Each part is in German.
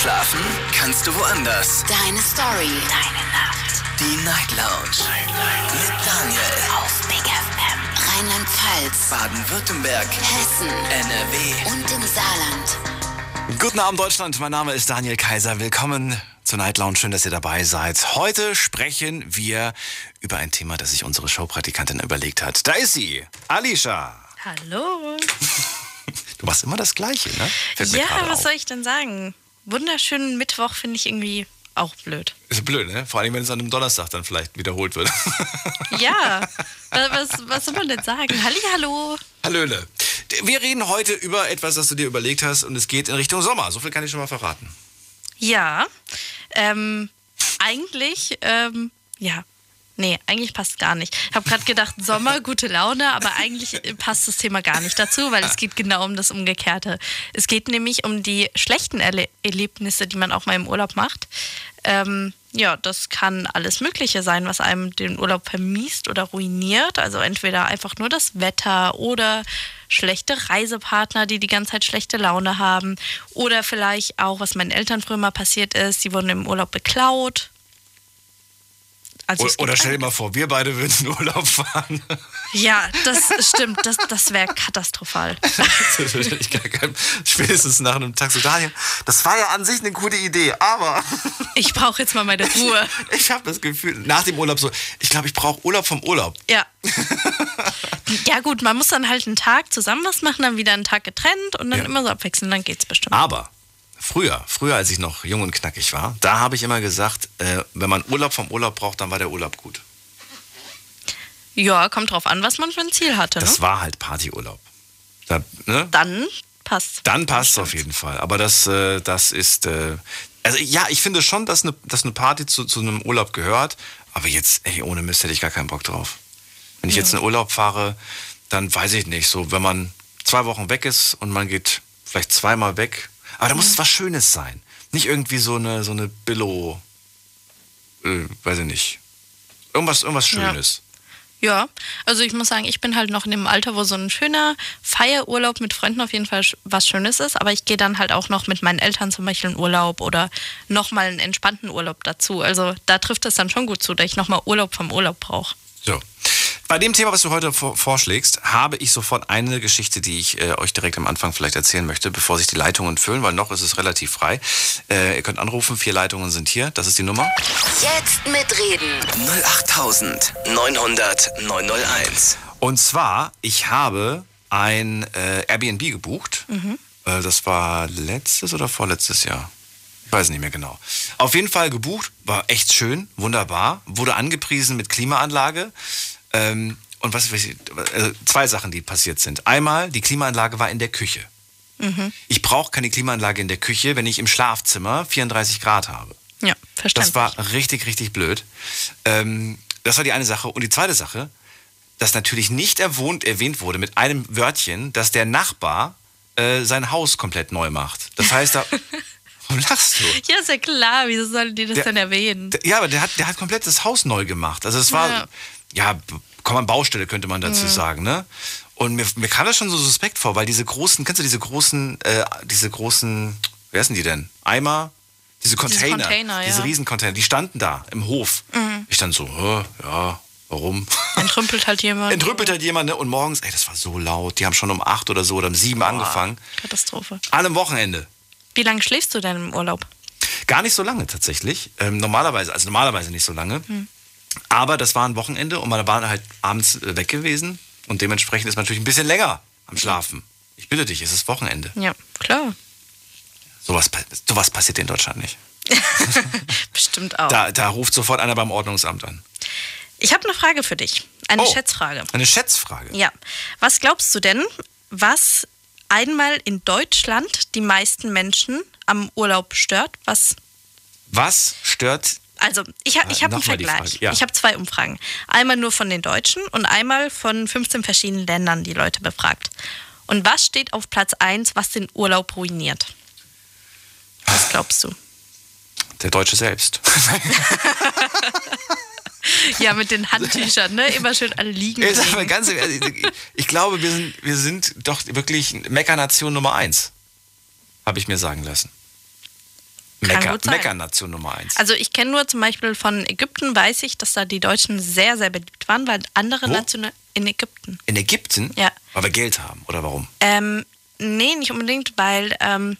Schlafen kannst du woanders. Deine Story. Deine Nacht. Die Night Lounge. Mit Daniel. Auf Big FM. Rheinland-Pfalz. Baden-Württemberg. Hessen. NRW. Und im Saarland. Guten Abend Deutschland, mein Name ist Daniel Kaiser. Willkommen zur Night Lounge. Schön, dass ihr dabei seid. Heute sprechen wir über ein Thema, das sich unsere Showpraktikantin überlegt hat. Da ist sie, Alicia. Hallo. Du machst immer das Gleiche, ne? Fällt Ja, was auf. soll ich denn sagen? Wunderschönen Mittwoch finde ich irgendwie auch blöd. Ist blöd, ne? Vor allem, wenn es an einem Donnerstag dann vielleicht wiederholt wird. Ja, wa- was, was soll man denn sagen? Hallihallo. Hallöle. Wir reden heute über etwas, das du dir überlegt hast und es geht in Richtung Sommer. So viel kann ich schon mal verraten. Ja, ähm, eigentlich, ähm, ja. Nee, eigentlich passt gar nicht. Ich habe gerade gedacht, Sommer, gute Laune, aber eigentlich äh, passt das Thema gar nicht dazu, weil es geht genau um das Umgekehrte. Es geht nämlich um die schlechten Erle Erlebnisse, die man auch mal im Urlaub macht. Ähm, ja, das kann alles Mögliche sein, was einem den Urlaub vermiest oder ruiniert. Also entweder einfach nur das Wetter oder schlechte Reisepartner, die die ganze Zeit schlechte Laune haben. Oder vielleicht auch, was meinen Eltern früher mal passiert ist, die wurden im Urlaub beklaut. Also Oder gibt stell dir mal vor, wir beide würden in Urlaub fahren. Ja, das stimmt. Das, das wäre katastrophal. ich gar kein, spätestens nach einem Tag so, Daniel, das war ja an sich eine gute Idee, aber Ich brauche jetzt mal meine Ruhe. ich habe das Gefühl, nach dem Urlaub so, ich glaube, ich brauche Urlaub vom Urlaub. Ja. Ja, gut, man muss dann halt einen Tag zusammen was machen, dann wieder einen Tag getrennt und dann Ja. immer so abwechseln, dann geht's bestimmt. Aber früher, früher, als ich noch jung und knackig war, da habe ich immer gesagt, äh, wenn man Urlaub vom Urlaub braucht, dann war der Urlaub gut. Ja, kommt drauf an, was man für ein Ziel hatte. Ne? Das war halt Partyurlaub. Da, ne? Dann passt. Dann passt es auf jeden Fall. Aber das, äh, das ist. Äh, also ja, ich finde schon, dass eine, dass eine Party zu, zu einem Urlaub gehört. Aber jetzt, ey, ohne Mist hätte ich gar keinen Bock drauf. Wenn ich jetzt in Urlaub fahre, dann weiß ich nicht. So, wenn man zwei Wochen weg ist und man geht vielleicht zweimal weg. Aber da muss es was Schönes sein. Nicht irgendwie so eine, so eine Billo. Äh, weiß ich nicht. Irgendwas, irgendwas Ja. Schönes. Ja, also ich muss sagen, ich bin halt noch in dem Alter, wo so ein schöner Feierurlaub mit Freunden auf jeden Fall was Schönes ist. Aber ich gehe dann halt auch noch mit meinen Eltern zum Beispiel in Urlaub oder nochmal einen entspannten Urlaub dazu. Also da trifft es dann schon gut zu, dass ich nochmal Urlaub vom Urlaub brauche. Bei dem Thema, was du heute vor vorschlägst, habe ich sofort eine Geschichte, die ich äh, euch direkt am Anfang vielleicht erzählen möchte, bevor sich die Leitungen füllen, weil noch ist es relativ frei. Äh, ihr könnt anrufen, vier Leitungen sind hier, das ist die Nummer. Jetzt mitreden. 08900 901. Und zwar, ich habe ein äh, Airbnb gebucht. Äh, das war letztes oder vorletztes Jahr. Ich weiß nicht mehr genau. Auf jeden Fall gebucht, war echt schön, wunderbar, wurde angepriesen mit Klimaanlage. Ähm, und was, also zwei Sachen, die passiert sind. Einmal, die Klimaanlage war in der Küche. Ich brauche keine Klimaanlage in der Küche, wenn ich im Schlafzimmer 34 Grad habe. Ja, verständlich. Das war richtig, richtig blöd. Ähm, das war die eine Sache. Und die zweite Sache, dass natürlich nicht erwohnt, erwähnt wurde mit einem Wörtchen, dass der Nachbar äh, sein Haus komplett neu macht. Das heißt, da. Warum lachst du? ja, ist ja klar. Wieso sollen die das Der- denn erwähnen? Der- Ja, aber der hat, der hat komplett das Haus neu gemacht. Also es war, Ja. Ja, kann man Baustelle, könnte man dazu sagen, ne? Und mir, mir kam das schon so suspekt vor, weil diese großen, kennst du diese großen, äh, diese großen, wer sind die denn? Eimer? Diese Container, Container, diese ja. Riesencontainer, die standen da im Hof. Mhm. Ich dann so, ja, warum? Entrümpelt halt jemand. Entrüppelt halt jemand, ne? Und morgens, ey, das war so laut. Die haben schon um acht oder so oder um sieben angefangen. Katastrophe. An einem Wochenende. Wie lange schläfst du denn im Urlaub? Gar nicht so lange tatsächlich. Ähm, normalerweise, also normalerweise nicht so lange. Aber das war ein Wochenende und man war halt abends äh, weg gewesen und dementsprechend ist man natürlich ein bisschen länger am Schlafen. Ich bitte dich, es ist Wochenende. Ja, klar. Sowas, sowas passiert in Deutschland nicht. Bestimmt auch. Da, da ruft sofort einer beim Ordnungsamt an. Ich habe eine Frage für dich. Eine Oh. Schätzfrage. Eine Schätzfrage. Ja. Was glaubst du denn, was einmal in Deutschland die meisten Menschen am Urlaub stört? Was Was stört Also, ich, ha, ich habe einen Vergleich. Ja. Ich habe zwei Umfragen. Einmal nur von den Deutschen und einmal von 15 verschiedenen Ländern, die Leute befragt. Und was steht auf Platz 1, was den Urlaub ruiniert? Was glaubst du? der Deutsche selbst? Ja, mit den Handtüchern, ne? Immer schön alle liegen. Ganz ich, ich glaube, wir sind, wir sind doch wirklich Meckernation Nummer eins. Habe ich mir sagen lassen. Mecker. Meckernation Nummer eins. Also ich kenne nur zum Beispiel von Ägypten, weiß ich, dass da die Deutschen sehr, sehr beliebt waren, weil andere Wo? Nationen in Ägypten. In Ägypten? Ja. Weil wir Geld haben, oder warum? Ähm, nee, nicht unbedingt, weil, ähm,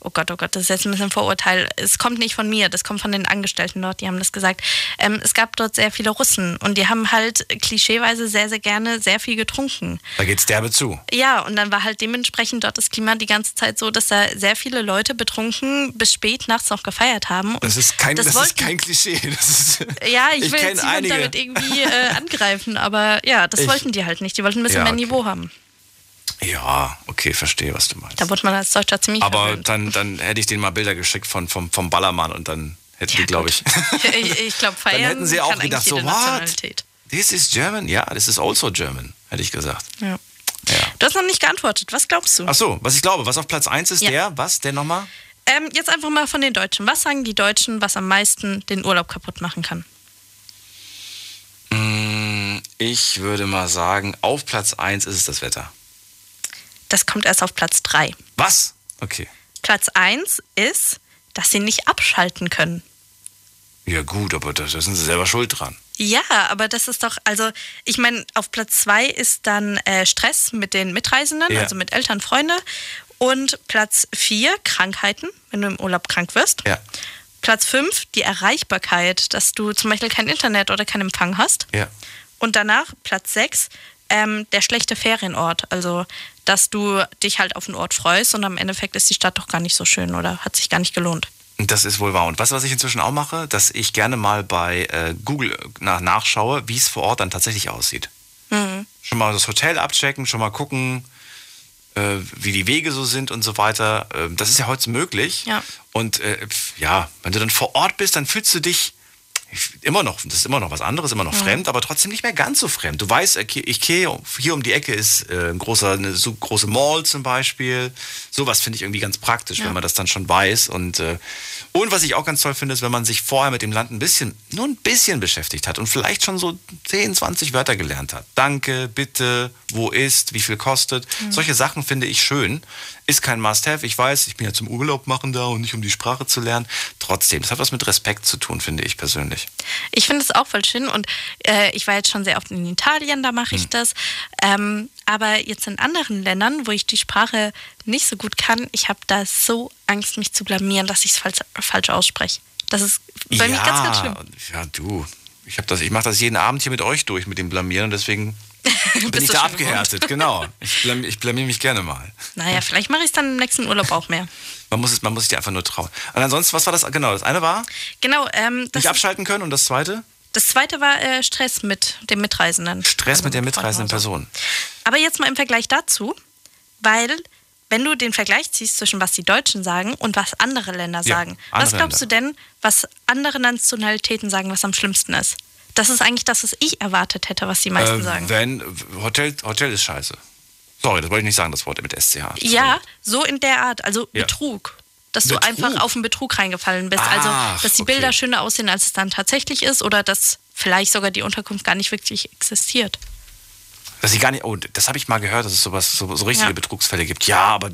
oh Gott, oh Gott, das ist jetzt ein bisschen Vorurteil. Es kommt nicht von mir, das kommt von den Angestellten dort, die haben das gesagt. Ähm, es gab dort sehr viele Russen und die haben halt klischeeweise sehr, sehr gerne sehr viel getrunken. Da geht's derbe zu. Ja, und dann war halt dementsprechend dort das Klima die ganze Zeit so, dass da sehr viele Leute betrunken bis spät nachts noch gefeiert haben. Und Das ist kein, das ist wollten- kein Klischee. Das ist, Ja, ich, will kenn jetzt niemand damit irgendwie äh, angreifen, aber ja, das Ich- wollten die halt nicht. Die wollten ein bisschen Ja, mehr okay. Niveau haben. Ja, okay, verstehe, was du meinst. Da wurde man als Deutscher ziemlich Aber dann, dann hätte ich denen mal Bilder geschickt von, vom, vom Ballermann und dann hätten Ja, die, glaube ich. ich ich glaube, dann feiern hätten sie auch gedacht, so, what? This is German? Ja, this is also German, hätte ich gesagt. Ja. Ja. Du hast noch nicht geantwortet. Was glaubst du? Ach so, was ich glaube, was auf Platz 1 ist, Ja. der, was, der nochmal? Ähm, jetzt einfach mal von den Deutschen. Was sagen die Deutschen, was am meisten den Urlaub kaputt machen kann? Mm, Ich würde mal sagen, auf Platz 1 ist es das Wetter. Das kommt erst auf Platz 3. Was? Okay. Platz 1 ist, dass sie nicht abschalten können. Ja gut, aber da, da sind sie selber schuld dran. Ja, aber das ist doch, also ich meine, auf Platz 2 ist dann äh, Stress mit den Mitreisenden, Ja. also mit Eltern, Freunde. Und Platz 4 Krankheiten, wenn du im Urlaub krank wirst. Ja. Platz 5 die Erreichbarkeit, dass du zum Beispiel kein Internet oder keinen Empfang hast. Ja. Und danach Platz 6 ähm, der schlechte Ferienort. Also, dass du dich halt auf einen Ort freust und am Endeffekt ist die Stadt doch gar nicht so schön oder hat sich gar nicht gelohnt. Das ist wohl wahr. Und was, was ich inzwischen auch mache, dass ich gerne mal bei äh, Google nach, nachschaue, wie es vor Ort dann tatsächlich aussieht. Schon mal das Hotel abchecken, schon mal gucken, äh, wie die Wege so sind und so weiter. Äh, das ist ja heute möglich. Ja. Und äh, ja, wenn du dann vor Ort bist, dann fühlst du dich immer noch, das ist immer noch was anderes, immer noch fremd, aber trotzdem nicht mehr ganz so fremd. Du weißt, okay, Ikea, hier um die Ecke ist äh, ein großer, eine so große Mall zum Beispiel. Sowas finde ich irgendwie ganz praktisch, wenn man das dann schon weiß. Und, äh, und was ich auch ganz toll finde, ist, wenn man sich vorher mit dem Land ein bisschen, nur ein bisschen beschäftigt hat und vielleicht schon so 10, 20 Wörter gelernt hat. Danke, bitte, wo ist, wie viel kostet. Solche Sachen finde ich schön. Ist kein Must-Have. Ich weiß, ich bin ja zum Urlaub machen da und nicht um die Sprache zu lernen. Trotzdem, das hat was mit Respekt zu tun, finde ich persönlich. Ich finde es auch voll schön und äh, ich war jetzt schon sehr oft in Italien, da mache ich das. Ähm, aber jetzt in anderen Ländern, wo ich die Sprache nicht so gut kann, ich habe da so Angst, mich zu blamieren, dass ich es falsch, falsch ausspreche. Das ist bei mir ganz, ganz schlimm. Ja, du. Ich, das- ich mache das jeden Abend hier mit euch durch, mit dem Blamieren. Und deswegen bin ich da abgehärtet. Genau. Ich, blam, ich blamier mich gerne mal. Naja, vielleicht mache ich es dann im nächsten Urlaub auch mehr. Man muss, es, man muss sich einfach nur trauen. Und ansonsten, was war das? Genau, das eine war, Genau, ähm, das, nicht abschalten können. Und das zweite? Das zweite war äh, Stress mit dem Mitreisenden. Stress Also mit der mitreisenden. Person. Aber jetzt mal im Vergleich dazu, weil wenn du den Vergleich ziehst zwischen was die Deutschen sagen und was andere Länder Ja, sagen, andere was glaubst du denn, was andere Nationalitäten sagen, was am schlimmsten ist? Das ist eigentlich das, was ich erwartet hätte, was die meisten Äh, sagen. wenn, Hotel, Hotel ist scheiße. Sorry, das wollte ich nicht sagen, das Wort mit SCH. Ja, so in der Art, also Ja. Betrug. Dass Betrug? du einfach auf einen Betrug reingefallen bist. also, Ach, dass die okay. Bilder schöner aussehen, als es dann tatsächlich ist, oder dass vielleicht sogar die Unterkunft gar nicht wirklich existiert. Dass sie gar nicht, oh, das habe ich mal gehört, dass es sowas, so, so richtige Ja. Betrugsfälle gibt. Ja, aber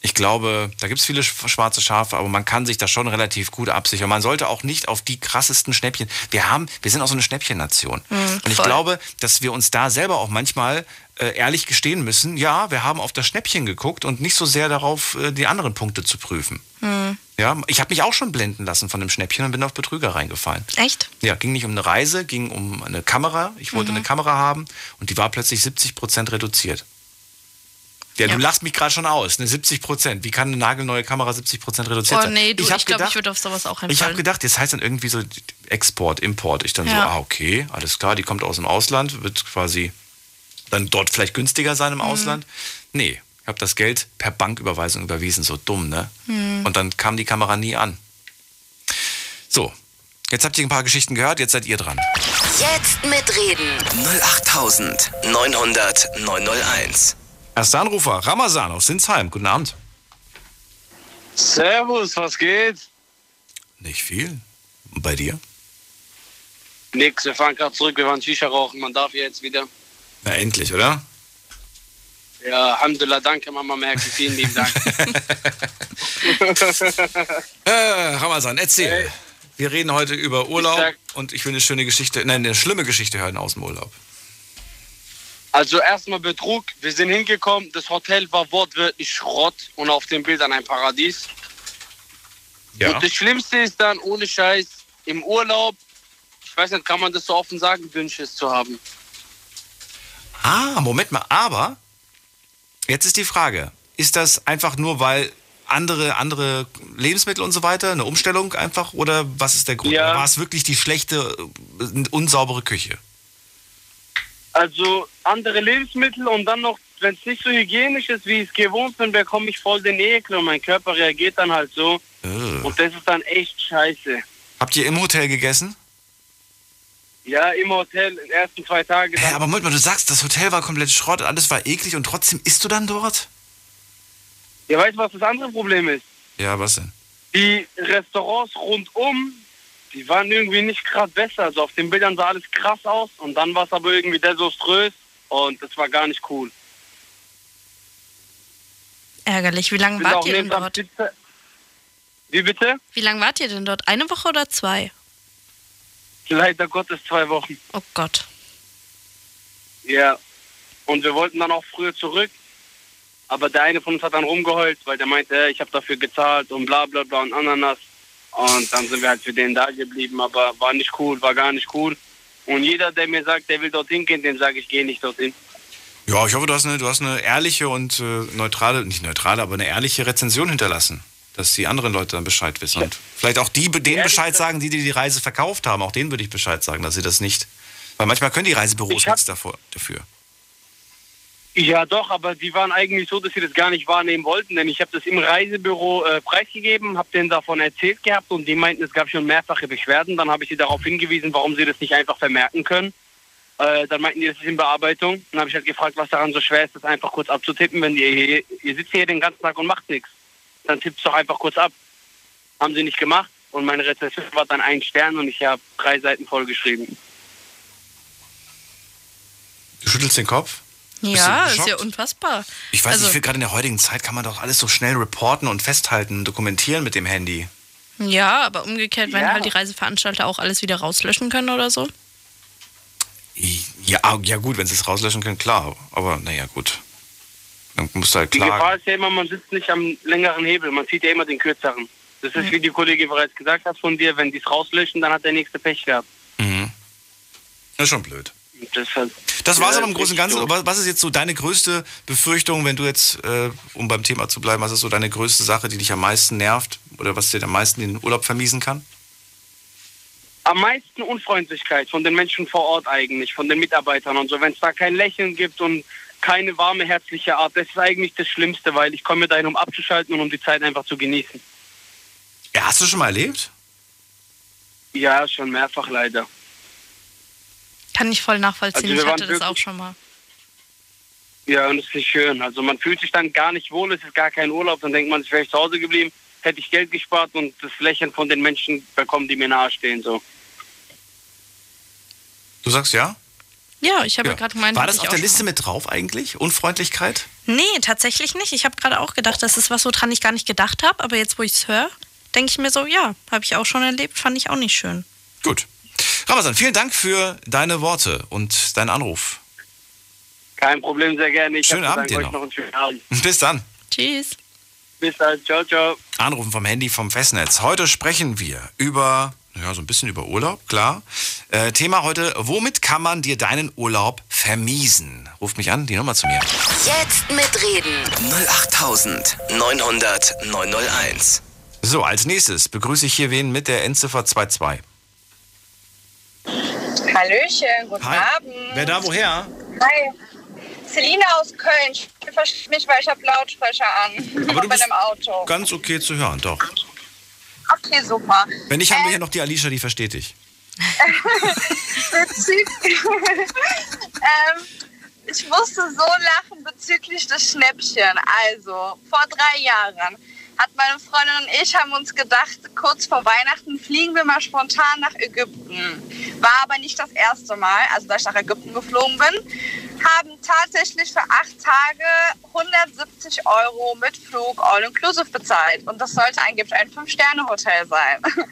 ich glaube, da gibt es viele sch- schwarze Schafe, aber man kann sich da schon relativ gut absichern. Man sollte auch nicht auf die krassesten Schnäppchen. Wir haben, wir sind auch so eine Schnäppchennation. Und ich glaube, dass wir uns da selber auch manchmal äh, ehrlich gestehen müssen, ja, wir haben auf das Schnäppchen geguckt und nicht so sehr darauf, äh, die anderen Punkte zu prüfen. Ja, ich habe mich auch schon blenden lassen von dem Schnäppchen und bin auf Betrüger reingefallen. Echt? Ja, ging nicht um eine Reise, ging um eine Kamera. Ich Mhm. wollte eine Kamera haben und die war plötzlich 70 Prozent reduziert. Ja, Ja. du lachst mich gerade schon aus, ne? 70 Prozent. Wie kann eine nagelneue Kamera 70 Prozent reduziert Oh sein? nee, du, ich, hab glaube, ich würde auf sowas auch ich habe gedacht, das heißt dann irgendwie so Export, Import. Ich dann so, Ja. ah, okay, alles klar, die kommt aus dem Ausland, wird quasi dann dort vielleicht günstiger sein Mhm. im Ausland. Nee, ich habe das Geld per Banküberweisung überwiesen, so dumm, ne? Mhm. Und dann kam die Kamera nie an. So, jetzt habt ihr ein paar Geschichten gehört, jetzt seid ihr dran. Jetzt mitreden. 08900 901. Erster Anrufer, Ramazan aus Sinsheim. Guten Abend. Servus, was geht? Nicht viel. Und bei dir? Nix, wir fahren gerade zurück, wir waren Shisha rauchen, man darf jetzt wieder. Na endlich, oder? Ja, Alhamdulillah, danke Mama Merkel, vielen lieben Dank. Äh, Ramazan, erzähl. Wir reden heute über Urlaub sag- und ich will eine schöne Geschichte, nein, eine schlimme Geschichte hören aus dem Urlaub. Also erstmal Betrug, wir sind hingekommen, das Hotel war wortwörtlich Schrott und auf den Bildern ein Paradies. Ja. Und das Schlimmste ist dann, ohne Scheiß, im Urlaub, ich weiß nicht, kann man das so offen sagen, Dünnschiss zu haben. Ah, Moment mal, aber jetzt ist die Frage, ist das einfach nur, weil andere, andere Lebensmittel und so weiter, eine Umstellung einfach oder was ist der Grund? Ja. War es wirklich die schlechte, äh, unsaubere Küche? Also andere Lebensmittel und dann noch, wenn es nicht so hygienisch ist, wie ich es gewohnt bin, bekomme ich voll den Ekel und mein Körper reagiert dann halt so. Äh. Und das ist dann echt scheiße. Habt ihr im Hotel gegessen? Ja, im Hotel, in den ersten zwei Tagen. Hä, aber Moment mal, du sagst, das Hotel war komplett Schrott, alles war eklig und trotzdem isst du dann dort? Ja, weißt du, was das andere Problem ist? Ja, was denn? Die Restaurants rundum, die waren irgendwie nicht gerade besser. Also auf den Bildern sah alles krass aus und dann war es aber irgendwie desaströs und das war gar nicht cool. Ärgerlich. Wie lange wart ihr denn dort? Pizza- Wie bitte? Wie lange wart ihr denn dort? Eine Woche oder zwei? Leider Gottes zwei Wochen. Oh Gott. Ja. Und wir wollten dann auch früher zurück. Aber der eine von uns hat dann rumgeheult, weil der meinte, ich habe dafür gezahlt und bla bla bla und Ananas. Und dann sind wir halt für den da geblieben. Aber war nicht cool, war gar nicht cool. Und jeder, der mir sagt, der will dorthin gehen, dem sage ich, geh nicht dorthin. Ja, ich hoffe, du hast eine, du hast eine ehrliche und äh, neutrale, nicht neutrale, aber eine ehrliche Rezension hinterlassen. Dass die anderen Leute dann Bescheid wissen. Und vielleicht auch die, denen Bescheid sagen, die dir die Reise verkauft haben. Auch denen würde ich Bescheid sagen, dass sie das nicht. Weil manchmal können die Reisebüros nichts davor, dafür. Ja, doch, aber die waren eigentlich so, dass sie das gar nicht wahrnehmen wollten, denn ich habe das im Reisebüro äh, preisgegeben, habe denen davon erzählt gehabt und die meinten, es gab schon mehrfache Beschwerden. Dann habe ich sie darauf hingewiesen, warum sie das nicht einfach vermerken können. Äh, dann meinten die, das ist in Bearbeitung. Dann habe ich halt gefragt, was daran so schwer ist, das einfach kurz abzutippen, wenn ihr, ihr, ihr sitzt hier den ganzen Tag und macht nichts. Dann tippt es doch einfach kurz ab. Haben sie nicht gemacht und meine Rezession war dann ein Stern und ich habe drei Seiten vollgeschrieben. Du schüttelst den Kopf? Ja, du ist ja unfassbar. Ich weiß Also- nicht, gerade in der heutigen Zeit kann man doch alles so schnell reporten und festhalten, dokumentieren mit dem Handy. Ja, aber umgekehrt, wenn Ja. halt die Reiseveranstalter auch alles wieder rauslöschen können oder so. Ja, ja gut, wenn sie es rauslöschen können, klar. Aber naja, gut. Dann musst du halt Die Gefahr ist ja immer, man sitzt nicht am längeren Hebel, man zieht ja immer den kürzeren. Das ist, wie die Kollegin bereits gesagt hat von dir, wenn die es rauslöschen, dann hat der nächste Pech gehabt. Mhm. Das ist schon blöd. Das, halt- Das war's Ja, aber im Großen und Ganzen. doof. Aber Was ist jetzt so deine größte Befürchtung, wenn du jetzt, äh, um beim Thema zu bleiben, was ist so deine größte Sache, die dich am meisten nervt oder was dir am meisten den Urlaub vermiesen kann? Am meisten Unfreundlichkeit von den Menschen vor Ort eigentlich, von den Mitarbeitern und so. Wenn es da kein Lächeln gibt und keine warme, herzliche Art, das ist eigentlich das Schlimmste, weil ich komme dahin, um abzuschalten und um die Zeit einfach zu genießen. Ja, hast du schon mal erlebt? Ja, schon mehrfach leider. Kann ich voll nachvollziehen. Also wir ich waren hatte das auch schon mal. Ja, und das ist nicht schön. Also man fühlt sich dann gar nicht wohl, es ist gar kein Urlaub, dann denkt man, ich wäre ich zu Hause geblieben, hätte ich Geld gespart und das Lächeln von den Menschen bekommen, die mir nahestehen. So. Du sagst ja? Ja, ich habe ja. gerade gemeint. War das auf der Liste mit drauf eigentlich? Unfreundlichkeit? Nee, tatsächlich nicht. Ich habe gerade auch gedacht, das ist was, woran ich gar nicht gedacht habe. Aber jetzt, wo ich es höre, denke ich mir so, ja, habe ich auch schon erlebt, fand ich auch nicht schön. Gut. Ramazan, vielen Dank für deine Worte und deinen Anruf. Kein Problem, sehr gerne. Ich Schönen Abend dir euch noch. noch einen schönen Abend. Bis dann. Tschüss. Bis dann, ciao, ciao. Anrufen vom Handy vom Festnetz. Heute sprechen wir über, ja, so ein bisschen über Urlaub, klar. Äh, Thema heute, womit kann man dir deinen Urlaub vermiesen? Ruft mich an, die Nummer zu mir. Jetzt mitreden. 08900 901. So, als nächstes begrüße ich hier wen mit der Endziffer 22. Hallöchen, guten Hi. Abend. Wer da woher? Hi. Celine aus Köln. Ich verstehe mich, weil ich habe Lautsprecher an. Aber du bei bist dem Auto. ganz okay zu hören, doch. Okay, super. Wenn nicht, haben wir hier noch die Alicia, die versteht dich. Bezüglich, ähm, ich musste so lachen bezüglich des Schnäppchen. Also, vor drei Jahren hat meine Freundin und ich haben uns gedacht, kurz vor Weihnachten fliegen wir mal spontan nach Ägypten. War aber nicht das erste Mal, also dass ich nach Ägypten geflogen bin. Haben tatsächlich für acht Tage 170 Euro mit Flug all-inclusive bezahlt. Und das sollte angeblich ein Fünf-Sterne-Hotel sein.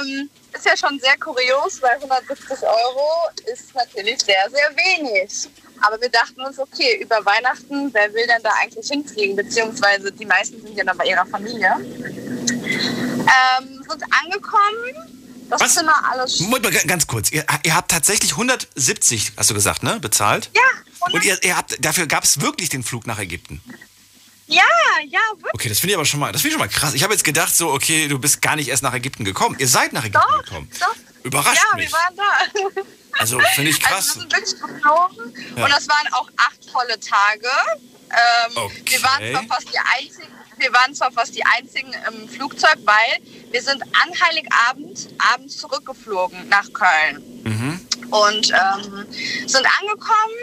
ähm, ist ja schon sehr kurios, weil 170 Euro ist natürlich sehr, sehr wenig. Aber wir dachten uns, okay, über Weihnachten, wer will denn da eigentlich hinfliegen? Beziehungsweise die meisten sind ja dann bei ihrer Familie. Ähm, sind angekommen. Das Was? Zimmer alles. Moment mal, ganz kurz. Ihr, ihr habt tatsächlich 170, hast du gesagt, ne? Bezahlt? Ja, Und ihr, ihr habt, dafür gab es wirklich den Flug nach Ägypten. ja, ja, wirklich. Okay, das finde ich aber schon mal, das finde ich schon mal krass. Ich habe jetzt gedacht, so, okay, du bist gar nicht erst nach Ägypten gekommen. Ihr seid nach Ägypten Doch, gekommen. doch. Überrascht ja, mich. wir waren da. Also finde ich krass. Also wir sind wirklich geflogen Ja. und das waren auch acht volle Tage. Ähm, Okay. Wir waren zwar fast die einzigen, wir waren zwar fast die einzigen im Flugzeug, weil wir sind an Heiligabend abends zurückgeflogen nach Köln Mhm. und ähm, sind angekommen.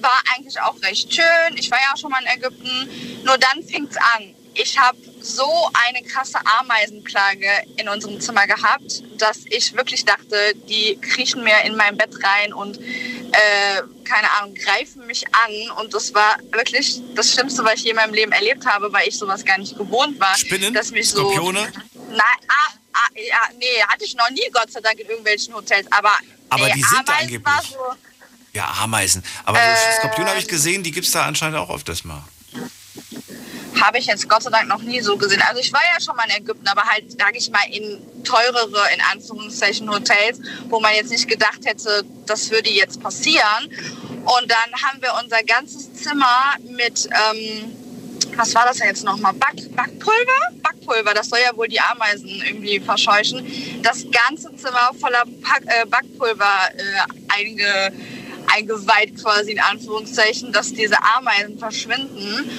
War eigentlich auch recht schön. Ich war ja auch schon mal in Ägypten. Nur dann fing's an. Ich habe so eine krasse Ameisenplage in unserem Zimmer gehabt, dass ich wirklich dachte, die kriechen mir in mein Bett rein und äh, keine Ahnung, greifen mich an. Und das war wirklich das Schlimmste, was ich je in meinem Leben erlebt habe, weil ich sowas gar nicht gewohnt war. Spinnen? Dass mich Skorpione? So, Nein, ah, ah, ja, nee, hatte ich noch nie, Gott sei Dank, in irgendwelchen Hotels. Aber, Aber nee, die sind da Ameisen angeblich. so, Ja, Ameisen. Aber so Äh, Skorpione habe ich gesehen, die gibt es da anscheinend auch öfters mal. Habe ich jetzt Gott sei Dank noch nie so gesehen. Also ich war ja schon mal in Ägypten, aber halt, sage ich mal, in teurere, in Anführungszeichen, Hotels, wo man jetzt nicht gedacht hätte, das würde jetzt passieren. Und dann haben wir unser ganzes Zimmer mit, ähm, was war das denn jetzt nochmal? Back, Backpulver? Backpulver, das soll ja wohl die Ameisen irgendwie verscheuchen. Das ganze Zimmer voller Pack, äh, Backpulver äh, einge, eingeweiht quasi in Anführungszeichen, dass diese Ameisen verschwinden.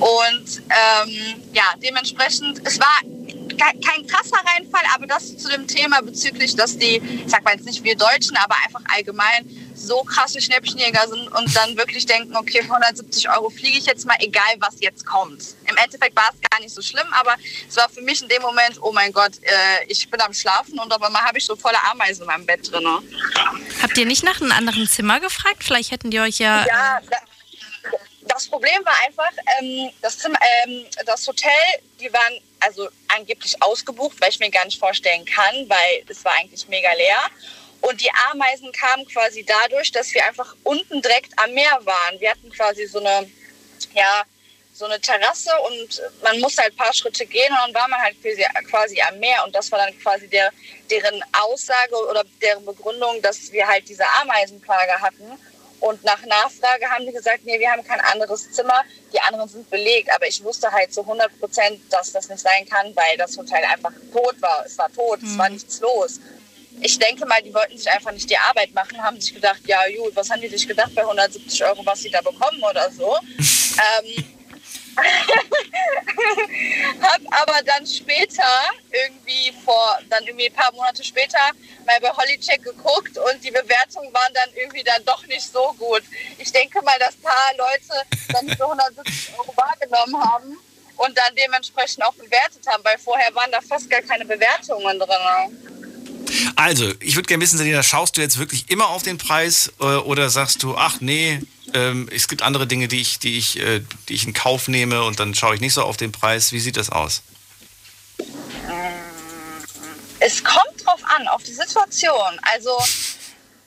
Und ähm, ja, dementsprechend, es war ke- kein krasser Reinfall, aber das zu dem Thema bezüglich, dass die, ich sag mal jetzt nicht wir Deutschen, aber einfach allgemein so krasse Schnäppchenjäger sind und dann wirklich denken, okay, für 170 Euro fliege ich jetzt mal, egal was jetzt kommt. Im Endeffekt war es gar nicht so schlimm, aber es war für mich in dem Moment, oh mein Gott, äh, ich bin am Schlafen und auf einmal habe ich so volle Ameisen in meinem Bett drin. Habt ihr nicht nach einem anderen Zimmer gefragt? Vielleicht hätten die euch ja. Ja, da, das Problem war einfach, ähm, das, Zimmer, ähm, das Hotel, die waren also angeblich ausgebucht, weil ich mir gar nicht vorstellen kann, weil es war eigentlich mega leer. Und die Ameisen kamen quasi dadurch, dass wir einfach unten direkt am Meer waren. Wir hatten quasi so eine, ja, so eine Terrasse und man musste halt ein paar Schritte gehen und dann war man halt quasi, quasi am Meer und das war dann quasi der, deren Aussage oder deren Begründung, dass wir halt diese Ameisenplage hatten. Und nach Nachfrage haben die gesagt, nee, wir haben kein anderes Zimmer, die anderen sind belegt. Aber ich wusste halt zu 100 Prozent, dass das nicht sein kann, weil das Hotel einfach tot war. Es war tot, es war nichts los. Ich denke mal, die wollten sich einfach nicht die Arbeit machen, haben sich gedacht, ja gut, was haben die sich gedacht bei 170 Euro, was sie da bekommen oder so. ähm, hab aber dann später, irgendwie vor, dann irgendwie ein paar Monate später, mal bei Hollycheck geguckt und die Bewertungen waren dann irgendwie dann doch nicht so gut. Ich denke mal, dass ein paar Leute dann für 170 Euro wahrgenommen haben und dann dementsprechend auch bewertet haben, weil vorher waren da fast gar keine Bewertungen drin. Also, ich würde gerne wissen, Selina, schaust du jetzt wirklich immer auf den Preis äh, oder sagst du, ach nee, ähm, es gibt andere Dinge, die ich, die, ich, äh, die ich in Kauf nehme und dann schaue ich nicht so auf den Preis. Wie sieht das aus? Es kommt drauf an, auf die Situation. Also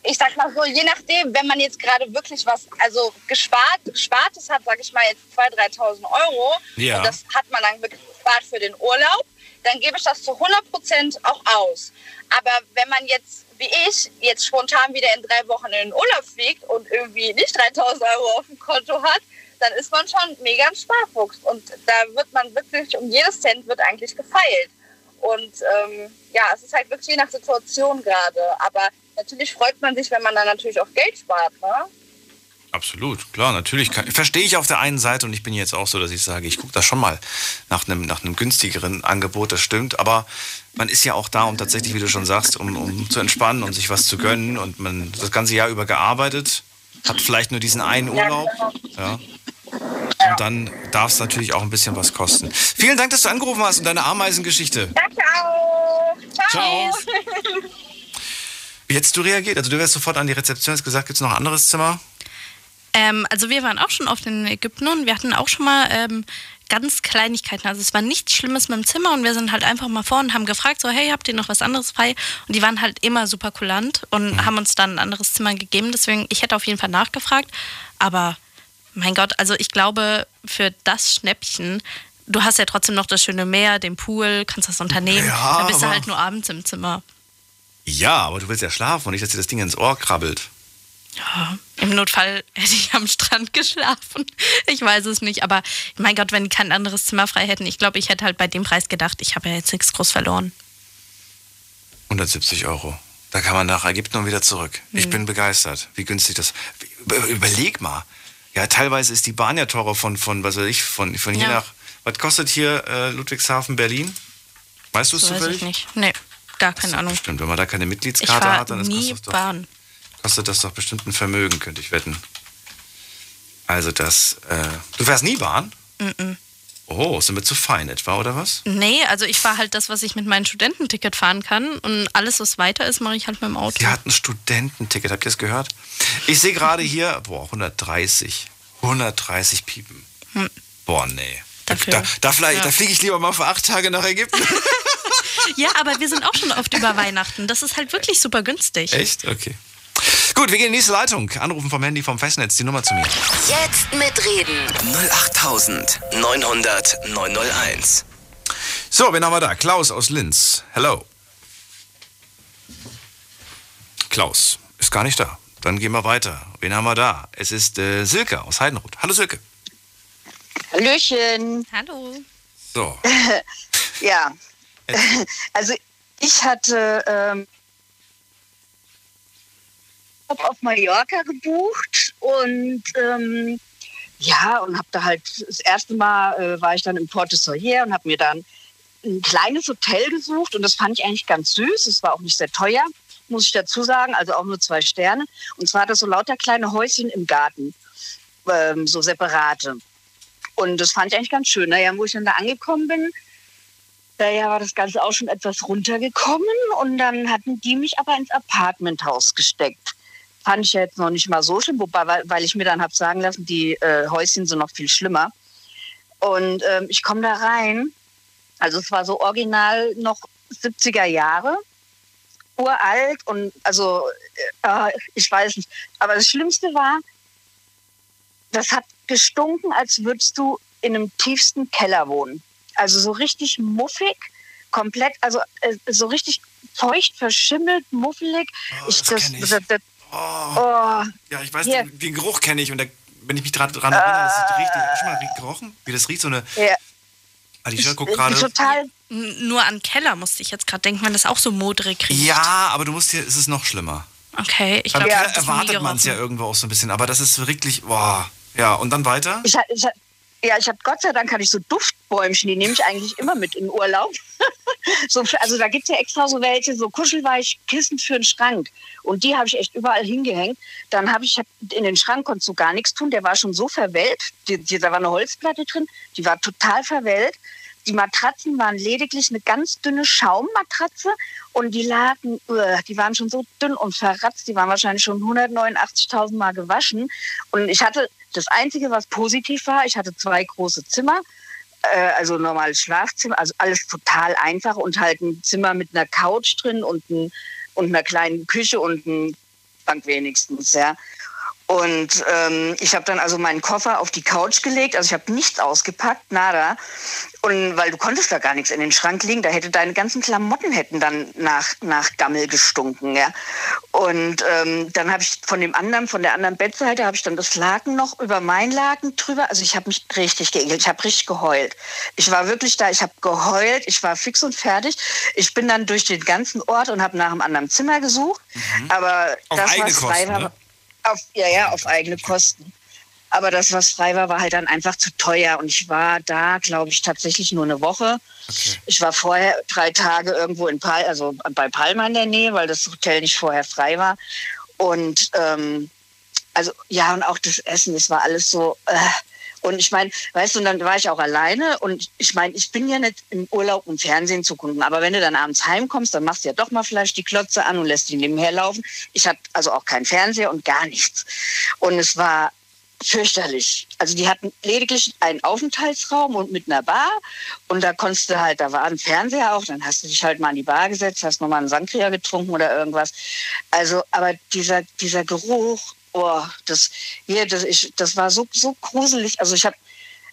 ich sag mal so, je nachdem, wenn man jetzt gerade wirklich was, also gespart, gespartes hat, sage ich mal jetzt 2.000, 3.000 Euro Ja. und das hat man dann wirklich gespart für den Urlaub, dann gebe ich das zu 100% auch aus. Aber wenn man jetzt, wie ich, jetzt spontan wieder in drei Wochen in den Urlaub fliegt und irgendwie nicht 3.000 Euro auf dem Konto hat, dann ist man schon mega ein Sparfuchs. Und da wird man wirklich, um jedes Cent wird eigentlich gefeilt. Und ähm, ja, es ist halt wirklich je nach Situation gerade. Aber natürlich freut man sich, wenn man dann natürlich auch Geld spart. Ne? Absolut, klar, natürlich. Kann, verstehe ich auf der einen Seite und ich bin jetzt auch so, dass ich sage, ich gucke da schon mal nach einem, nach einem günstigeren Angebot, das stimmt. Aber man ist ja auch da, um tatsächlich, wie du schon sagst, um, um zu entspannen und sich was zu gönnen. Und man das ganze Jahr über gearbeitet, hat vielleicht nur diesen einen Urlaub. Ja. Und dann darf es natürlich auch ein bisschen was kosten. Vielen Dank, dass du angerufen hast und deine Ameisengeschichte. Danke auch. Ciao. Ciao. Wie hättest du reagiert? Also du wärst sofort an die Rezeption, hast gesagt, gibt es noch ein anderes Zimmer? Ähm, also wir waren auch schon oft in Ägypten und wir hatten auch schon mal ähm, ganz Kleinigkeiten. Also es war nichts Schlimmes mit dem Zimmer und wir sind halt einfach mal vor und haben gefragt, so hey, habt ihr noch was anderes frei? Und die waren halt immer super kulant und haben uns dann ein anderes Zimmer gegeben. Deswegen, ich hätte auf jeden Fall nachgefragt. Aber mein Gott, also ich glaube, für das Schnäppchen, du hast ja trotzdem noch das schöne Meer, den Pool, kannst das unternehmen. Ja, dann bist du halt nur abends im Zimmer. Ja, aber du willst ja schlafen und nicht, dass dir das Ding ins Ohr krabbelt. Ja, Im Notfall hätte ich am Strand geschlafen. Ich weiß es nicht, aber mein Gott, wenn die kein anderes Zimmer frei hätten, ich glaube, ich hätte halt bei dem Preis gedacht, ich habe ja jetzt nichts groß verloren. 170 Euro. Da kann man nach Ägypten und wieder zurück. Ich bin begeistert, wie günstig das. Über- Überleg mal. Ja, teilweise ist die Bahn ja teurer von, von was weiß ich, von, von hier Ja. nach. Was kostet hier äh, Ludwigshafen, Berlin? Weißt du es So weiß zufällig? ich nicht. Nee, gar keine Ahnung. Stimmt, wenn man da keine Mitgliedskarte hat, dann ist nie das doch, Bahn. Kostet das doch bestimmt ein Vermögen, könnte ich wetten. Also das. Äh, du fährst nie Bahn? Oh, sind wir zu fein etwa, oder was? Nee, also ich fahre halt das, was ich mit meinem Studententicket fahren kann und alles, was weiter ist, mache ich halt mit dem Auto. Die hat ein Studententicket, habt ihr das gehört? Ich sehe gerade hier, boah, 130. 130 Piepen. Boah, nee. Da, Hm. Dafür. da, da, Ja. da fliege ich lieber mal für acht Tage nach Ägypten. Ja, aber wir sind auch schon oft über Weihnachten. Das ist halt wirklich super günstig. Echt? Okay. Gut, wir gehen in die nächste Leitung. Anrufen vom Handy vom Festnetz, die Nummer zu mir. Jetzt mitreden. 08900 901. So, wen haben wir da? Klaus aus Linz. Hello. Klaus ist gar nicht da. Dann gehen wir weiter. Wen haben wir da? Es ist äh, Silke aus Heidenroth. Hallo Silke. Hallöchen. Hallo. So, Ja. Also ich hatte ähm, auf Mallorca gebucht und ähm, ja, und habe da halt das erste Mal äh, war ich dann im Porte Soyer und habe mir dann ein kleines Hotel gesucht und das fand ich eigentlich ganz süß. Es war auch nicht sehr teuer, muss ich dazu sagen, also auch nur zwei Sterne. Und zwar hat das so lauter kleine Häuschen im Garten, ähm, so separate. Und das fand ich eigentlich ganz schön. Naja, wo ich dann da angekommen bin, daher war das Ganze auch schon etwas runtergekommen und dann hatten die mich aber ins Apartmenthaus gesteckt. Fand ich ja jetzt noch nicht mal so schlimm, wobei, weil, weil ich mir dann habe sagen lassen, die äh, Häuschen sind noch viel schlimmer. Und ähm, ich komme da rein, also es war so original noch 70er Jahre, uralt und also äh, ich weiß nicht. Aber das Schlimmste war, das hat gestunken, als würdest du in einem tiefsten Keller wohnen. Also so richtig muffig, komplett, also äh, so richtig feucht, verschimmelt, muffelig. Oh, das ich. das, das, oh, oh, ja, ich weiß, den, den Geruch kenne ich und da, wenn ich mich dran, dran erinnere, das ist richtig. Hast du schon mal gerochen? Wie das riecht, so eine. ja, Alicia guckt ich, gerade. total. Nur an Keller musste ich jetzt gerade denken, wenn das auch so modrig riecht. Ja, aber du musst hier, es ist noch schlimmer. Okay, ich glaube, das nie erwartet man es ja irgendwo auch so ein bisschen, aber das ist wirklich, boah. Ja, und dann weiter? Ich, ich, ja, ich habe Gott sei Dank hatte ich so Duftbäumchen, die nehme ich eigentlich immer mit in Urlaub. so, also da gibt es ja extra so welche, so Kuschelweichkissen für den Schrank. Und die habe ich echt überall hingehängt. Dann habe ich in den Schrank konntest du gar nichts tun, der war schon so verwelkt. Die, die, da war eine Holzplatte drin, die war total verwelkt. Die Matratzen waren lediglich eine ganz dünne Schaummatratze und die lagen, uah, die waren schon so dünn und verratzt, die waren wahrscheinlich schon 189.000 Mal gewaschen. Und ich hatte das Einzige, was positiv war, ich hatte zwei große Zimmer, äh, also normales Schlafzimmer, also alles total einfach und halt ein Zimmer mit einer Couch drin und, ein, und einer kleinen Küche und ein Bank wenigstens, ja. Und ähm, ich habe dann also meinen Koffer auf die Couch gelegt, also ich habe nichts ausgepackt, nada. Und weil du konntest da gar nichts in den Schrank legen, da hätte deine ganzen Klamotten hätten dann nach, nach Gammel gestunken, ja. Und ähm, dann habe ich von dem anderen, von der anderen Bettseite, habe ich dann das Laken noch über mein Laken drüber. Also ich habe mich richtig geekelt, ich habe richtig geheult. Ich war wirklich da, ich habe geheult, ich war fix und fertig. Ich bin dann durch den ganzen Ort und habe nach einem anderen Zimmer gesucht. Aber Mhm. Auf das, was frei Kosten, war, ne? Auf, ja, ja, auf eigene Kosten. Aber das, was frei war, war halt dann einfach zu teuer. Und ich war da, glaube ich, tatsächlich nur eine Woche. Ich war vorher drei Tage irgendwo in Pal also bei Palma in der Nähe, weil das Hotel nicht vorher frei war. Und ähm, also ja, und auch das Essen, das war alles so. Äh, und ich meine, weißt du, und dann war ich auch alleine und ich meine, ich bin ja nicht im Urlaub, um Fernsehen zu gucken, aber wenn du dann abends heimkommst, dann machst du ja doch mal vielleicht die Klotze an und lässt die nebenher laufen. Ich hatte also auch keinen Fernseher und gar nichts. Und es war fürchterlich. Also die hatten lediglich einen Aufenthaltsraum und mit einer Bar und da konntest du halt, da war ein Fernseher auch, dann hast du dich halt mal an die Bar gesetzt, hast nochmal einen Sangria getrunken oder irgendwas. Also, aber dieser, dieser Geruch, oh, das, hier, das, ich, das war so, so gruselig. Also ich habe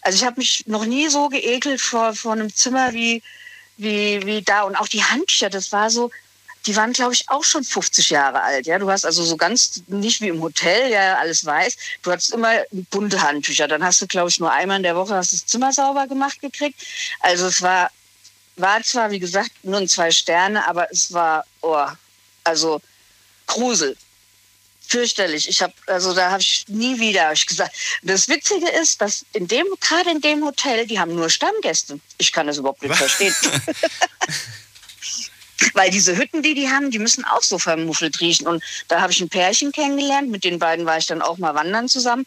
also habe mich noch nie so geekelt vor, vor einem Zimmer wie, wie, wie da. Und auch die Handtücher, das war so, die waren, glaube ich, auch schon 50 Jahre alt. Ja, du hast also so ganz nicht wie im Hotel, ja, alles weiß. Du hattest immer bunte Handtücher. Dann hast du, glaube ich, nur einmal in der Woche hast das Zimmer sauber gemacht gekriegt. Also es war, war zwar, wie gesagt, nur ein zwei Sterne, aber es war, oh, also Grusel fürchterlich. Ich habe also da habe ich nie wieder hab ich gesagt. Das Witzige ist, dass in dem gerade in dem Hotel, die haben nur Stammgäste. Ich kann das überhaupt nicht verstehen. Weil diese Hütten, die die haben, die müssen auch so vermuffelt riechen. Und da habe ich ein Pärchen kennengelernt. Mit den beiden war ich dann auch mal wandern zusammen.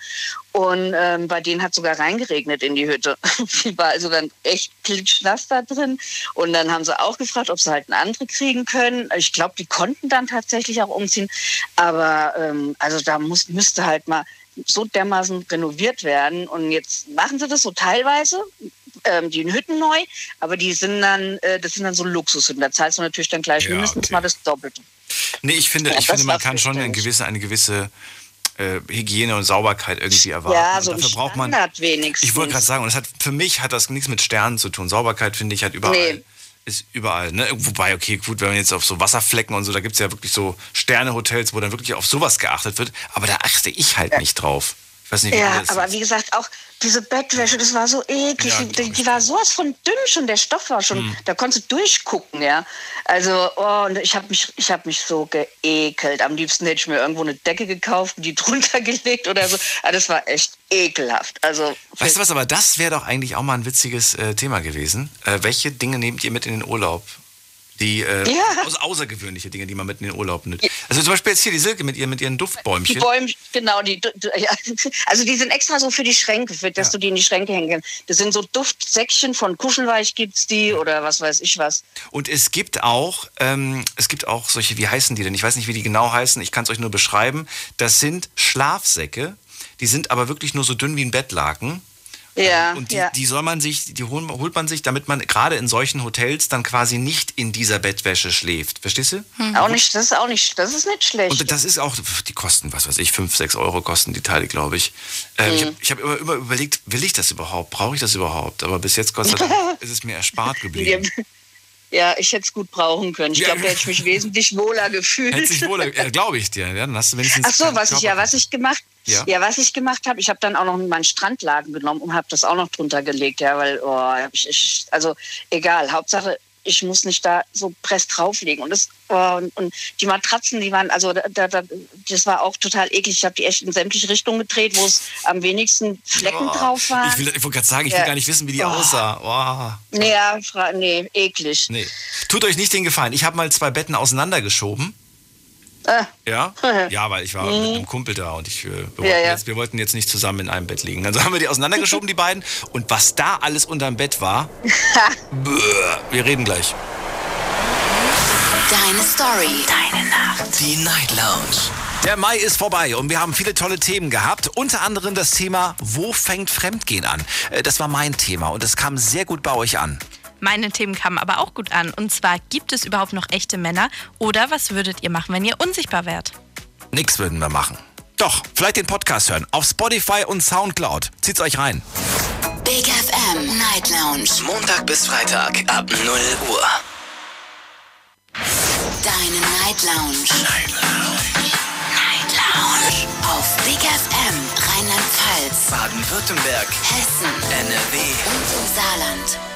Und ähm, bei denen hat sogar reingeregnet in die Hütte. die war also dann echt klitschnass da drin. Und dann haben sie auch gefragt, ob sie halt eine andere kriegen können. Ich glaube, die konnten dann tatsächlich auch umziehen. Aber ähm, also da muss, müsste halt mal so dermaßen renoviert werden. Und jetzt machen sie das so teilweise ähm, die Hütten neu, aber die sind dann, äh, das sind dann so Luxushütten. Da zahlst du natürlich dann gleich Ja, mindestens okay. mal das Doppelte. Nee, ich finde, Ja, ich finde man kann schon eine gewisse, eine gewisse äh, Hygiene und Sauberkeit irgendwie erwarten. Ja, Und so ein dafür braucht man. Wenigstens. Ich wollte gerade sagen, und das hat für mich hat das nichts mit Sternen zu tun. Sauberkeit finde ich halt überall. Nee. Ist überall, ne? Wobei, okay, gut, wenn man jetzt auf so Wasserflecken und so, da gibt es ja wirklich so Sternehotels, wo dann wirklich auf sowas geachtet wird, aber da achte ich halt nicht drauf. Weiß nicht, Ja, aber ist. wie gesagt, auch diese Bettwäsche, das war so eklig. Ja, die, die, war sowas von dünn schon, der Stoff war schon, da konntest du durchgucken, ja. Also, oh, und ich habe mich, ich hab mich so geekelt. Am liebsten hätte ich mir irgendwo eine Decke gekauft und die drunter gelegt oder so. Aber das war echt ekelhaft. Also, Weißt du was, aber das wäre doch eigentlich auch mal ein witziges äh, Thema gewesen. Äh, welche Dinge nehmt ihr mit in den Urlaub? Die äh, Ja. außergewöhnliche Dinge, die man mit in den Urlaub nimmt. Also zum Beispiel jetzt hier die Silke mit, ihr, mit ihren die Duftbäumchen. Bäume, genau, die, ja. also die sind extra so für die Schränke, für, dass Ja. du die in die Schränke hängen kannst. Das sind so Duftsäckchen von Kuschelweich gibt's die oder was weiß ich was. Und es gibt auch, ähm, es gibt auch solche, wie heißen die denn? Ich weiß nicht, wie die genau heißen. Ich kann es euch nur beschreiben. Das sind Schlafsäcke. Die sind aber wirklich nur so dünn wie ein Bettlaken. Ja, Und die, ja. die soll man sich, die holt man sich, damit man gerade in solchen Hotels dann quasi nicht in dieser Bettwäsche schläft. Verstehst du? Auch nicht, das ist auch nicht, das ist nicht schlecht. Und das ist auch, die kosten, was weiß ich, 5, 6 Euro kosten die Teile, glaube ich. Ähm, Ich habe hab immer, immer überlegt, will ich das überhaupt? Brauche ich das überhaupt? Aber bis jetzt, Dank, ist es mir erspart geblieben. Ja, ich hätte es gut brauchen können. Ich Ja. glaube, da hätte ich mich wesentlich wohler gefühlt. Hätte sich wohl, äh, glaube ich dir. Ja, dann hast du wenigstens. Ach so, was ich ja, was ich gemacht, Ja. ja, was ich gemacht habe, ich habe dann auch noch meinen Strandladen genommen und habe das auch noch drunter gelegt, ja, weil, oh, ich, ich, also egal, Hauptsache, ich muss nicht da so press drauflegen und das oh, und, und die Matratzen, die waren, also da, da, da- das war auch total eklig. Ich habe die echt in sämtliche Richtungen gedreht, wo es am wenigsten Flecken Oh, drauf waren. Ich, will- ich wollte gerade sagen, ich will Ja. gar nicht wissen, wie die Oh. aussah. Oh. nee, ja, nee, eklig. Nee. Tut euch nicht den Gefallen. Ich habe mal zwei Betten auseinandergeschoben. Äh, Ja? Ja, weil ich war mit einem Kumpel da und ich, äh, wir, wollten Ja, ja. Jetzt, wir wollten jetzt nicht zusammen in einem Bett liegen. Also haben wir die auseinandergeschoben, die beiden. Und was da alles unterm Bett war, bäh, wir reden gleich. Deine Story. Deine Nacht. Die Night Lounge. Der Mai ist vorbei und wir haben viele tolle Themen gehabt. Unter anderem das Thema, wo fängt Fremdgehen an? Äh, Das war mein Thema und es kam sehr gut bei euch an. Meine Themen kamen aber auch gut an. Und zwar, gibt es überhaupt noch echte Männer? Oder was würdet ihr machen, wenn ihr unsichtbar wärt? Nix würden wir machen. Doch, vielleicht den Podcast hören. Auf Spotify und Soundcloud. Zieht's euch rein. Big FM Night Lounge. Montag bis Freitag ab 0 Uhr. Deine Night Lounge. Night Lounge. Night Lounge. Auf Big FM Rheinland-Pfalz, Baden-Württemberg, Hessen NRW. und im Saarland.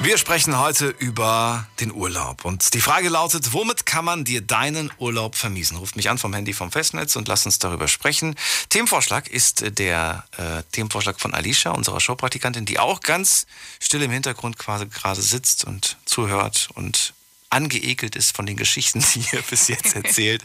Wir sprechen heute über den Urlaub. Und die Frage lautet, womit kann man dir deinen Urlaub vermiesen? Ruft mich an vom Handy vom Festnetz und lasst uns darüber sprechen. Themenvorschlag ist der äh, Themenvorschlag von Alicia, unserer Showpraktikantin, die auch ganz still im Hintergrund quasi gerade sitzt und zuhört und angeekelt ist von den Geschichten, die ihr bis jetzt erzählt.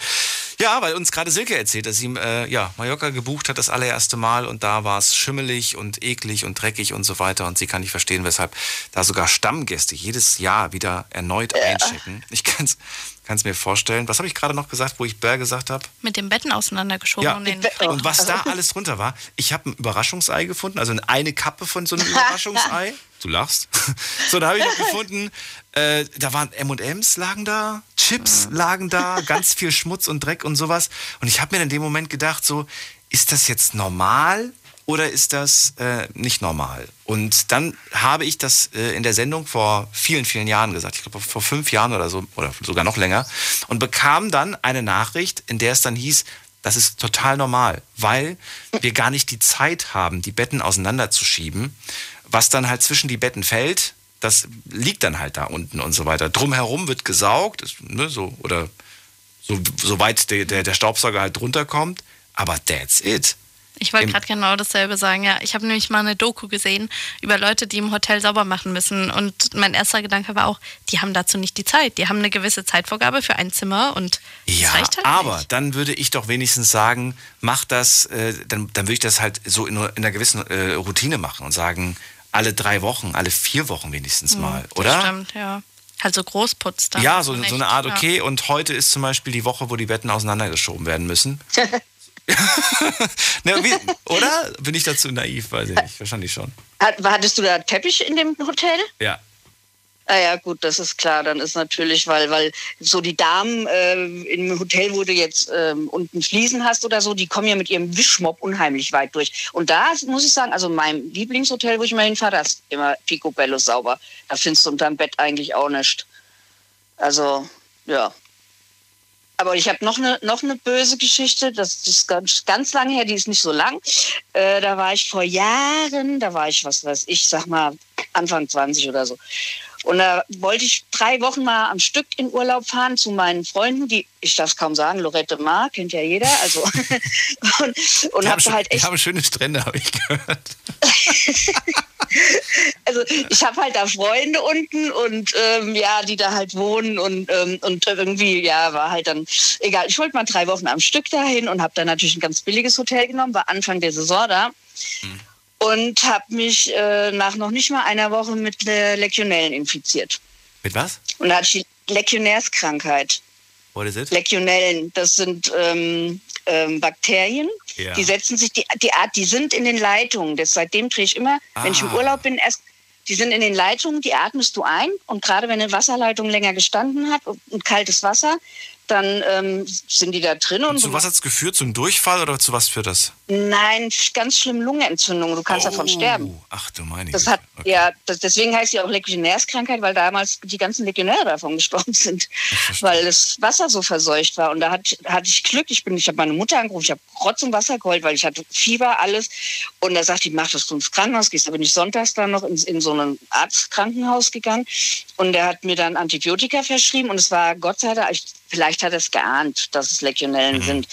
Ja, weil uns gerade Silke erzählt, dass sie äh, ja, Mallorca gebucht hat das allererste Mal und da war es schimmelig und eklig und dreckig und so weiter und sie kann nicht verstehen, weshalb da sogar Stammgäste jedes Jahr wieder erneut einchecken. Ich kann es mir vorstellen. Was habe ich gerade noch gesagt, wo ich Bär gesagt habe? Mit den Betten auseinandergeschoben Ja, und den und was da alles drunter war, ich habe ein Überraschungsei gefunden, also eine Kappe von so einem Überraschungsei. Du lachst. So, da habe ich noch gefunden, äh, da waren M&M's lagen da, Chips lagen da, ganz viel Schmutz und Dreck und sowas. Und ich habe mir in dem Moment gedacht, so, ist das jetzt normal oder ist das äh, nicht normal? Und dann habe ich das äh, in der Sendung vor vielen, vielen Jahren gesagt, ich glaube vor fünf Jahren oder so, oder sogar noch länger, und bekam dann eine Nachricht, in der es dann hieß, das ist total normal, weil wir gar nicht die Zeit haben, die Betten auseinanderzuschieben. Was dann halt zwischen die Betten fällt, das liegt dann halt da unten und so weiter. Drumherum wird gesaugt, ne, so, oder so, so weit der, der, der Staubsauger halt drunter kommt, aber that's it. Ich wollte gerade genau dasselbe sagen, ja. Ich habe nämlich mal eine Doku gesehen über Leute, die im Hotel sauber machen müssen. Und mein erster Gedanke war auch, die haben dazu nicht die Zeit. Die haben eine gewisse Zeitvorgabe für ein Zimmer und Ja, das reicht halt aber nicht. dann würde ich doch wenigstens sagen, mach das, äh, dann, dann würde ich das halt so in, in einer gewissen äh, Routine machen und sagen, alle drei Wochen, alle vier Wochen wenigstens mal, Das oder? stimmt, ja. Halt so Großputz dann. Ja, so, so eine Art, ja. okay, und heute ist zum Beispiel die Woche, wo die Betten auseinandergeschoben werden müssen. ne, wie, oder? Bin ich dazu naiv? Weiß ich nicht. Wahrscheinlich schon. Hat, hattest du da Teppich in dem Hotel? Ja. Ah ja, gut, das ist klar. Dann ist natürlich, weil, weil so die Damen äh, im Hotel, wo du jetzt ähm, unten Fliesen hast oder so, die kommen ja mit ihrem Wischmopp unheimlich weit durch. Und da muss ich sagen, also mein Lieblingshotel, wo ich mal hinfahre, das ist immer picobello sauber. Da findest du unterm Bett eigentlich auch nichts. Also, ja. Aber ich habe noch eine noch eine böse Geschichte, das ist ganz, ganz lange her, die ist nicht so lang. Äh, da war ich vor Jahren, da war ich, was weiß ich, sag mal Anfang 20 oder so. Und da wollte ich drei Wochen mal am Stück in Urlaub fahren zu meinen Freunden, die, ich darf es kaum sagen, Lorette Mar, kennt ja jeder. Also, und und habe schön- halt echt haben schöne Strände, habe ich gehört. also ich habe halt da Freunde unten und ähm, ja, die da halt wohnen und, ähm, und irgendwie, ja, war halt dann egal. Ich wollte mal drei Wochen am Stück dahin und habe dann natürlich ein ganz billiges Hotel genommen, war Anfang der Saison da und habe mich äh, nach noch nicht mal einer Woche mit äh, Legionellen infiziert. Mit was? Und da hatte ich die Legionärskrankheit. What is it? Legionellen, das sind ähm, ähm, Bakterien, Ja. die setzen sich, die, die Art, die sind in den Leitungen. Das, seitdem drehe ich immer, wenn ich im Ah. Urlaub bin, erst, die sind in den Leitungen, die atmest du ein. Und gerade wenn eine Wasserleitung länger gestanden hat und kaltes Wasser, dann ähm, sind die da drin. Und Zu was hat es geführt? Zum Durchfall oder zu was führt das? Nein, ganz schlimm Lungenentzündung. Du kannst davon sterben. Oh, Ach du meine Das hat, Okay. ja, das, deswegen heißt sie auch Legionärskrankheit, weil damals die ganzen Legionäre davon gestorben sind, weil das Wasser so verseucht war. Und da hatte, hatte ich Glück. Ich bin, ich habe meine Mutter angerufen, ich habe Rotz und Wasser geholt, weil ich hatte Fieber, alles. Und da sagt die, mach, dass du ins Krankenhaus gehst. Da bin ich sonntags dann noch in, in so ein Arztkrankenhaus gegangen und der hat mir dann Antibiotika verschrieben und es war Gott sei Dank, ich, vielleicht hat er es geahnt, dass es Legionellen sind.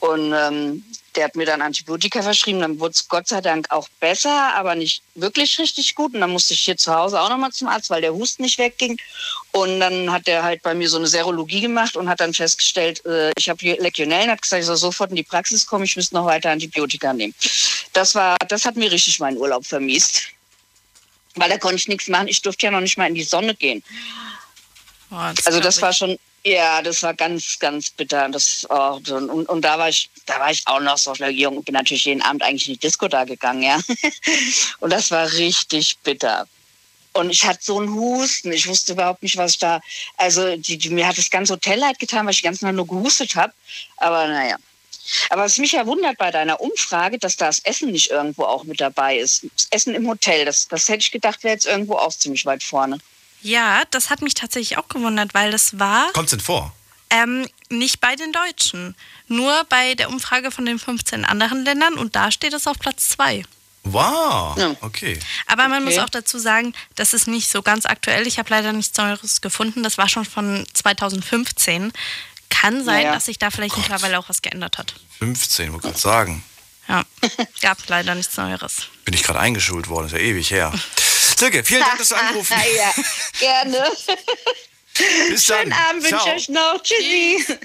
Und ähm, der hat mir dann Antibiotika verschrieben. Dann wurde es Gott sei Dank auch besser, aber nicht wirklich richtig gut. Und dann musste ich hier zu Hause auch nochmal zum Arzt, weil der Husten nicht wegging. Und dann hat er halt bei mir so eine Serologie gemacht und hat dann festgestellt, äh, ich habe Legionellen, hat gesagt, ich soll sofort in die Praxis kommen, ich müsste noch weiter Antibiotika nehmen. Das war, das hat mir richtig meinen Urlaub vermiest. Weil da konnte ich nichts machen. Ich durfte ja noch nicht mal in die Sonne gehen. Oh, das Also das war schon, ja, das war ganz, ganz bitter. Das, oh, und, und da war ich, da war ich auch noch so jung und bin natürlich jeden Abend eigentlich in die Disco da gegangen, ja. Und das war richtig bitter. Und ich hatte so einen Husten. Ich wusste überhaupt nicht, was ich da. Also die, die, mir hat das ganze Hotel leid getan, weil ich die ganze Nacht nur gehustet habe. Aber naja. Aber was mich ja wundert bei deiner Umfrage, dass das Essen nicht irgendwo auch mit dabei ist. Das Essen im Hotel, das, das hätte ich gedacht, wäre jetzt irgendwo auch ziemlich weit vorne. Ja, das hat mich tatsächlich auch gewundert, weil das war Kommt's denn vor? ähm, nicht bei den Deutschen. Nur bei der Umfrage von den 15 anderen Ländern und da steht es auf Platz 2. Wow. Ja. Okay. Aber man Okay. muss auch dazu sagen, das ist nicht so ganz aktuell. Ich habe leider nichts Neues gefunden. Das war schon von 2015. Kann sein, Naja. dass sich da vielleicht mittlerweile auch was geändert hat. 15, wollte gerade sagen. Ja, gab leider nichts Neueres. Bin ich gerade eingeschult worden, ist ja ewig her. Silke, vielen Dank, dass du angerufen ja, gerne. Bis dann. Schönen Abend wünsche ich euch noch. Tschüssi.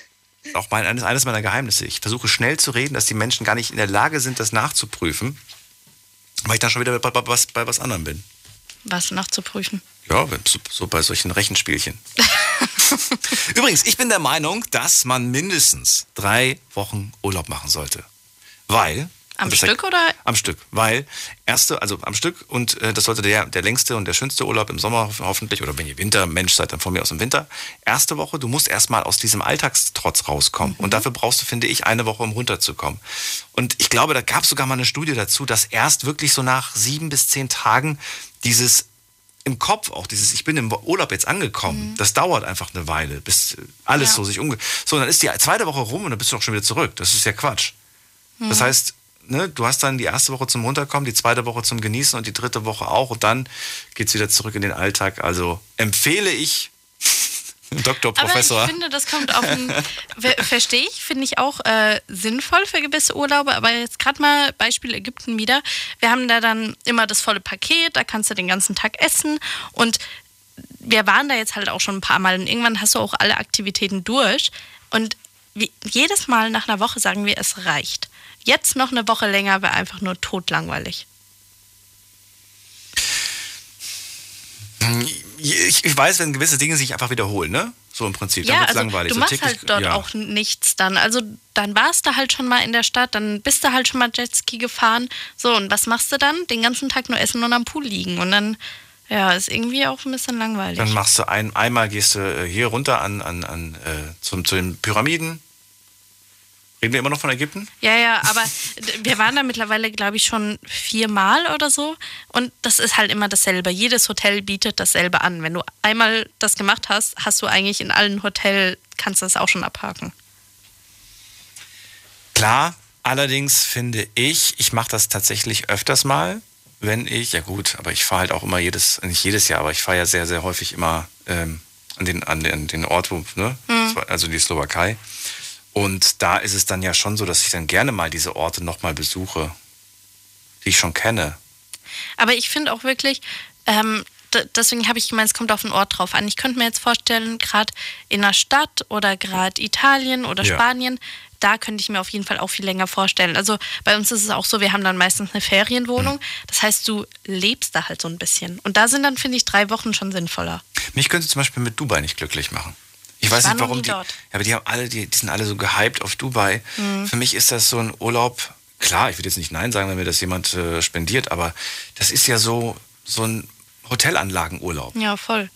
Auch mein, eines, eines meiner Geheimnisse. Ich versuche schnell zu reden, dass die Menschen gar nicht in der Lage sind, das nachzuprüfen, weil ich dann schon wieder bei, bei, was, bei was anderem bin. Was nachzuprüfen. Ja, so, so bei solchen Rechenspielchen. Übrigens, ich bin der Meinung, dass man mindestens drei Wochen Urlaub machen sollte. Weil. Am das- Stück oder? Am Stück. Weil, erste, also am Stück und äh, das sollte der, der längste und der schönste Urlaub im Sommer ho- hoffentlich, oder wenn ihr Wintermensch seid, dann von mir aus im Winter. Erste Woche, du musst erstmal aus diesem Alltagstrotz rauskommen. Und dafür brauchst du, finde ich, eine Woche, um runterzukommen. Und ich glaube, da gab es sogar mal eine Studie dazu, dass erst wirklich so nach sieben bis zehn Tagen dieses im Kopf auch dieses, ich bin im Urlaub jetzt angekommen, das dauert einfach eine Weile, bis alles Ja. so sich umge... So, dann ist die zweite Woche rum und dann bist du auch schon wieder zurück. Das ist ja Quatsch. Das heißt, ne, du hast dann die erste Woche zum Runterkommen, die zweite Woche zum Genießen und die dritte Woche auch und dann geht's wieder zurück in den Alltag. Also empfehle ich Doktor, Aber Professor. ich finde, das kommt auf ein. Ver Verstehe ich, finde ich auch äh, sinnvoll für gewisse Urlaube. Aber jetzt gerade mal Beispiel Ägypten wieder. Wir haben da dann immer das volle Paket, da kannst du den ganzen Tag essen. Und wir waren da jetzt halt auch schon ein paar Mal und irgendwann hast du auch alle Aktivitäten durch. Und wie, jedes Mal nach einer Woche sagen wir, es reicht. Jetzt noch eine Woche länger wäre einfach nur totlangweilig. ich, ich weiß, wenn gewisse Dinge sich einfach wiederholen, ne? So im Prinzip. Dann Ja, wird's also langweilig. du so machst täglich- halt dort ja. auch nichts dann. Also dann warst du halt schon mal in der Stadt, dann bist du halt schon mal Jetski gefahren. So, und was machst du dann? Den ganzen Tag nur essen und am Pool liegen. Und dann, ja, ist irgendwie auch ein bisschen langweilig. Dann machst du ein, einmal gehst du äh, hier runter an, an, an äh, zum, zu den Pyramiden. Reden wir immer noch von Ägypten? Ja, ja, aber wir waren da mittlerweile, glaube ich, schon viermal oder so. Und das ist halt immer dasselbe. Jedes Hotel bietet dasselbe an. Wenn du einmal das gemacht hast, hast du eigentlich in allen Hotels, kannst du das auch schon abhaken. Klar, allerdings finde ich, ich mache das tatsächlich öfters mal, wenn ich, ja gut, aber ich fahre halt auch immer jedes, nicht jedes Jahr, aber ich fahre ja sehr, sehr häufig immer ähm, an, den, an, den, an den Ort, wo, ne? also die Slowakei. Und da ist es dann ja schon so, dass ich dann gerne mal diese Orte nochmal besuche, die ich schon kenne. Aber ich finde auch wirklich, ähm, deswegen habe ich gemeint, es kommt auf den Ort drauf an. Ich könnte mir jetzt vorstellen, gerade in einer Stadt oder gerade Italien oder Ja. Spanien, da könnte ich mir auf jeden Fall auch viel länger vorstellen. Also bei uns ist es auch so, wir haben dann meistens eine Ferienwohnung. Das heißt, du lebst da halt so ein bisschen. Und da sind dann, finde ich, drei Wochen schon sinnvoller. Mich könnte zum Beispiel mit Dubai nicht glücklich machen. Ich weiß nicht, warum die. dort. Ja, aber die haben alle, die, die sind alle so gehypt auf Dubai. Mhm. Für mich ist das so ein Urlaub. Klar, ich würde jetzt nicht Nein sagen, wenn mir das jemand äh, spendiert, aber das ist ja so, so ein Hotelanlagenurlaub. Ja, voll.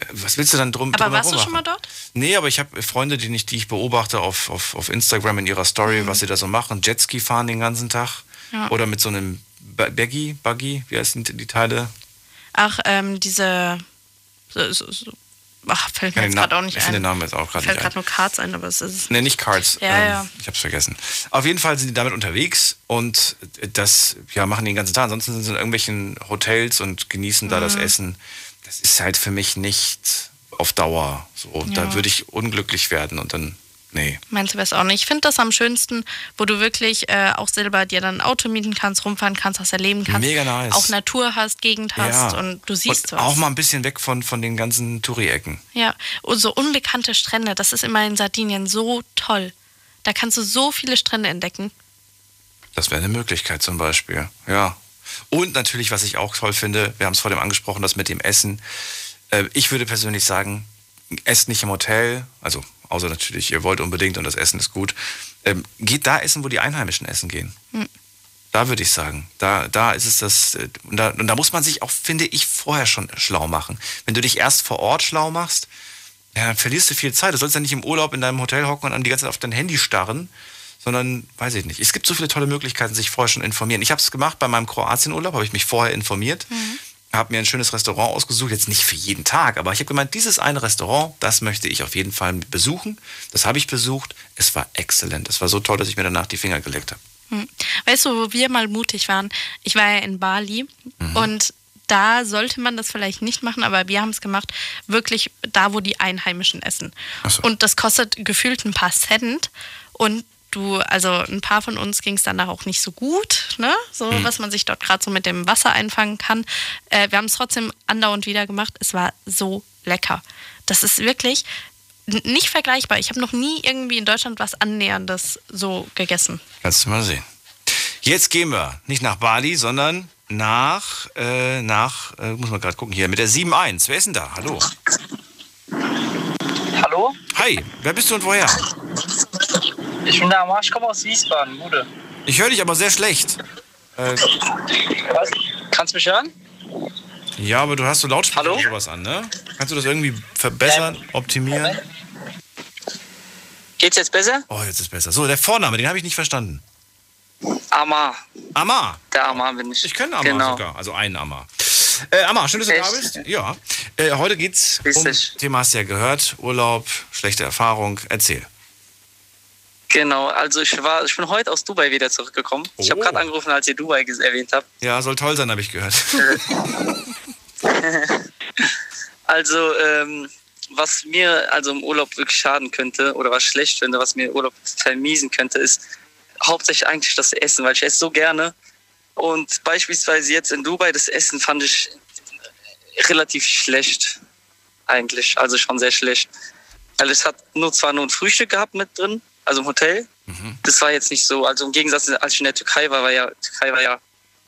Äh, Was willst du dann drum Aber warst du schon mal dort? Nee, aber ich habe Freunde, die, nicht, die ich beobachte auf, auf, auf Instagram in ihrer Story, was sie da so machen. Jetski fahren den ganzen Tag. Mhm. Ja. Oder mit so einem Ba- Baggy, Buggy, wie heißen die, die Teile? Ach, ähm, diese. So, so, so. Ach, fällt mir Ja, gerade auch nicht ich finde ein. den Namen jetzt auch gerade Fällt gerade nur Cards ein, aber es ist. Nee, nicht Cards. Ja, ähm, ja. Ich hab's vergessen. Auf jeden Fall sind die damit unterwegs und das ja, machen die den ganzen Tag. Ansonsten sind sie in irgendwelchen Hotels und genießen da Mhm. das Essen. Das ist halt für mich nicht auf Dauer so. Da Ja. würde ich unglücklich werden und dann, nee. Meinst du es auch nicht? Ich finde das am schönsten, wo du wirklich äh, auch selber dir dann ein Auto mieten kannst, rumfahren kannst, was erleben kannst. Mega nice. Auch Natur hast, Gegend hast und du siehst und was. Auch mal ein bisschen weg von, von den ganzen Touri-Ecken. Ja, und so unbekannte Strände, das ist immer in Sardinien so toll. Da kannst du so viele Strände entdecken. Das wäre eine Möglichkeit zum Beispiel. Ja. Und natürlich, was ich auch toll finde, wir haben es vor dem angesprochen, das mit dem Essen. Äh, Ich würde persönlich sagen, esst nicht im Hotel, also außer natürlich, ihr wollt unbedingt und das Essen ist gut. Ähm, Geht da essen, wo die Einheimischen essen gehen. Da würde ich sagen, da, da ist es das, äh, und da, und da muss man sich auch, finde ich, vorher schon schlau machen. Wenn du dich erst vor Ort schlau machst, ja, dann verlierst du viel Zeit. Du sollst ja nicht im Urlaub in deinem Hotel hocken und dann die ganze Zeit auf dein Handy starren, sondern, weiß ich nicht. Es gibt so viele tolle Möglichkeiten, sich vorher schon informieren. Ich habe es gemacht bei meinem Kroatienurlaub, habe ich mich vorher informiert, habe mir ein schönes Restaurant ausgesucht, jetzt nicht für jeden Tag, aber ich habe gemeint, dieses eine Restaurant, das möchte ich auf jeden Fall besuchen. Das habe ich besucht. Es war exzellent. Es war so toll, dass ich mir danach die Finger geleckt habe. Hm. Weißt du, wo wir mal mutig waren? Ich war ja in Bali und da sollte man das vielleicht nicht machen, aber wir haben es gemacht, wirklich da, wo die Einheimischen essen. So. Und das kostet gefühlt ein paar Cent und du, also ein paar von uns ging es danach auch nicht so gut, ne? So, was man sich dort gerade so mit dem Wasser einfangen kann. Äh, wir haben es trotzdem andauernd wieder gemacht. Es war so lecker. Das ist wirklich nicht vergleichbar. Ich habe noch nie irgendwie in Deutschland was Annäherndes so gegessen. Kannst du mal sehen. Jetzt gehen wir nicht nach Bali, sondern nach, äh, nach, äh, muss man gerade gucken hier, mit der 7.1. Wer ist denn da? Hallo. Hallo? Hi, wer bist du und woher? Ich bin der Amar, ich komme aus Wiesbaden, Bude. Ich höre dich aber sehr schlecht. Äh, Was? Kannst du mich hören? ja, aber du hast so Lautsprecher Hallo? und sowas an, ne? Kannst du das irgendwie verbessern, optimieren? Geht's jetzt besser? Oh, jetzt ist besser. So, der Vorname, den habe ich nicht verstanden. Amar, Amar. der Amar bin ich. Ich kenne Amar genau. sogar, also einen Amar. Äh, Amar, schön, dass du da Echt? bist. Ja. Äh, heute geht's um Richtig. Thema hast du ja gehört, Urlaub, schlechte Erfahrung. Erzähl. Genau, also ich war, ich bin heute aus Dubai wieder zurückgekommen. Ich habe Oh. gerade angerufen, als ihr Dubai erwähnt habt. Ja, soll toll sein, habe ich gehört. Also, ähm, was mir also im Urlaub wirklich schaden könnte oder was schlecht finde, was mir Urlaub vermiesen könnte, ist hauptsächlich eigentlich das Essen, weil ich esse so gerne. Und beispielsweise jetzt in Dubai, das Essen fand ich relativ schlecht eigentlich, also schon sehr schlecht. Also es hat nur zwar nur ein Frühstück gehabt mit drin, also im Hotel. Das war jetzt nicht so, also im Gegensatz, als ich in der Türkei war, war ja, Türkei war ja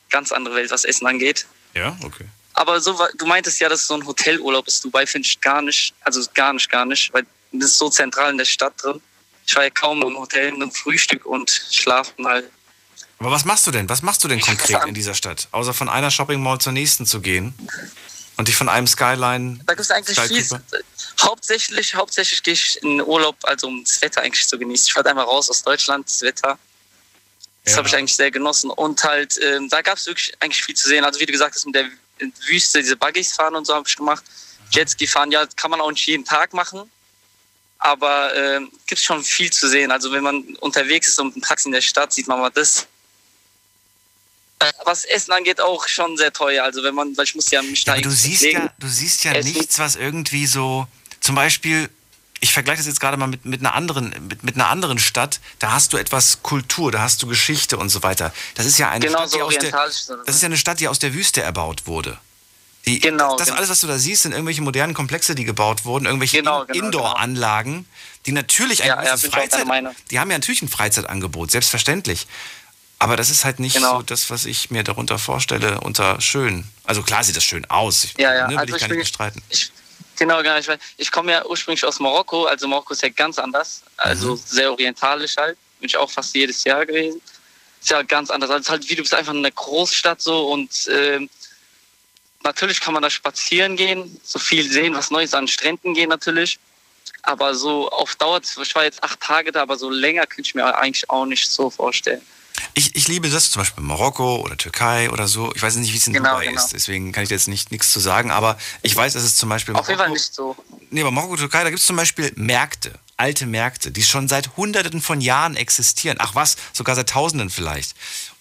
ganz andere Welt, was Essen angeht. Ja, okay. Aber so, du meintest ja, dass es so ein Hotelurlaub ist. Dubai finde ich gar nicht, also gar nicht, gar nicht, weil das ist so zentral in der Stadt drin. Ich war ja kaum im Hotel, nur Frühstück und schlafen halt. Aber was machst du denn? Was machst du denn konkret in dieser Stadt? Außer von einer Shopping Mall zur nächsten zu gehen und dich von einem Skyline. Da gibt es eigentlich viel. Hauptsächlich, hauptsächlich gehe ich in Urlaub, also um das Wetter eigentlich zu genießen. Ich wollte einmal raus aus Deutschland, das Wetter. Das Ja. habe ich eigentlich sehr genossen. Und halt, ähm, da gab es wirklich eigentlich viel zu sehen. Also wie du gesagt hast, mit der Wüste, diese Buggies fahren und so habe ich gemacht. Jetski fahren, ja, kann man auch nicht jeden Tag machen. Aber ähm, gibt schon viel zu sehen. Also wenn man unterwegs ist und Taxi in der Stadt, sieht man mal das. Äh, Was Essen angeht, auch schon sehr teuer. Also wenn man, weil ich muss ja mich Ja, da aber du siehst ja, du siehst ja Essen. nichts, was irgendwie so. Zum Beispiel, ich vergleiche das jetzt gerade mal mit, mit, einer anderen, mit, mit einer anderen Stadt. Da hast du etwas Kultur, da hast du Geschichte und so weiter. Das ist ja eine Genau Stadt, so die aus der, das ist ja eine Stadt, die aus der Wüste erbaut wurde. Die, Genau, Das, genau. alles, was du da siehst, sind irgendwelche modernen Komplexe, die gebaut wurden, irgendwelche Genau, In- genau, Indoor-Anlagen, die natürlich ein Ja, ja, ich Freizeit, die haben ja natürlich ein Freizeitangebot, selbstverständlich. Aber das ist halt nicht Genau. so das, was ich mir darunter vorstelle, unter schön. Also klar sieht das schön aus. Ich, Ja, ja. Ne, will Also ich ich gar bin- nicht bestreiten. Ich, genau, genau. Ich, ich komme ja ursprünglich aus Marokko, also Marokko ist ja ganz anders. Also sehr orientalisch halt. Bin ich auch fast jedes Jahr gewesen. Ist ja ganz anders. Also halt wie du bist einfach in einer Großstadt so und ähm, natürlich kann man da spazieren gehen, so viel sehen, was Neues an Stränden gehen natürlich. Aber so auf Dauer, ich war jetzt acht Tage da, aber so länger könnte ich mir eigentlich auch nicht so vorstellen. Ich, ich liebe das, zum Beispiel Marokko oder Türkei oder so. Ich weiß nicht, wie es in Genau, Dubai genau. ist, deswegen kann ich da jetzt nicht nichts zu sagen. Aber ich weiß, dass es zum Beispiel Auf jeden Fall Marokko- nicht so. Nee, aber Marokko, Türkei, da gibt es zum Beispiel Märkte, alte Märkte, die schon seit Hunderten von Jahren existieren. Ach was, sogar seit Tausenden vielleicht.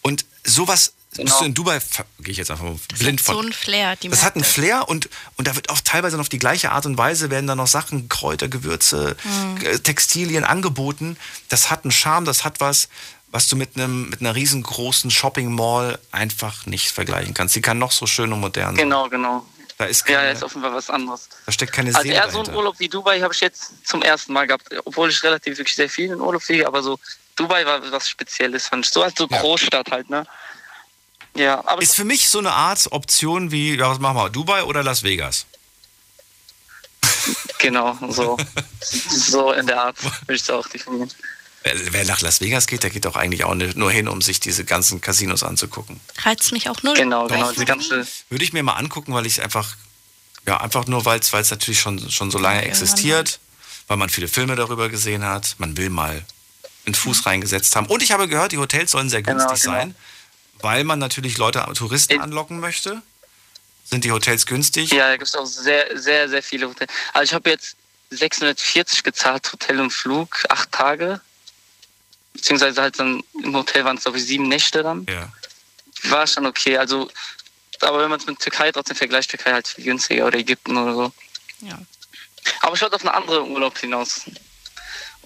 Und sowas bist Genau. du in Dubai, ver- gehe ich jetzt einfach mal Das blind hat so von. ein Flair, die Das hat einen. Flair und, und da wird auch teilweise auf die gleiche Art und Weise werden da noch Sachen, Kräuter, Gewürze, äh, Textilien angeboten. Das hat einen Charme, das hat was, was du mit einem mit einer riesengroßen Shopping Mall einfach nicht vergleichen kannst. Die kann noch so schön und modern sein. Genau, genau. Da ist Ja, keine, ist auf jeden Fall was anderes. da steckt keine Also Seele eher so ein dahinter. Urlaub wie Dubai habe ich jetzt zum ersten Mal gehabt, obwohl ich relativ wirklich sehr viel in Urlaub fliege, aber so Dubai war was Spezielles, fand ich. So als so Ja. Großstadt halt, ne? Ja, aber Ist für mich so eine Art Option wie, ja, was machen wir, Dubai oder Las Vegas? genau, so. so in der Art würde ich es auch definieren. Wer wer nach Las Vegas geht, der geht doch eigentlich auch nur hin, um sich diese ganzen Casinos anzugucken. Reizt mich auch null. Genau, Doch. genau. Die ganze, Würde ich mir mal angucken, weil ich einfach, ja, einfach nur, weil es natürlich schon, schon so lange Irgendwann existiert, weil man viele Filme darüber gesehen hat. Man will mal einen Fuß Mhm. reingesetzt haben. Und ich habe gehört, die Hotels sollen sehr Genau, günstig genau. sein, weil man natürlich Leute, Touristen In- anlocken möchte. Sind die Hotels günstig? ja, da gibt es auch sehr, sehr, sehr viele Hotels. Also ich habe jetzt 640 gezahlt, Hotel und Flug, acht Tage. Beziehungsweise halt dann im Hotel waren es, glaube ich, sieben Nächte dann. Ja. war schon okay. Also, aber wenn man es mit Türkei trotzdem vergleicht, Türkei halt viel günstiger oder Ägypten oder so. Ja. Aber ich wollte auf einen anderen Urlaub hinaus.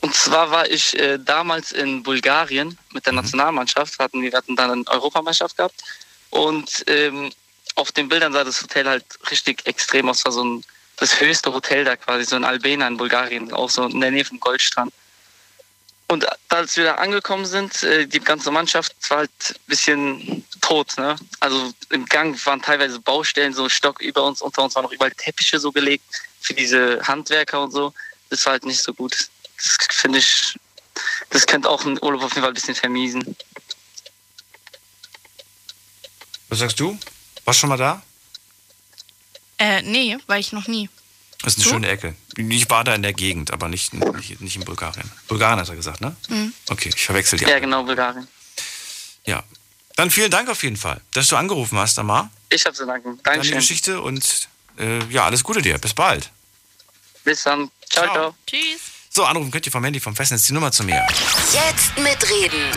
Und zwar war ich äh, damals in Bulgarien mit der Nationalmannschaft. Hatten, wir hatten dann eine Europameisterschaft gehabt. Und ähm, auf den Bildern sah das Hotel halt richtig extrem aus. War so ein das höchste Hotel da quasi, so in Albena in Bulgarien, auch so in der Nähe vom Goldstrand. Und als wir da angekommen sind, äh, die ganze Mannschaft war halt ein bisschen tot. Ne? Also im Gang waren teilweise Baustellen, so Stock über uns, unter uns waren noch überall Teppiche so gelegt für diese Handwerker und so. Das war halt nicht so gut. Das finde ich, das könnte auch einen Urlaub auf jeden Fall ein bisschen vermiesen. Was sagst du? Warst du schon mal da? Äh, nee, war ich noch nie. Das ist eine Du? schöne Ecke. Ich war da in der Gegend, aber nicht, nicht, nicht in Bulgarien. Bulgarien hat er gesagt, ne? Mhm. Okay, ich verwechsel die. Ja, Ja, genau, Bulgarien. ja. Dann vielen Dank auf jeden Fall, dass du angerufen hast, Amar. Ich habe zu danken. Deine Dankeschön. Geschichte und äh, ja, alles Gute dir. Bis bald. Bis dann. Ciao, Ciao. ciao. Tschüss. So, anrufen könnt ihr vom Handy vom Festnetz die Nummer zu mir. Jetzt mitreden.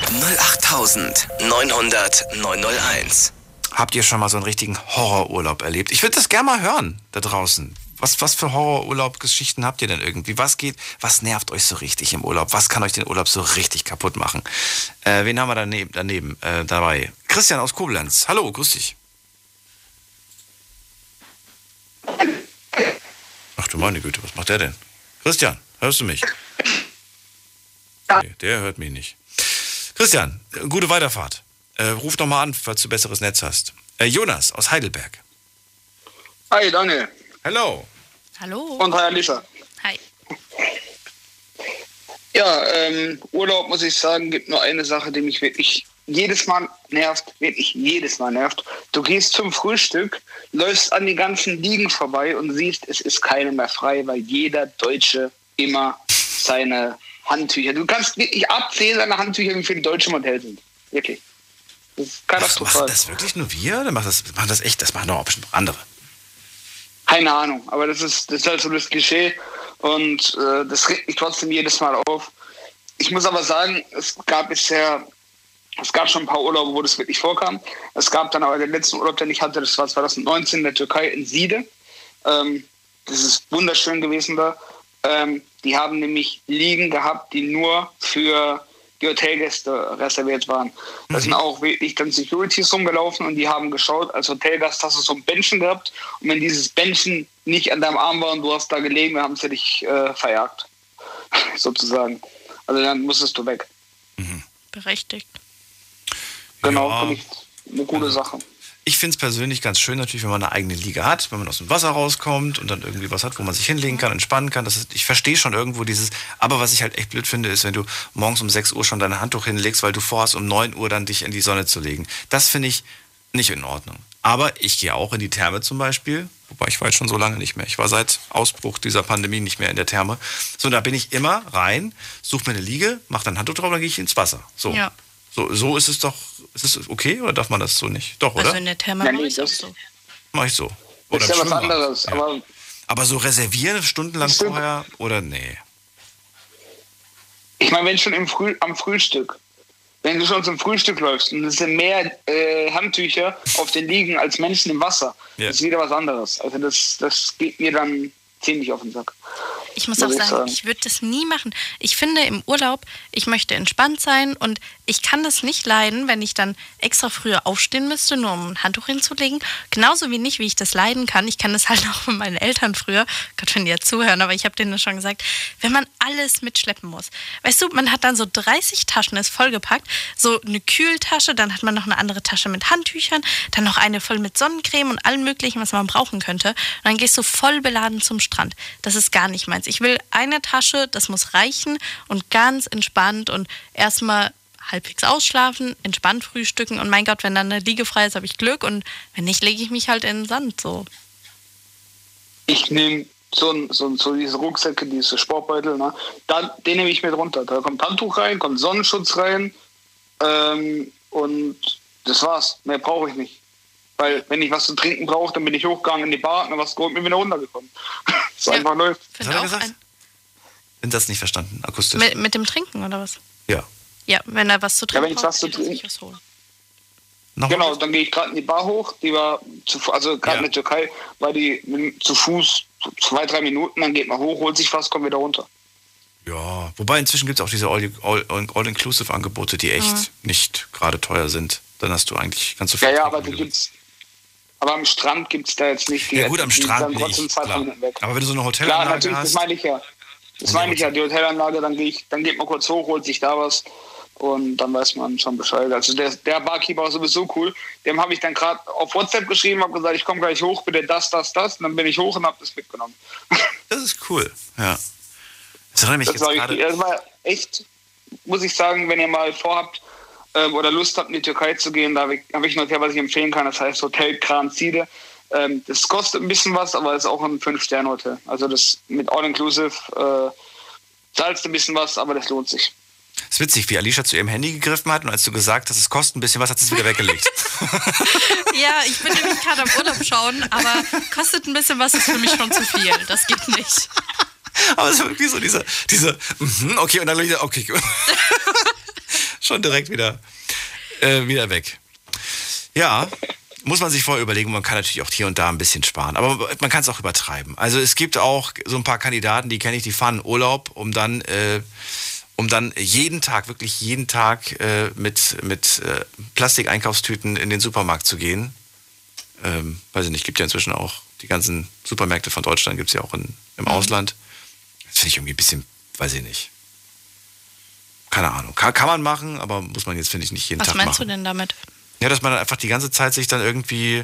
08900 901. Habt ihr schon mal so einen richtigen Horrorurlaub erlebt? Ich würde das gerne mal hören da draußen. Was, was für Horrorurlaubgeschichten habt ihr denn irgendwie? Was geht, was nervt euch so richtig im Urlaub? Was kann euch den Urlaub so richtig kaputt machen? Äh, wen haben wir daneben, daneben äh, dabei? Christian aus Koblenz. Hallo, grüß dich. Ach du meine Güte, was macht der denn? Christian, hörst du mich? Nee, der hört mich nicht. Christian, gute Weiterfahrt. Äh, ruf doch mal an, falls du besseres Netz hast. Äh, Jonas aus Heidelberg. Hi Daniel Hallo. Hallo. und hi Alicia. Hi. Ja, ähm, Urlaub muss ich sagen, gibt nur eine Sache, die mich wirklich jedes Mal nervt, wirklich jedes Mal nervt. Du gehst zum Frühstück, läufst an den ganzen Liegen vorbei und siehst, es ist keine mehr frei, weil jeder Deutsche immer seine Handtücher. Du kannst wirklich abzählen seine Handtücher, wie viele Deutsche im Hotel sind. Wirklich. Das ist Das, katastrophal. machen das wirklich nur wir? Oder macht das, machen das echt? Das machen doch auch bestimmt andere. Keine Ahnung, aber das ist, das ist halt so das Klischee und äh, das regt mich trotzdem jedes Mal auf. Ich muss aber sagen, es gab bisher, es gab schon ein paar Urlaube, wo das wirklich vorkam. Es gab dann aber den letzten Urlaub, den ich hatte, das war 2019 in der Türkei in Siede. Ähm, das ist wunderschön gewesen da. Ähm, die haben nämlich Liegen gehabt, die nur für die Hotelgäste reserviert waren. Da sind auch wirklich dann Securities rumgelaufen und die haben geschaut, als Hotelgast hast du so ein Bändchen gehabt und wenn dieses Bändchen nicht an deinem Arm war und du hast da gelegen, dann haben sie dich äh, verjagt. Sozusagen. Also dann musstest du weg. Berechtigt. Genau, Ja. finde ich eine gute Sache. Ich finde es persönlich ganz schön, natürlich, wenn man eine eigene Liga hat, wenn man aus dem Wasser rauskommt und dann irgendwie was hat, wo man sich hinlegen kann, entspannen kann. Das ist, ich verstehe schon irgendwo dieses, aber was ich halt echt blöd finde, ist, wenn du morgens um 6 Uhr schon dein Handtuch hinlegst, weil du vorhast, um 9 Uhr dann dich in die Sonne zu legen. Das finde ich nicht in Ordnung. Aber ich gehe auch in die Therme zum Beispiel, wobei ich war jetzt schon so lange nicht mehr. Ich war seit Ausbruch dieser Pandemie nicht mehr in der Therme. So, da bin ich immer rein, suche mir eine Liege, mache dann Handtuch drauf, dann gehe ich ins Wasser. So. Ja. So, so ist es doch, ist es okay oder darf man das so nicht? Doch, oder? Also in der Therme Ja, mache ich das- so. Mach ich so. Das Oder ist ja was anderes, Ja. aber Aber so reservieren stundenlang Stimmt. vorher oder nee? ich meine, wenn schon im Früh, am Frühstück, wenn du schon zum Frühstück läufst und es sind mehr äh, Handtücher auf den Liegen als Menschen im Wasser, Ja. das ist wieder was anderes. Also das, das geht mir dann ziemlich auf den Sack. Ich muss auch sagen, ich würde das nie machen. Ich finde im Urlaub, ich möchte entspannt sein und ich kann das nicht leiden, wenn ich dann extra früher aufstehen müsste, nur um ein Handtuch hinzulegen. Genauso wie nicht, wie ich das leiden kann. Ich kann das halt auch von meinen Eltern früher, Gott, wenn die jetzt zuhören, aber ich habe denen das schon gesagt, wenn man alles mitschleppen muss. Weißt du, man hat dann so 30 Taschen, ist vollgepackt, so eine Kühltasche, dann hat man noch eine andere Tasche mit Handtüchern, dann noch eine voll mit Sonnencreme und allem möglichen, was man brauchen könnte. Und dann gehst du voll beladen zum Strand. Das ist gar nicht meins. Ich will eine Tasche, das muss reichen und ganz entspannt und erstmal halbwegs ausschlafen, entspannt frühstücken und mein Gott, wenn dann eine Liege frei ist, habe ich Glück und wenn nicht, lege ich mich halt in den Sand so. Ich nehme so, so, so diese Rucksäcke, diese Sportbeutel, ne? da, den nehme ich mit runter. Da kommt Handtuch rein, kommt Sonnenschutz rein ähm, und das war's. Mehr brauche ich nicht. Weil wenn ich was zu trinken brauche, dann bin ich hochgegangen in die Bar, hab mir was geholt, bin wieder runtergekommen. so Ja. einfach läuft. Was Finde hat er gesagt? ein, Bin das nicht verstanden, akustisch. mit, mit dem Trinken oder was? ja. Ja, wenn er was zu Ja, trinken wenn ich was zu trinken- was holen. Genau, dann gehe ich gerade in die Bar hoch, die war zu, also gerade Ja. in der Türkei, war die zu Fuß so zwei, drei Minuten, dann geht man hoch, holt sich was, kommt wieder runter. Ja, wobei inzwischen gibt es auch diese All- All- All-Inclusive-Angebote, die echt nicht gerade teuer sind. Dann hast du eigentlich, kannst du viel Ja, ja, aber willst. gibt's, Aber am Strand gibt es da jetzt nicht die Ja gut, am Strand nicht, klar. Aber wenn du so eine Klar, Hotelanlage natürlich, das hast, meine ich ja. Das meine ich ja, die Hotelanlage, dann ich, dann geht man kurz hoch, holt sich da was und dann weiß man schon Bescheid. Also der, der Barkeeper war sowieso cool. Dem habe ich dann gerade auf WhatsApp geschrieben, habe gesagt, ich komme gleich hoch, bitte das, das, das. Und dann bin ich hoch und habe das mitgenommen. das ist cool. Ja. Das Das war, richtig, das war echt, muss ich sagen, wenn ihr mal vorhabt ähm, oder Lust habt, in die Türkei zu gehen, da habe ich, hab ich ein Hotel, was ich empfehlen kann. Das heißt Hotel Kranzide. Ähm, das kostet ein bisschen was, aber ist auch ein 5-Sterne-Hotel. Also das mit All-Inclusive äh, zahlst du ein bisschen was, aber das lohnt sich. Es ist witzig, wie Alicia zu ihrem Handy gegriffen hat und als du gesagt hast, es kostet ein bisschen was, hat sie es wieder weggelegt. Ja, ich bin nämlich gerade am Urlaub schauen, aber kostet ein bisschen was, ist für mich schon zu viel. Das geht nicht. Aber es ist wirklich so diese, diese, mhm, okay, und dann okay. Schon direkt wieder, äh, wieder weg. Ja, muss man sich vorher überlegen, man kann natürlich auch hier und da ein bisschen sparen, aber man kann es auch übertreiben. Also es gibt auch so ein paar Kandidaten, die kenne ich, die fahren in Urlaub, um dann, äh, um dann jeden Tag, wirklich jeden Tag äh, mit, mit äh, Plastikeinkaufstüten in den Supermarkt zu gehen. Ähm, weiß ich nicht, gibt ja inzwischen auch die ganzen Supermärkte von Deutschland, gibt es ja auch in, im Ausland. Das finde ich irgendwie ein bisschen, weiß ich nicht. Keine Ahnung. Kann, kann man machen, aber muss man jetzt, finde ich, nicht jeden Was Tag meinst machen. du denn damit? Ja, dass man dann einfach die ganze Zeit sich dann irgendwie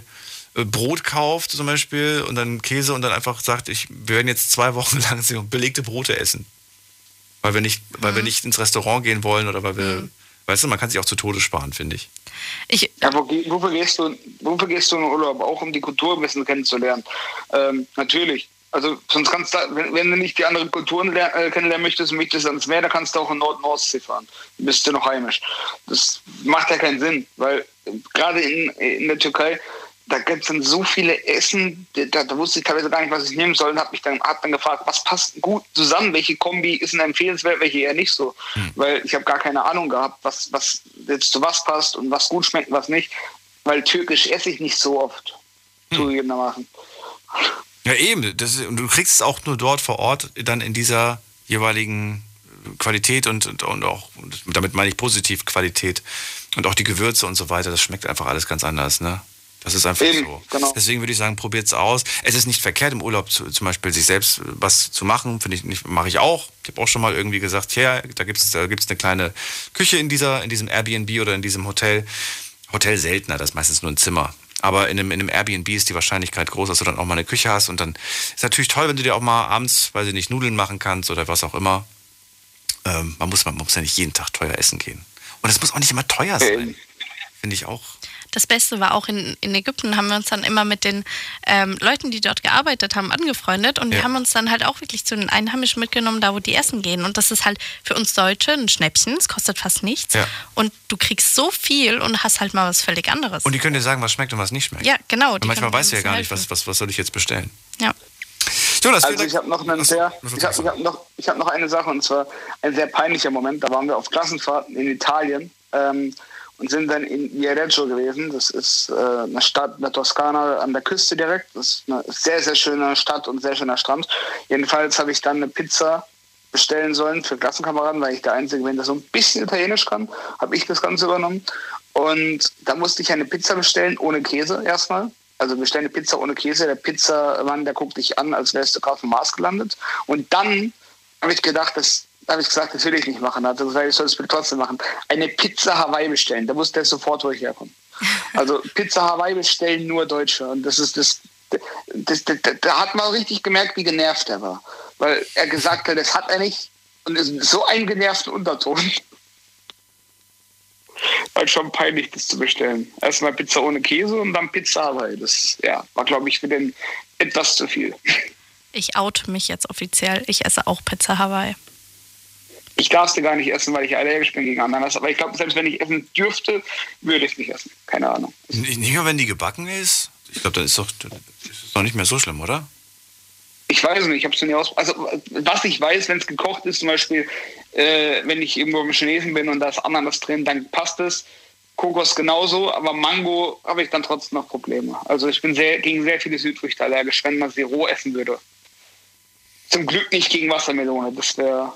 äh, Brot kauft zum Beispiel und dann Käse und dann einfach sagt, ich, wir werden jetzt zwei Wochen lang so belegte Brote essen. Weil wir nicht, weil wir nicht ins Restaurant gehen wollen oder weil wir, weißt du, man kann sich auch zu Tode sparen, finde ich. Ich, Ja, wo, ge- wofür, gehst du, wofür gehst du in den Urlaub? Auch um die Kultur ein bisschen kennenzulernen. Ähm, natürlich. Also sonst kannst du, wenn, wenn du nicht die anderen Kulturen äh, kennenlernen möchtest, möchtest ans Meer, dann kannst du auch in Nord-Nordsee fahren. Dann bist du noch heimisch. Das macht ja keinen Sinn, weil äh, gerade in, in der Türkei, da gibt es dann so viele Essen, da, da wusste ich teilweise gar nicht, was ich nehmen soll und habe mich dann, hab dann gefragt, was passt gut zusammen, welche Kombi ist denn empfehlenswert, welche eher nicht so. Weil ich habe gar keine Ahnung gehabt, was, was jetzt zu was passt und was gut schmeckt und was nicht. Weil türkisch esse ich nicht so oft, zugegebenermaßen. Ja, eben. Das ist, und du kriegst es auch nur dort vor Ort dann in dieser jeweiligen Qualität und, und, und auch, und damit meine ich positiv Qualität und auch die Gewürze und so weiter. Das schmeckt einfach alles ganz anders, ne? Das ist einfach Eben, so. genau. Deswegen würde ich sagen, probiert's aus. Es ist nicht verkehrt, im Urlaub zu, zum Beispiel sich selbst was zu machen. Finde ich nicht, mache ich auch. Ich habe auch schon mal irgendwie gesagt, ja, da gibt's da gibt's eine kleine Küche in dieser, in diesem Airbnb oder in diesem Hotel. Hotel seltener, das ist meistens nur ein Zimmer. Aber in einem, in einem Airbnb ist die Wahrscheinlichkeit groß, dass du dann auch mal eine Küche hast. Und dann ist natürlich toll, wenn du dir auch mal abends, weiß ich nicht, Nudeln machen kannst oder was auch immer. Ähm, man, muss, man muss ja nicht jeden Tag teuer essen gehen. Und es muss auch nicht immer teuer sein. Finde ich auch. Das Beste war auch in, in Ägypten, haben wir uns dann immer mit den ähm, Leuten, die dort gearbeitet haben, angefreundet und Ja. die haben uns dann halt auch wirklich zu den Einheimischen mitgenommen, da wo die essen gehen. Und das ist halt für uns Deutsche ein Schnäppchen, es kostet fast nichts. Ja. Und du kriegst so viel und hast halt mal was völlig anderes. Und die können dir sagen, was schmeckt und was nicht schmeckt. ja, genau. Und manchmal weißt du ja gar nicht, was, was, was soll ich jetzt bestellen. Ja. Jonas, Also ich habe noch sehr, ich ich hab noch, ich hab noch eine Sache und zwar ein sehr peinlicher Moment. Da waren wir auf Klassenfahrten in Italien ähm, und sind dann in Viareggio gewesen. Das ist äh, eine Stadt in der Toskana an der Küste direkt. Das ist eine sehr, sehr schöne Stadt und sehr schöner Strand. Jedenfalls habe ich dann eine Pizza bestellen sollen für Klassenkameraden, weil ich der Einzige bin, der so ein bisschen Italienisch kann, habe ich das Ganze übernommen. Und da musste ich eine Pizza bestellen, ohne Käse erstmal. Also bestell eine Pizza ohne Käse. Der Pizzamann, der guckt dich an, als wärst du gerade vom Mars gelandet. Und dann habe ich gedacht, das habe ich gesagt, das will ich nicht machen. Also gesagt, ich soll es bitte trotzdem machen. Eine Pizza Hawaii bestellen. Da muss der sofort wo ich herkommen. Also Pizza Hawaii bestellen nur Deutsche. Und das ist das, das, das, das da hat man richtig gemerkt, wie genervt er war. Weil er gesagt hat, das hat er nicht. Und ist so einen genervten Unterton. War schon peinlich, das zu bestellen. Erstmal Pizza ohne Käse und dann Pizza Hawaii. Das ja, war, glaube ich, für den etwas zu viel. Ich out mich jetzt offiziell. Ich esse auch Pizza Hawaii. Ich darf sie gar nicht essen, weil ich allergisch bin gegen Ananas. Aber ich glaube, selbst wenn ich essen dürfte, würde ich es nicht essen. Keine Ahnung. Nicht mal, wenn die gebacken ist? Ich glaube, dann ist doch, ist doch nicht mehr so schlimm, oder? Ich weiß nicht, ich habe es nie aus. Also, was ich weiß, wenn es gekocht ist, zum Beispiel, äh, wenn ich irgendwo im Chinesen bin und da ist Ananas drin, dann passt es. Kokos genauso, aber Mango habe ich dann trotzdem noch Probleme. Also, ich bin sehr, gegen sehr viele Südfrüchte allergisch, wenn man sie roh essen würde. Zum Glück nicht gegen Wassermelone, das wäre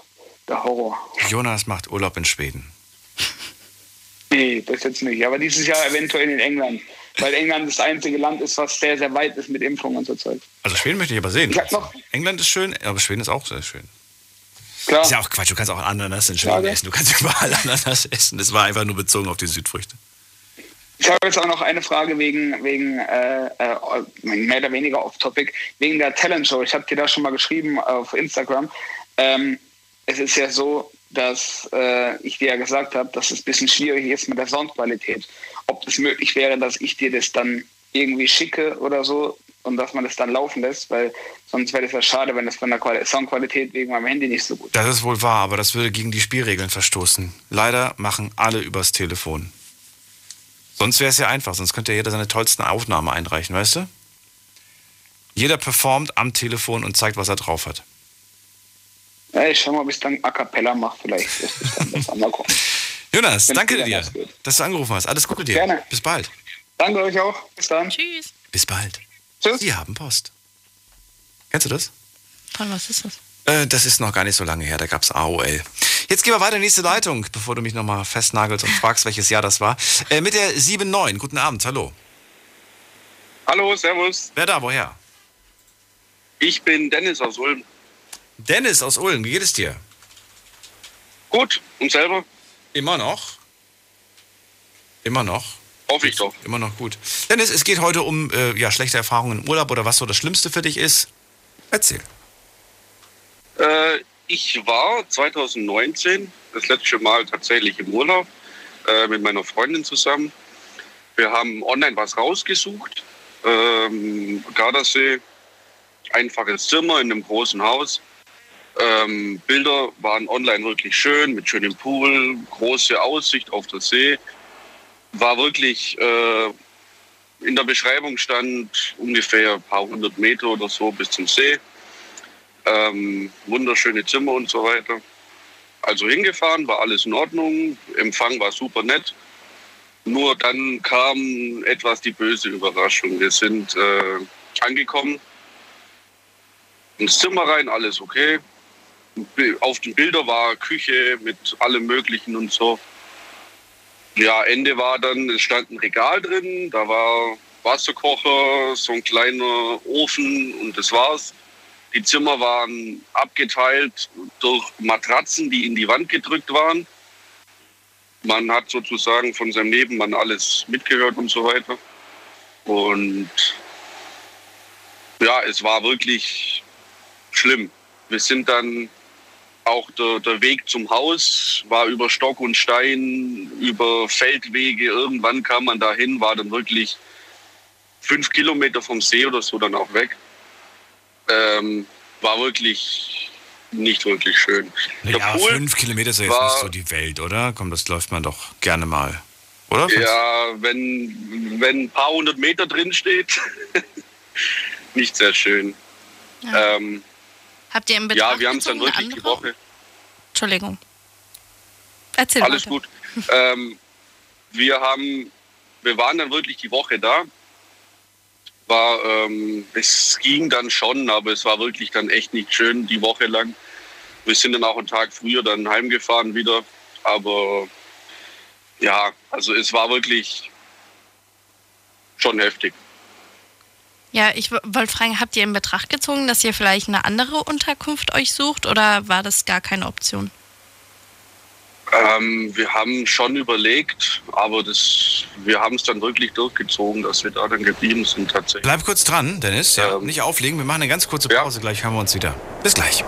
der Horror. Jonas macht Urlaub in Schweden. Nee, das jetzt nicht. Aber dieses Jahr eventuell in England. weil England das einzige Land ist, was sehr, sehr weit ist mit Impfungen zurzeit. Also Schweden möchte ich aber sehen. Ich noch- England ist schön, aber Schweden ist auch sehr schön. Klar. Ist ja auch Quatsch, du kannst auch Ananas in Schweden essen. Du kannst überall Ananas essen. Das war einfach nur bezogen auf die Südfrüchte. Ich habe jetzt auch noch eine Frage wegen, wegen äh, äh, mehr oder weniger off-topic, wegen der Talent-Show. Ich habe dir da schon mal geschrieben auf Instagram. Ähm, es ist ja so, dass äh, ich dir ja gesagt habe, dass es ein bisschen schwierig ist mit der Soundqualität. Ob es möglich wäre, dass ich dir das dann irgendwie schicke oder so und dass man das dann laufen lässt, weil sonst wäre das ja schade, wenn das von der Quali Soundqualität wegen meinem Handy nicht so gut ist. Das ist wohl wahr, aber das würde gegen die Spielregeln verstoßen. Leider machen alle übers Telefon. Sonst wäre es ja einfach, sonst könnte ja jeder seine tollsten Aufnahmen einreichen, weißt du? Jeder performt am Telefon und zeigt, was er drauf hat. Ja, ich schau mal, ob ich es dann a cappella mache. Vielleicht dann besser. Mal gucken. Jonas, Wenn's danke dir dass du angerufen hast. Alles Gute dir. Gerne. Bis bald. Danke euch auch. Bis dann. Tschüss. Bis bald. Tschüss. Sie haben Post. Kennst du das? Von was ist das? Äh, das ist noch gar nicht so lange her, da gab es AOL. Jetzt gehen wir weiter in die nächste Leitung, bevor du mich nochmal festnagelst und fragst, welches Jahr das war. Äh, mit der 7.9. Guten Abend, hallo. Hallo, Servus. Wer da, woher? Ich bin Dennis aus Ulm. Dennis aus Ulm, wie geht es dir? Gut, und selber? Immer noch? Immer noch? Hoffe ich doch. Immer noch gut. Dennis, es geht heute um äh, ja, schlechte Erfahrungen im Urlaub oder was so das Schlimmste für dich ist. Erzähl. Äh, ich war 2019 das letzte Mal tatsächlich im Urlaub äh, mit meiner Freundin zusammen. Wir haben online was rausgesucht. Ähm, Gardasee, einfaches Zimmer in einem großen Haus. Ähm, Bilder waren online wirklich schön, mit schönem Pool, große Aussicht auf den See. War wirklich, äh, in der Beschreibung stand ungefähr ein paar hundert Meter oder so bis zum See. Ähm, wunderschöne Zimmer und so weiter. Also hingefahren, war alles in Ordnung. Empfang war super nett. Nur dann kam etwas die böse Überraschung. Wir sind äh, angekommen, ins Zimmer rein, alles okay. Auf den Bildern war Küche mit allem Möglichen und so. Ja, Ende war dann, es stand ein Regal drin, da war Wasserkocher, so ein kleiner Ofen und das war's. Die Zimmer waren abgeteilt durch Matratzen, die in die Wand gedrückt waren. Man hat sozusagen von seinem Nebenmann alles mitgehört und so weiter. Und ja, es war wirklich schlimm. Wir sind dann auch der, der Weg zum Haus war über Stock und Stein, über Feldwege. Irgendwann kam man dahin, war dann wirklich fünf Kilometer vom See oder so dann auch weg. Ähm, war wirklich nicht wirklich schön. Der Ja, Pool fünf Kilometer ist ja jetzt war- nicht so die Welt, oder? Komm, das läuft man doch gerne mal. Oder? Ja, wenn, wenn ein paar hundert Meter drin steht, nicht sehr schön. Ja. Ähm, Habt ihr im Betracht ja, wir haben es dann wirklich die Woche. Entschuldigung. Erzähl Alles weiter. gut. Ähm, wir haben, wir waren dann wirklich die Woche da. War, ähm, es ging dann schon, aber es war wirklich dann echt nicht schön die Woche lang. Wir sind dann auch einen Tag früher dann heimgefahren wieder. Aber ja, also es war wirklich schon heftig. Ja, ich wollte fragen, habt ihr in Betracht gezogen, dass ihr vielleicht eine andere Unterkunft euch sucht oder war das gar keine Option? Ähm, wir haben schon überlegt, aber das, wir haben es dann wirklich durchgezogen, dass wir da dann geblieben sind tatsächlich. Bleib kurz dran, Dennis. Ja, Ähm, nicht auflegen. Wir machen eine ganz kurze ja. Pause. Gleich hören wir uns wieder. Bis gleich.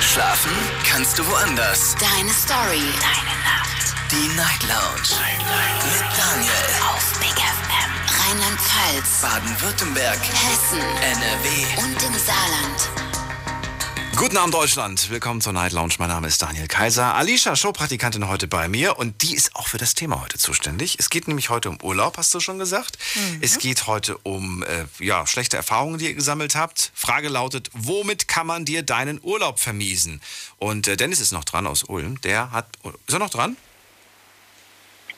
Schlafen kannst du woanders. Deine Story. Deine Nacht. Die Night Lounge. Mit Daniel. Auf Big FM. Rheinland-Pfalz. Baden-Württemberg. Hessen. NRW. Und im Saarland. Guten Abend, Deutschland. Willkommen zur Night Lounge. Mein Name ist Daniel Kaiser. Alicia, Showpraktikantin heute bei mir und die ist auch für das Thema heute zuständig. Es geht nämlich heute um Urlaub, hast du schon gesagt. Es geht heute um äh, ja, schlechte Erfahrungen, die ihr gesammelt habt. Frage lautet, womit kann man dir deinen Urlaub vermiesen? Und äh, Dennis ist noch dran aus Ulm. Der hat. Ist er noch dran?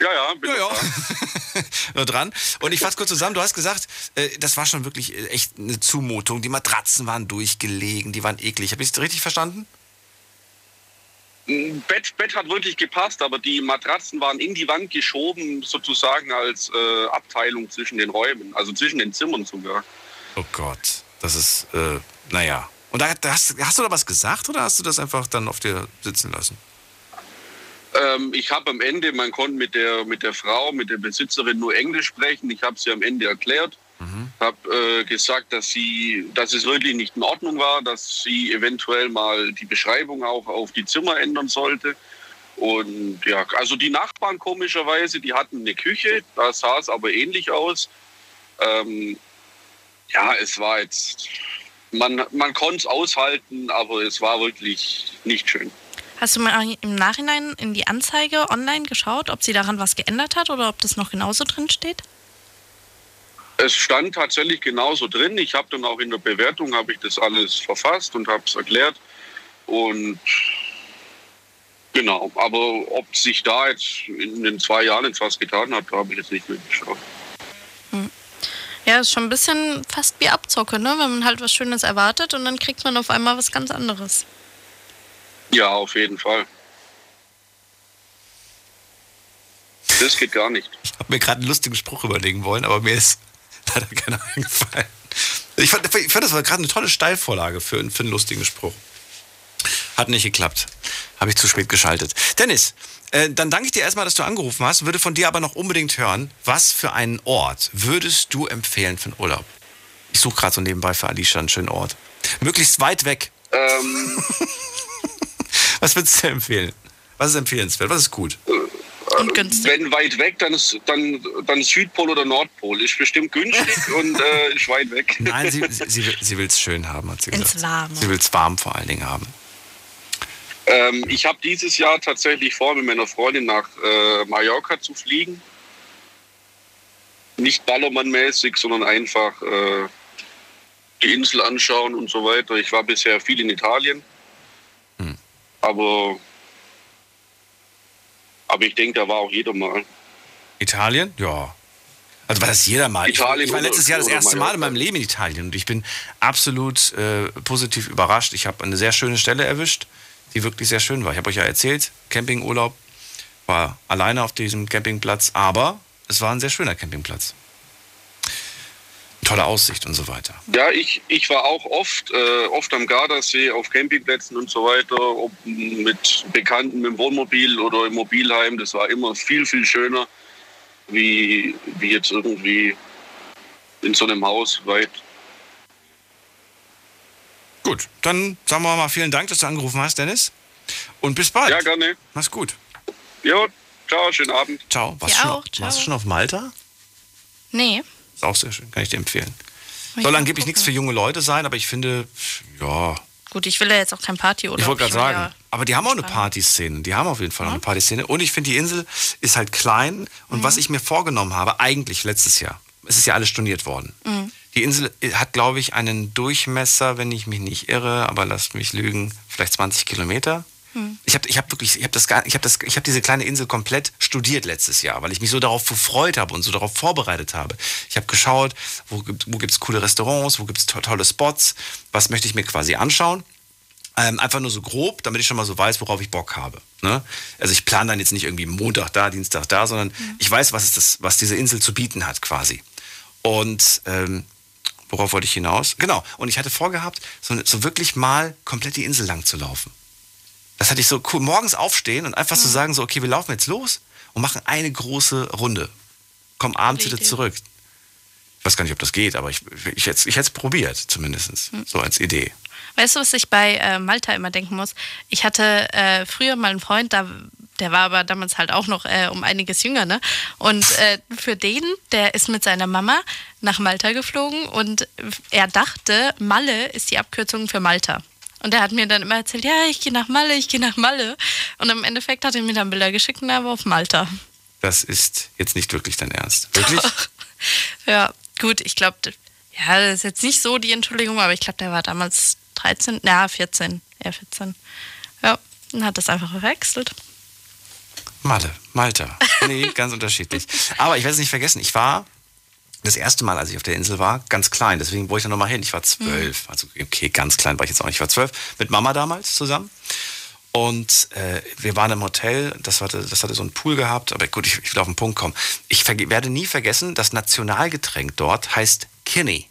Ja, ja, bin Ja, ja. Nur dran. Und ich fasse kurz zusammen, du hast gesagt, äh, das war schon wirklich äh, echt eine Zumutung. Die Matratzen waren durchgelegen, die waren eklig. Habe ich es richtig verstanden? Ein Bett, Bett hat wirklich gepasst, aber die Matratzen waren in die Wand geschoben, sozusagen als äh, Abteilung zwischen den Räumen, also zwischen den Zimmern sogar. Oh Gott, das ist, äh, naja. Und da, da hast, hast du da was gesagt oder hast du das einfach dann auf dir sitzen lassen? Ähm, ich habe am Ende, man konnte mit der, mit der Frau, mit der Besitzerin nur Englisch sprechen. Ich habe sie am Ende erklärt, Mhm. habe äh, gesagt, dass, sie, dass es wirklich nicht in Ordnung war, dass sie eventuell mal die Beschreibung auch auf die Zimmer ändern sollte. Und ja, also die Nachbarn komischerweise, die hatten eine Küche, da sah es aber ähnlich aus. Ähm, ja, es war jetzt, man, man konnte es aushalten, aber es war wirklich nicht schön. Hast du mal im Nachhinein in die Anzeige online geschaut, ob sie daran was geändert hat oder ob das noch genauso drin steht? Es stand tatsächlich genauso drin. Ich habe dann auch in der Bewertung habe ich das alles verfasst und habe es erklärt. Und genau, aber ob sich da jetzt in den zwei Jahren jetzt was getan hat, habe ich jetzt nicht mehr geschaut. Ja, ist schon ein bisschen fast wie Abzocke, ne? Wenn man halt was Schönes erwartet und dann kriegt man auf einmal was ganz anderes. Ja, auf jeden Fall. Das geht gar nicht. Ich habe mir gerade einen lustigen Spruch überlegen wollen, aber mir ist leider keiner eingefallen. Ich fand, ich fand das war gerade eine tolle Steilvorlage für, für einen lustigen Spruch. Hat nicht geklappt. Habe ich zu spät geschaltet. Dennis, äh, dann danke ich dir erstmal, dass du angerufen hast. Würde von dir aber noch unbedingt hören, was für einen Ort würdest du empfehlen für einen Urlaub? Ich suche gerade so nebenbei für Alicia einen schönen Ort. Möglichst weit weg. Ähm, Was würdest du empfehlen? Was ist empfehlenswert? Was ist gut? Und günstig. wenn weit weg, dann ist dann, dann Südpol oder Nordpol. Ist bestimmt günstig und äh, ist weit weg. Nein, sie, sie, sie, will- es schön haben, hat sie gesagt. Ins Warme. Sie will es warm vor allen Dingen haben. Ähm, ich habe dieses Jahr tatsächlich vor, mit meiner Freundin nach äh, Mallorca zu fliegen. Nicht Ballermann-mäßig, sondern einfach äh, die Insel anschauen und so weiter. Ich war bisher viel in Italien. Aber, aber ich denke, da war auch jeder mal. Italien? Ja. Also war das jeder mal. Italien ich war letztes Jahr das erste Mal in meinem Leben in Italien und ich bin absolut äh, positiv überrascht. Ich habe eine sehr schöne Stelle erwischt, die wirklich sehr schön war. Ich habe euch ja erzählt, Campingurlaub, war alleine auf diesem Campingplatz, aber es war ein sehr schöner Campingplatz. Tolle Aussicht und so weiter. Ja, ich, ich war auch oft, äh, oft am Gardasee auf Campingplätzen und so weiter, ob mit Bekannten mit dem Wohnmobil oder im Mobilheim. Das war immer viel, viel schöner, wie, wie jetzt irgendwie in so einem Haus weit. Gut, dann sagen wir mal vielen Dank, dass du angerufen hast, Dennis. Und bis bald. Ja, gerne. Mach's gut. Jo, ciao, schönen Abend. Ciao. Warst, Ja, du schon, auch, ciao. warst du schon auf Malta? Nee. Ist auch sehr schön, kann ich dir empfehlen. Ich Soll mal angeblich nichts für junge Leute sein, aber ich finde, ja, Gut, ich will ja jetzt auch kein Party oder ich wollte gerade sagen, ja- aber die haben auch eine. Partyszene. Die haben auf jeden Fall auch eine Partyszene. Und ich finde, die Insel ist halt klein. Und was ich mir vorgenommen habe, eigentlich letztes Jahr, es ist ja alles storniert worden. Die Insel hat, glaube ich, einen Durchmesser, wenn ich mich nicht irre, aber lasst mich lügen, vielleicht 20 Kilometer. Ich habe ich hab wirklich, ich habe das, ich habe das, ich habe diese kleine Insel komplett studiert letztes Jahr, weil ich mich so darauf gefreut habe und so darauf vorbereitet habe. Ich habe geschaut, wo, gibt- gibt's coole Restaurants, wo gibt's to tolle Spots, was möchte ich mir quasi anschauen. Ähm, einfach nur so grob, damit ich schon mal so weiß, worauf ich Bock habe. Ne? Also ich plane dann jetzt nicht irgendwie Montag da, Dienstag da, sondern ich weiß, was, ist das, was diese Insel zu bieten hat quasi. Und ähm, worauf wollte ich hinaus? Genau. Und ich hatte vorgehabt, so, so wirklich mal komplett die Insel lang zu laufen. Das hatte ich so cool. Morgens aufstehen und einfach so sagen, so, okay, wir laufen jetzt los und machen eine große Runde. Kommen abends wieder zurück. Ich weiß gar nicht, ob das geht, aber ich, ich, hätte ich hätte es probiert, zumindest. So als Idee. Weißt du, was ich bei äh, Malta immer denken muss? Ich hatte äh, früher mal einen Freund, da, der war aber damals halt auch noch äh, um einiges jünger, ne? Und äh, für den, der ist mit seiner Mama nach Malta geflogen und er dachte, Malle ist die Abkürzung für Malta. Und er hat mir dann immer erzählt, ja, ich gehe nach Malle, ich gehe nach Malle. Und im Endeffekt hat er mir dann Bilder geschickt und er war auf Malta. Das ist jetzt nicht wirklich dein Ernst. Wirklich? Ja, gut, ich glaube, ja, das ist jetzt nicht so die Entschuldigung, aber ich glaube, der war damals 13, na, 14, eher 14. Ja, und hat das einfach verwechselt. Malle, Malta. Nee, ganz unterschiedlich. Aber ich werde es nicht vergessen, ich war das erste Mal, als ich auf der Insel war, ganz klein. Deswegen wollte ich da nochmal hin. Ich war zwölf. Also, okay, ganz klein war ich jetzt auch nicht. Ich war zwölf mit Mama damals zusammen. Und äh, wir waren im Hotel, das hatte, das hatte so einen Pool gehabt, aber gut, ich, ich will auf den Punkt kommen. Ich werde nie vergessen, das Nationalgetränk dort heißt Kinney.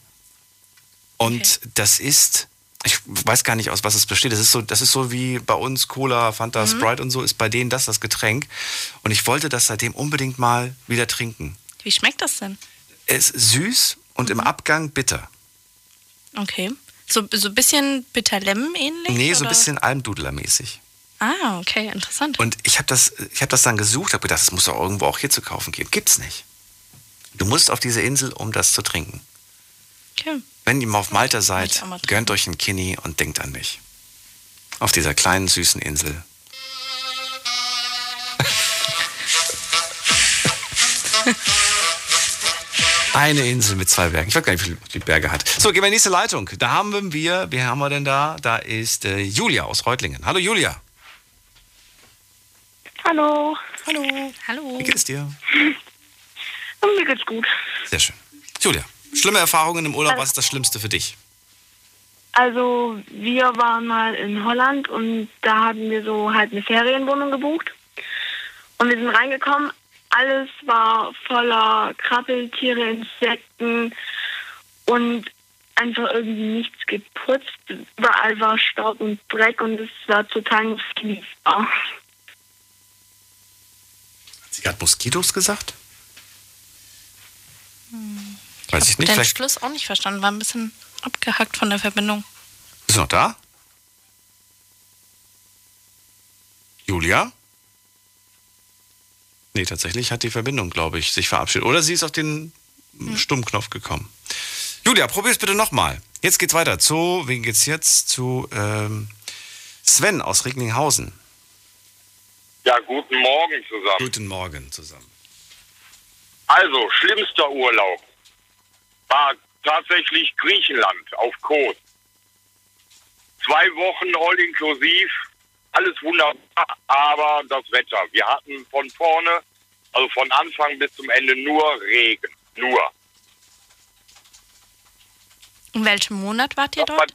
Und das ist, ich weiß gar nicht, aus was es besteht. Das ist so, das ist so wie bei uns Cola, Fanta, Sprite und so, ist bei denen das das Getränk. Und ich wollte das seitdem unbedingt mal wieder trinken. Wie schmeckt das denn? Es ist süß und im Abgang bitter. Okay. So, so ein bisschen Bitterlemon ähnlich? Nee, so ein oder? bisschen Almdudler-mäßig. Ah, okay, interessant. Und ich habe das, ich hab das dann gesucht, habe gedacht, das muss doch irgendwo auch hier zu kaufen geben. Gibt's nicht. Du musst auf diese Insel, um das zu trinken. Okay. Wenn ihr mal auf Malta seid, gönnt euch einen Kinney und denkt an mich. Auf dieser kleinen, süßen Insel. Eine Insel mit zwei Bergen. Ich weiß gar nicht, wie viele die Berge hat. So, gehen wir in die nächste Leitung. Da haben wir, wer haben wir denn da? Da ist äh, Julia aus Reutlingen. Hallo Julia. Hallo. Hallo. Hallo. Wie geht es dir? Und mir geht's gut. Sehr schön. Julia, schlimme Erfahrungen im Urlaub. Was ist das Schlimmste für dich? Also wir waren mal in Holland und da hatten wir so halt eine Ferienwohnung gebucht. Und wir sind reingekommen, alles war voller Krabbeltiere, Insekten und einfach irgendwie nichts geputzt. Überall war Staub und Dreck und es war total genießbar. Hat sie gerade Moskitos gesagt? Weiß ich nicht. Den Vielleicht Schluss auch nicht verstanden, war ein bisschen abgehackt von der Verbindung. bist du noch da? Julia? Nee, tatsächlich hat die Verbindung, glaube ich, sich verabschiedet. Oder sie ist auf den Stummknopf gekommen. Julia, probier's bitte nochmal. Jetzt geht's weiter zu, wen geht's jetzt? Zu ähm, Sven aus Recklinghausen. Ja, guten Morgen zusammen. Guten Morgen zusammen. Also, schlimmster Urlaub war tatsächlich Griechenland auf Kos. Zwei Wochen all inklusiv, alles wunderbar, aber das Wetter. Wir hatten von vorne, also von Anfang bis zum Ende nur Regen. Nur. In welchem Monat wart ihr dort?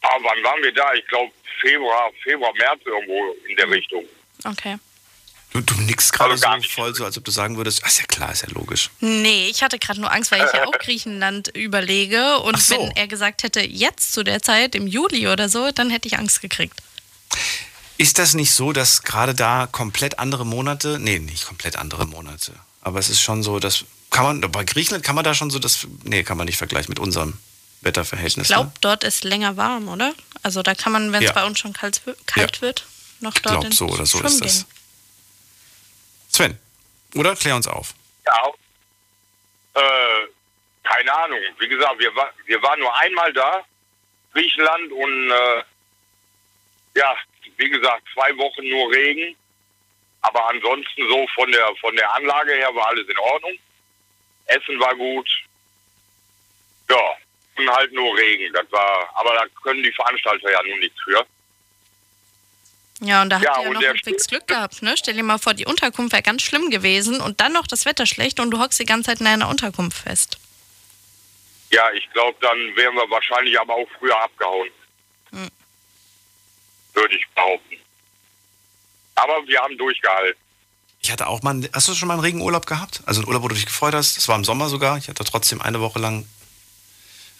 Aber wann waren wir da? Ich glaube Februar, Februar, März irgendwo in der Richtung. Okay. Du, du nickst gerade so voll, so als ob du sagen würdest, ach, ist ja klar, ist ja logisch. Nee, ich hatte gerade nur Angst, weil ich ja auch Griechenland überlege. Und so. wenn er gesagt hätte, jetzt zu der Zeit, im Juli oder so, dann hätte ich Angst gekriegt. Ist das nicht so, dass gerade da komplett andere Monate, nee, nicht komplett andere Monate, aber es ist schon so, dass, kann man, bei Griechenland kann man da schon so das, nee, kann man nicht vergleichen mit unserem Ich Wetterverhältnis. glaube, ne? dort ist länger warm, oder? Also da kann man, wenn es Ja. bei uns schon kalt, kalt wird, noch dort glaub, in so oder so Schwimmen ist das. gehen. Sven, oder? Klär uns auf. Ja. Äh, keine Ahnung. Wie gesagt, wir, war, wir waren nur einmal da, Griechenland, und äh, ja, wie gesagt, zwei Wochen nur Regen. Aber ansonsten so von der von der Anlage her war alles in Ordnung. Essen war gut. Ja, und halt nur Regen. Das war, aber da können die Veranstalter ja nun nichts für. Ja, und da habt Ja, ihr ja noch halbwegs Glück gehabt, ne? Stell dir mal vor, die Unterkunft wäre ganz schlimm gewesen und dann noch das Wetter schlecht und du hockst die ganze Zeit in einer Unterkunft fest. Ja, ich glaube, dann wären wir wahrscheinlich aber auch früher abgehauen. Würde ich behaupten. Aber wir haben durchgehalten. Ich hatte auch mal, einen- hast du schon mal einen Regenurlaub gehabt? Also einen Urlaub, wo du dich gefreut hast? Das war im Sommer sogar. Ich hatte trotzdem eine Woche lang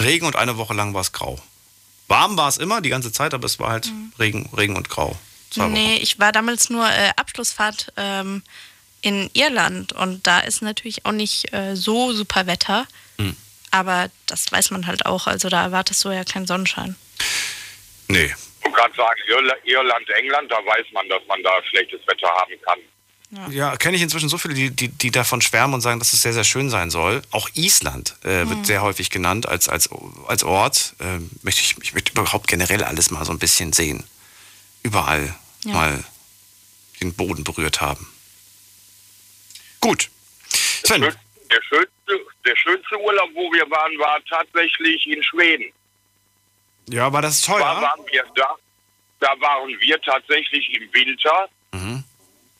Regen und eine Woche lang war es grau. Warm war es immer, die ganze Zeit, aber es war halt Regen, Regen und grau. Zwei Wochen. nee, ich war damals nur äh, Abschlussfahrt ähm, in Irland und da ist natürlich auch nicht äh, so super Wetter. Hm. Aber das weiß man halt auch. Also da erwartest du ja keinen Sonnenschein. Nee. Ich wollte gerade sagen, Irla- Irland, England, da weiß man, dass man da schlechtes Wetter haben kann. Ja, kenne ich inzwischen so viele, die, die, die davon schwärmen und sagen, dass es sehr, sehr schön sein soll. Auch Island äh, wird Mhm. sehr häufig genannt als, als, als Ort. Ähm, möchte ich, ich möchte überhaupt generell alles mal so ein bisschen sehen. Überall Ja. mal den Boden berührt haben. Gut. Sven, Der schönste, der schönste Urlaub, wo wir waren, war tatsächlich in Schweden. Ja, war das Da teuer? waren wir da. Da waren wir tatsächlich im Winter Mhm.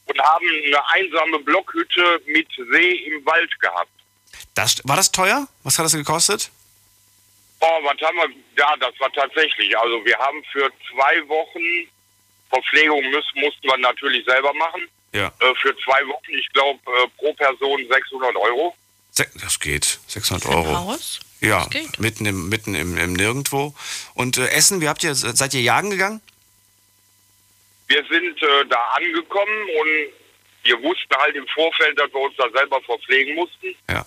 und haben eine einsame Blockhütte mit See im Wald gehabt. Das, war das teuer? Was hat das gekostet? Oh, was haben wir? Ja, das war tatsächlich. Also wir haben für zwei Wochen Verpflegung müssen, mussten wir natürlich selber machen. Ja. Äh, für zwei Wochen, ich glaube, äh, pro Person 600 Euro. Se- Das geht. 600 Euro. Haus? Ja, mitten im, mitten im, im Nirgendwo. Und äh, Essen, wie habt ihr, seid ihr jagen gegangen? Wir sind äh, da angekommen und wir wussten halt im Vorfeld, dass wir uns da selber verpflegen mussten. Ja.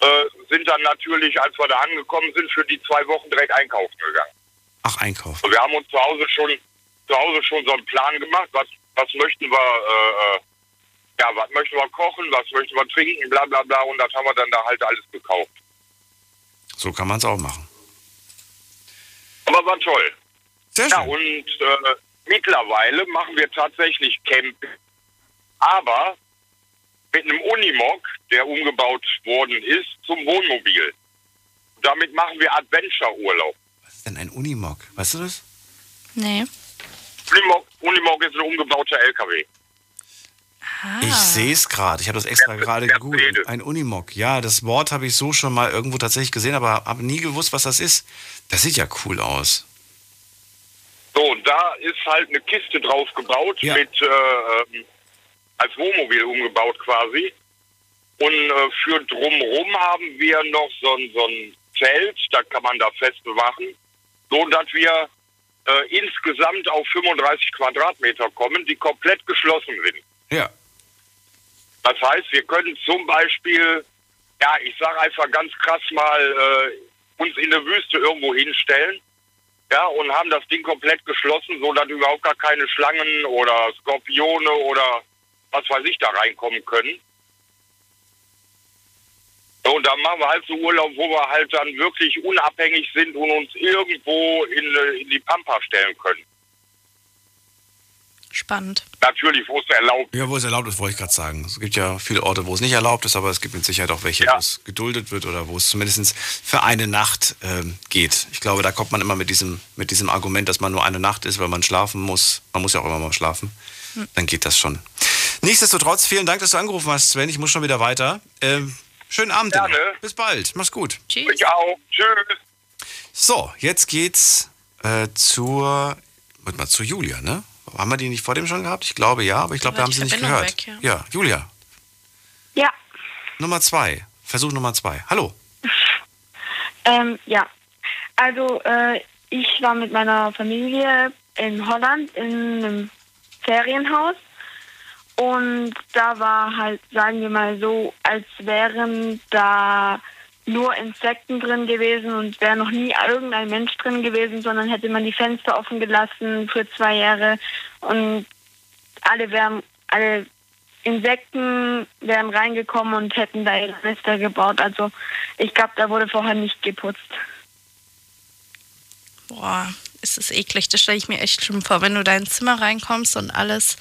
Äh, sind dann natürlich, als wir da angekommen sind, für die zwei Wochen direkt einkaufen gegangen. Ach, Einkauf. Und wir haben uns zu Hause schon zu Hause schon so einen Plan gemacht, was, was möchten wir, äh, äh, ja, was möchten wir kochen, was möchten wir trinken, bla bla bla und das haben wir dann da halt alles gekauft. So kann man es auch machen. Aber war toll. Sehr Ja, und äh, mittlerweile machen wir tatsächlich Camping, aber mit einem Unimog, der umgebaut worden ist, zum Wohnmobil. Damit machen wir Adventure-Urlaub. Was ist denn ein Unimog? Weißt du das? Nee. Unimog, Unimog ist ein umgebauter LKW. Ich sehe es gerade. Ich habe das extra gerade gegoogelt. Ein Unimog. Ja, das Wort habe ich so schon mal irgendwo tatsächlich gesehen, aber habe nie gewusst, was das ist. Das sieht ja cool aus. So, und da ist halt eine Kiste drauf gebaut, mit äh, ähm, als Wohnmobil umgebaut quasi. Und äh, für drumrum haben wir noch so ein, so ein Zelt, da kann man da fest bewachen, so dass wir äh, insgesamt auf 35 Quadratmeter kommen, die komplett geschlossen sind. Ja. Das heißt, wir können zum Beispiel, ja, ich sage einfach ganz krass mal, äh, uns in der Wüste irgendwo hinstellen, ja, und haben das Ding komplett geschlossen, so dass überhaupt gar keine Schlangen oder Skorpione oder was weiß ich da reinkommen können. So, und dann machen wir halt so Urlaub, wo wir halt dann wirklich unabhängig sind und uns irgendwo in, äh, in die Pampa stellen können. Spannend. Natürlich, wo es erlaubt Ja, wo es erlaubt ist, wollte ich gerade sagen. Es gibt ja viele Orte, wo es nicht erlaubt ist, aber es gibt mit Sicherheit auch welche, wo es geduldet wird oder wo es zumindest für eine Nacht ähm, geht. Ich glaube, da kommt man immer mit diesem, mit diesem Argument, dass man nur eine Nacht ist, weil man schlafen muss. Man muss ja auch immer mal schlafen. Hm. Dann geht das schon. Nichtsdestotrotz, vielen Dank, dass du angerufen hast, Sven. Ich muss schon wieder weiter. Ähm, schönen Abend. noch. Bis bald. Mach's gut. Tschüss. Ich auch. Tschüss. So, jetzt geht's äh, zur, warte mal, zu Julia, ne? Haben wir die nicht vor dem schon gehabt? Ich glaube ja, aber ich glaube, wir haben sie nicht Verbindung gehört. weg, ja. Julia, Ja, Nummer zwei. Versuch Nummer zwei. Hallo. ähm, ja. Also, äh, ich war mit meiner Familie in Holland in einem Ferienhaus. Und da war halt, sagen wir mal so, als wären da nur Insekten drin gewesen und wäre noch nie irgendein Mensch drin gewesen, sondern hätte man die Fenster offen gelassen für zwei Jahre und alle wären, alle Insekten wären reingekommen und hätten da ihre Nester gebaut. Also ich glaube, da wurde vorher nicht geputzt. Boah, ist das eklig. Das stelle ich mir echt schlimm vor, wenn du da ins Zimmer reinkommst und alles.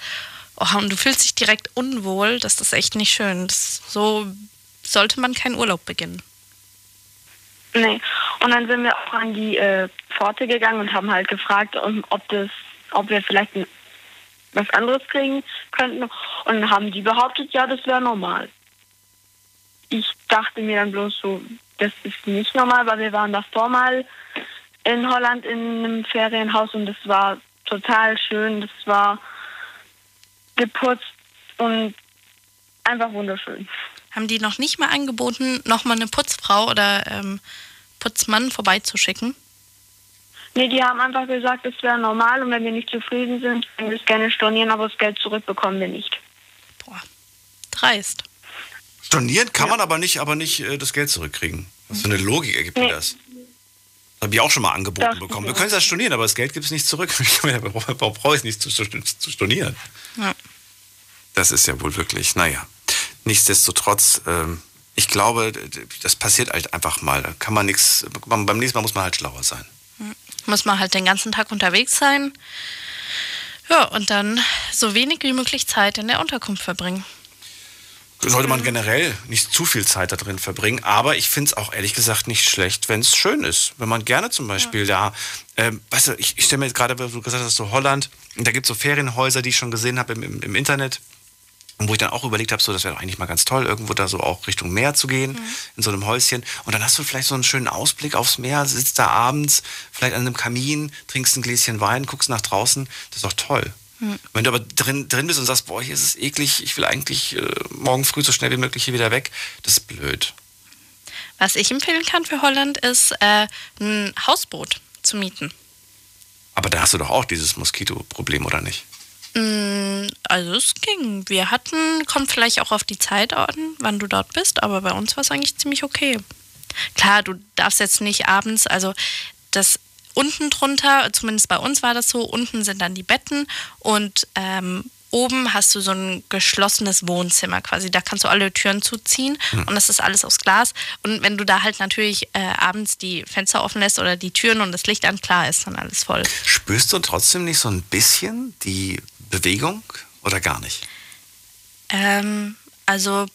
Oh, und du fühlst dich direkt unwohl. Das ist echt nicht schön. Das, so sollte man keinen Urlaub beginnen. Nee. Und dann sind wir auch an die äh, Pforte gegangen und haben halt gefragt, um, ob das, ob wir vielleicht ein, was anderes kriegen könnten. Und dann haben die behauptet, ja, das wäre normal. Ich dachte mir dann bloß so, das ist nicht normal, weil wir waren davor mal in Holland in einem Ferienhaus und das war total schön. Das war geputzt und einfach wunderschön. Haben die noch nicht mal angeboten, nochmal eine Putzfrau oder ähm, Putzmann vorbeizuschicken? Nee, die haben einfach gesagt, es wäre normal und wenn wir nicht zufrieden sind, können wir es gerne stornieren, aber das Geld zurückbekommen wir nicht. Dreist. Stornieren kann man aber nicht, aber nicht äh, das Geld zurückkriegen. Was für eine Logik ergibt mir Nee. das? Das habe ich auch schon mal angeboten Das bekommen. Wir können es ja stornieren, aber das Geld gibt es nicht zurück. Warum brauche ich es nicht zu, zu stornieren? Ja. Das ist ja wohl wirklich, naja. Nichtsdestotrotz, ähm, ich glaube, das passiert halt einfach mal. Da kann man nichts, beim nächsten Mal muss man halt schlauer sein. Muss man halt den ganzen Tag unterwegs sein. Ja, und dann so wenig wie möglich Zeit in der Unterkunft verbringen. Sollte man generell nicht zu viel Zeit da drin verbringen, aber ich finde es auch ehrlich gesagt nicht schlecht, wenn es schön ist. Wenn man gerne zum Beispiel da, ähm, weißt du, ich, ich stelle mir jetzt gerade, weil du gesagt hast, so Holland, und da gibt es so Ferienhäuser, die ich schon gesehen habe im, im, im Internet. Und wo ich dann auch überlegt habe, so, das wäre doch eigentlich mal ganz toll, irgendwo da so auch Richtung Meer zu gehen, in so einem Häuschen. Und dann hast du vielleicht so einen schönen Ausblick aufs Meer, sitzt da abends, vielleicht an einem Kamin, trinkst ein Gläschen Wein, guckst nach draußen. Das ist doch toll. Hm. Wenn du aber drin, drin bist und sagst, boah, hier ist es eklig, ich will eigentlich äh, morgen früh so schnell wie möglich hier wieder weg, das ist blöd. Was ich empfehlen kann für Holland ist, äh, ein Hausboot zu mieten. Aber da hast du doch auch dieses Moskito-Problem, oder nicht? Mm, Also es ging. Wir hatten, kommt vielleicht auch auf die Zeit an, wann du dort bist, aber bei uns war es eigentlich ziemlich okay. Klar, du darfst jetzt nicht abends, also das unten drunter, zumindest bei uns war das so, unten sind dann die Betten und ähm, oben hast du so ein geschlossenes Wohnzimmer quasi. Da kannst du alle Türen zuziehen und das ist alles aus Glas. Und wenn du da halt natürlich äh, abends die Fenster offen lässt oder die Türen und das Licht an, klar ist dann alles voll. Spürst du trotzdem nicht so ein bisschen die Bewegung oder gar nicht? Ähm, also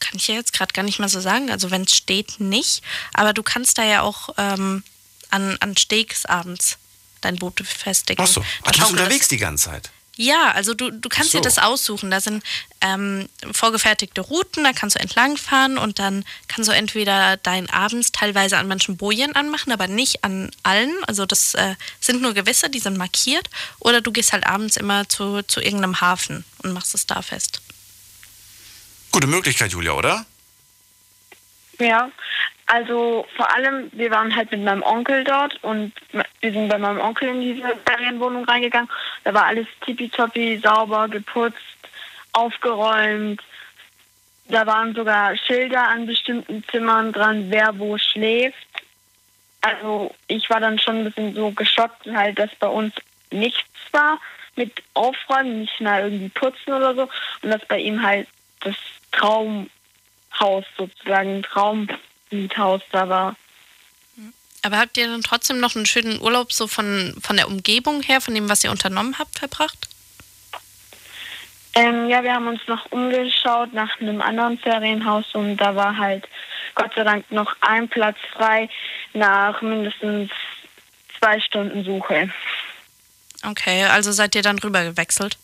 kann ich ja jetzt gerade gar nicht mehr so sagen. Also wenn es steht, nicht. Aber du kannst da ja auch ähm, an, an Steaks abends dein Boot befestigen. Ach so, Da Ach, du bist unterwegs das- die ganze Zeit. Ja, also du, du kannst so. dir das aussuchen. Da sind ähm, vorgefertigte Routen, da kannst du entlangfahren und dann kannst du entweder dein abends teilweise an manchen Bojen anmachen, aber nicht an allen. Also das äh, sind nur gewisse, die sind markiert. Oder du gehst halt abends immer zu, zu irgendeinem Hafen und machst es da fest. Gute Möglichkeit, Julia, oder? Ja, also vor allem, wir waren halt mit meinem Onkel dort und wir sind bei meinem Onkel in diese Ferienwohnung reingegangen. Da war alles tippitoppi, sauber, geputzt, aufgeräumt. Da waren sogar Schilder an bestimmten Zimmern dran, wer wo schläft. Also ich war dann schon ein bisschen so geschockt, halt, dass bei uns nichts war mit Aufräumen, nicht mal irgendwie putzen oder so. Und dass bei ihm halt das Traumhaus sozusagen, ein Traummiethaus da war. Aber habt ihr dann trotzdem noch einen schönen Urlaub so von, von der Umgebung her, von dem, was ihr unternommen habt, verbracht? Ähm, ja, wir haben uns noch umgeschaut nach einem anderen Ferienhaus und da war halt Gott sei Dank noch ein Platz frei nach mindestens zwei Stunden Suche. Okay, also seid ihr dann rüber gewechselt?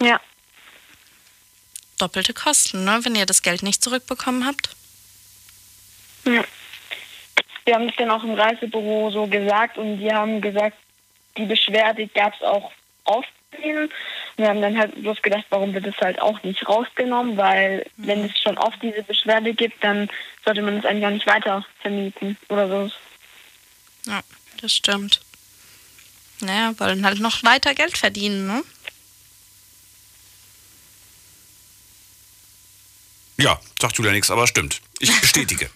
Ja. Doppelte Kosten, ne? Wenn ihr das Geld nicht zurückbekommen habt. Ja. Wir haben es dann auch im Reisebüro so gesagt und die haben gesagt, die Beschwerde gab es auch aufgesehen. Wir haben dann halt bloß gedacht, warum wird es halt auch nicht rausgenommen, weil wenn es schon oft diese Beschwerde gibt, dann sollte man es eigentlich auch nicht weiter vermieten oder so. Ja, das stimmt. Naja, wollen halt noch weiter Geld verdienen, ne? Ja, sagt Julia nichts, aber stimmt. Ich bestätige.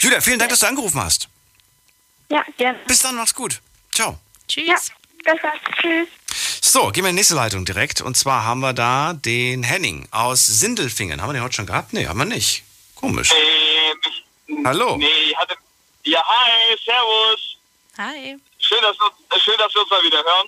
Julia, vielen Dank, dass du angerufen hast. Ja, gerne. Bis dann, mach's gut. Ciao. Tschüss. Ja, das war's. Tschüss. So, gehen wir in die nächste Leitung direkt. Und zwar haben wir da den Henning aus Sindelfingen. Haben wir den heute schon gehabt? Nee, haben wir nicht. Komisch. Ähm, Hallo. Nee, ich hatte. Ja, hi, servus. Hi. Schön, dass, wir, schön, dass wir uns mal wieder hören.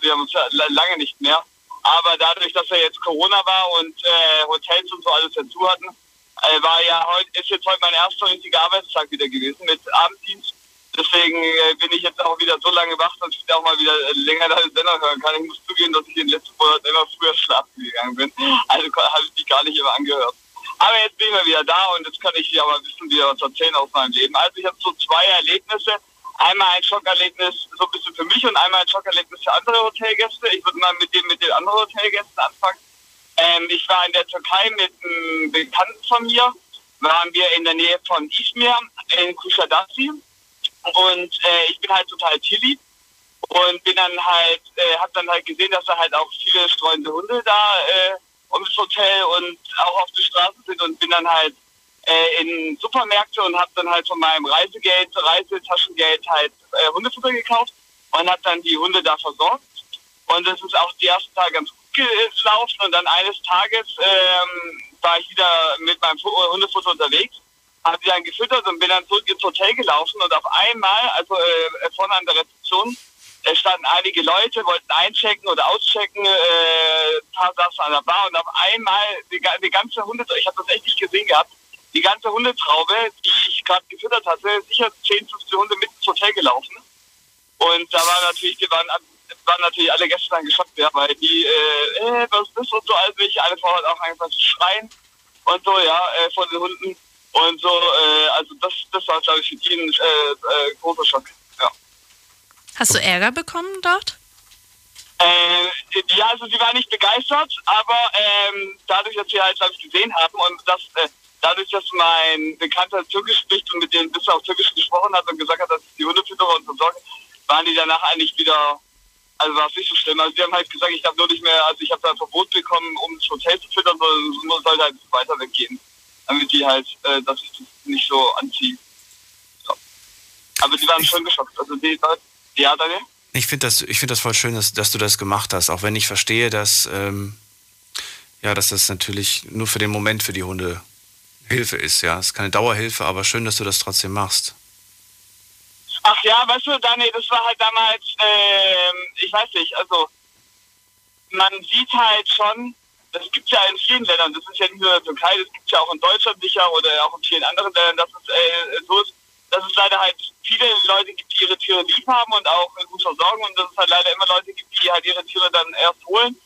Wir haben uns ja la- lange nicht mehr. Aber dadurch, dass ja jetzt Corona war und äh, Hotels und so alles dazu hatten, äh, war ja heute, ist jetzt heute mein erster richtiger Arbeitstag wieder gewesen mit Abenddienst. Deswegen äh, bin ich jetzt auch wieder so lange wach, dass ich auch mal wieder äh, länger deine Sender hören kann. Ich muss zugeben, dass ich in den letzten Monaten immer früher schlafen gegangen bin. Also habe ich die gar nicht immer angehört. Aber jetzt bin ich mal wieder da und jetzt kann ich dir aber ein bisschen wieder was erzählen aus meinem Leben. Also ich habe so zwei Erlebnisse. Einmal ein Schockerlebnis so ein bisschen für mich und einmal ein Schockerlebnis für andere Hotelgäste. Ich würde mal mit dem mit den anderen Hotelgästen anfangen. Ähm, ich war in der Türkei mit einem Bekannten von mir. Waren wir in der Nähe von Izmir in Kushadasi. Und äh, ich bin halt total chilly und bin dann halt, äh, hab dann halt gesehen, dass da halt auch viele streunende Hunde da äh, um das Hotel und auch auf der Straße sind und bin dann halt äh, in Supermärkte und habe dann halt von meinem Reisegeld, Reisetaschengeld halt äh, Hundefutter gekauft und habe dann die Hunde da versorgt. Und das ist auch die ersten Tage ganz gut gelaufen und dann eines Tages ähm, war ich wieder mit meinem Fu- Hundefutter unterwegs, habe die dann gefüttert und bin dann zurück ins Hotel gelaufen und auf einmal, also äh, vorne an der Rezeption, äh, standen einige Leute, wollten einchecken oder auschecken, äh, paar saßen an der Bar und auf einmal die, die ganze Hunde, ich habe das echt nicht gesehen gehabt, die ganze Hundetraube, die ich gerade gefüttert hatte, sicher 10, 15 Hunde mit ins Hotel gelaufen. Und da war natürlich, die waren, waren natürlich alle Gäste dann geschockt, ja, weil die, äh, äh, was ist das und so, alles welche, eine Frau hat auch angefangen zu schreien und so, ja, äh, von den Hunden. Und so, äh, also das, das war, glaube ich, für die ein äh, äh, großer Schock. Ja. Hast du Ärger bekommen dort? Äh, Ja, also sie war nicht begeistert, aber ähm, dadurch, dass wir halt, glaube ich, gesehen haben und dass, äh, dadurch, dass mein Bekannter Türkisch spricht und mit denen bis auf Türkisch gesprochen hat und gesagt hat, dass ich die Hundefütterer und so sorge, waren die danach eigentlich wieder, also war es nicht so schlimm. Also die haben halt gesagt, ich darf nur nicht mehr, also ich habe da ein Verbot bekommen, um das Hotel zu füttern, sondern es sollte halt weiter weggehen. Damit die halt, äh, dass ich das nicht so anziehe. So. Aber die waren schon geschockt. Also die, ja, Daniel? Ich finde das, ich find das voll schön, dass, dass du das gemacht hast, auch wenn ich verstehe, dass, ähm, ja, dass das natürlich nur für den Moment für die Hunde Hilfe ist. Ja, es ist keine Dauerhilfe, aber schön, dass du das trotzdem machst. Ach ja, weißt du, Daniel, das war halt damals, ähm, ich weiß nicht, also man sieht halt schon, das gibt ja in vielen Ländern, das ist ja nicht nur in der Türkei, das gibt ja auch in Deutschland sicher oder auch in vielen anderen Ländern, dass es äh, so ist, dass es leider halt viele Leute gibt, die ihre Tiere lieb haben und auch gut versorgen und dass es halt leider immer Leute gibt, die halt ihre Tiere dann erst holen,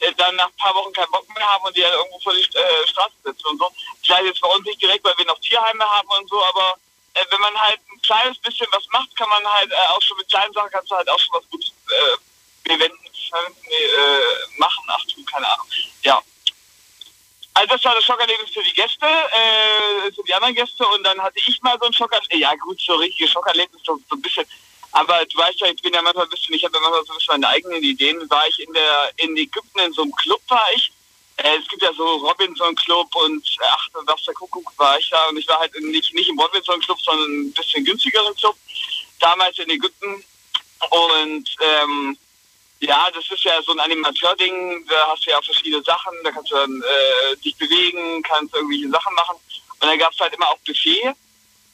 äh, dann nach ein paar Wochen keinen Bock mehr haben und die halt irgendwo vor die äh, Straße setzen und so. Vielleicht jetzt bei uns nicht direkt, weil wir noch Tierheime haben und so, aber äh, wenn man halt ein kleines bisschen was macht, kann man halt äh, auch schon mit kleinen Sachen kannst du halt auch schon was Gutes äh, bewenden, nee, äh, machen, ach du, keine Ahnung. Ja. Also das war das Schockerlebnis für die Gäste, äh, für die anderen Gäste. Und dann hatte ich mal so ein Schockerlebnis, ja gut, so richtige Schockerlebnis, so, so ein bisschen, aber du weißt ja, ich bin ja manchmal ein bisschen, ich habe ja manchmal so ein bisschen meine eigenen Ideen, war ich in der, in Ägypten in so einem Club war ich, äh, es gibt ja so Robinson Club und ach, was der Kuckuck war ich da. Und ich war halt nicht, nicht im Robinson Club, sondern ein bisschen günstigeren Club, damals in Ägypten. Und ähm, ja, das ist ja so ein Animateur-Ding, da hast du ja verschiedene Sachen, da kannst du dann äh, dich bewegen, kannst irgendwelche Sachen machen. Und dann gab es halt immer auch Buffet.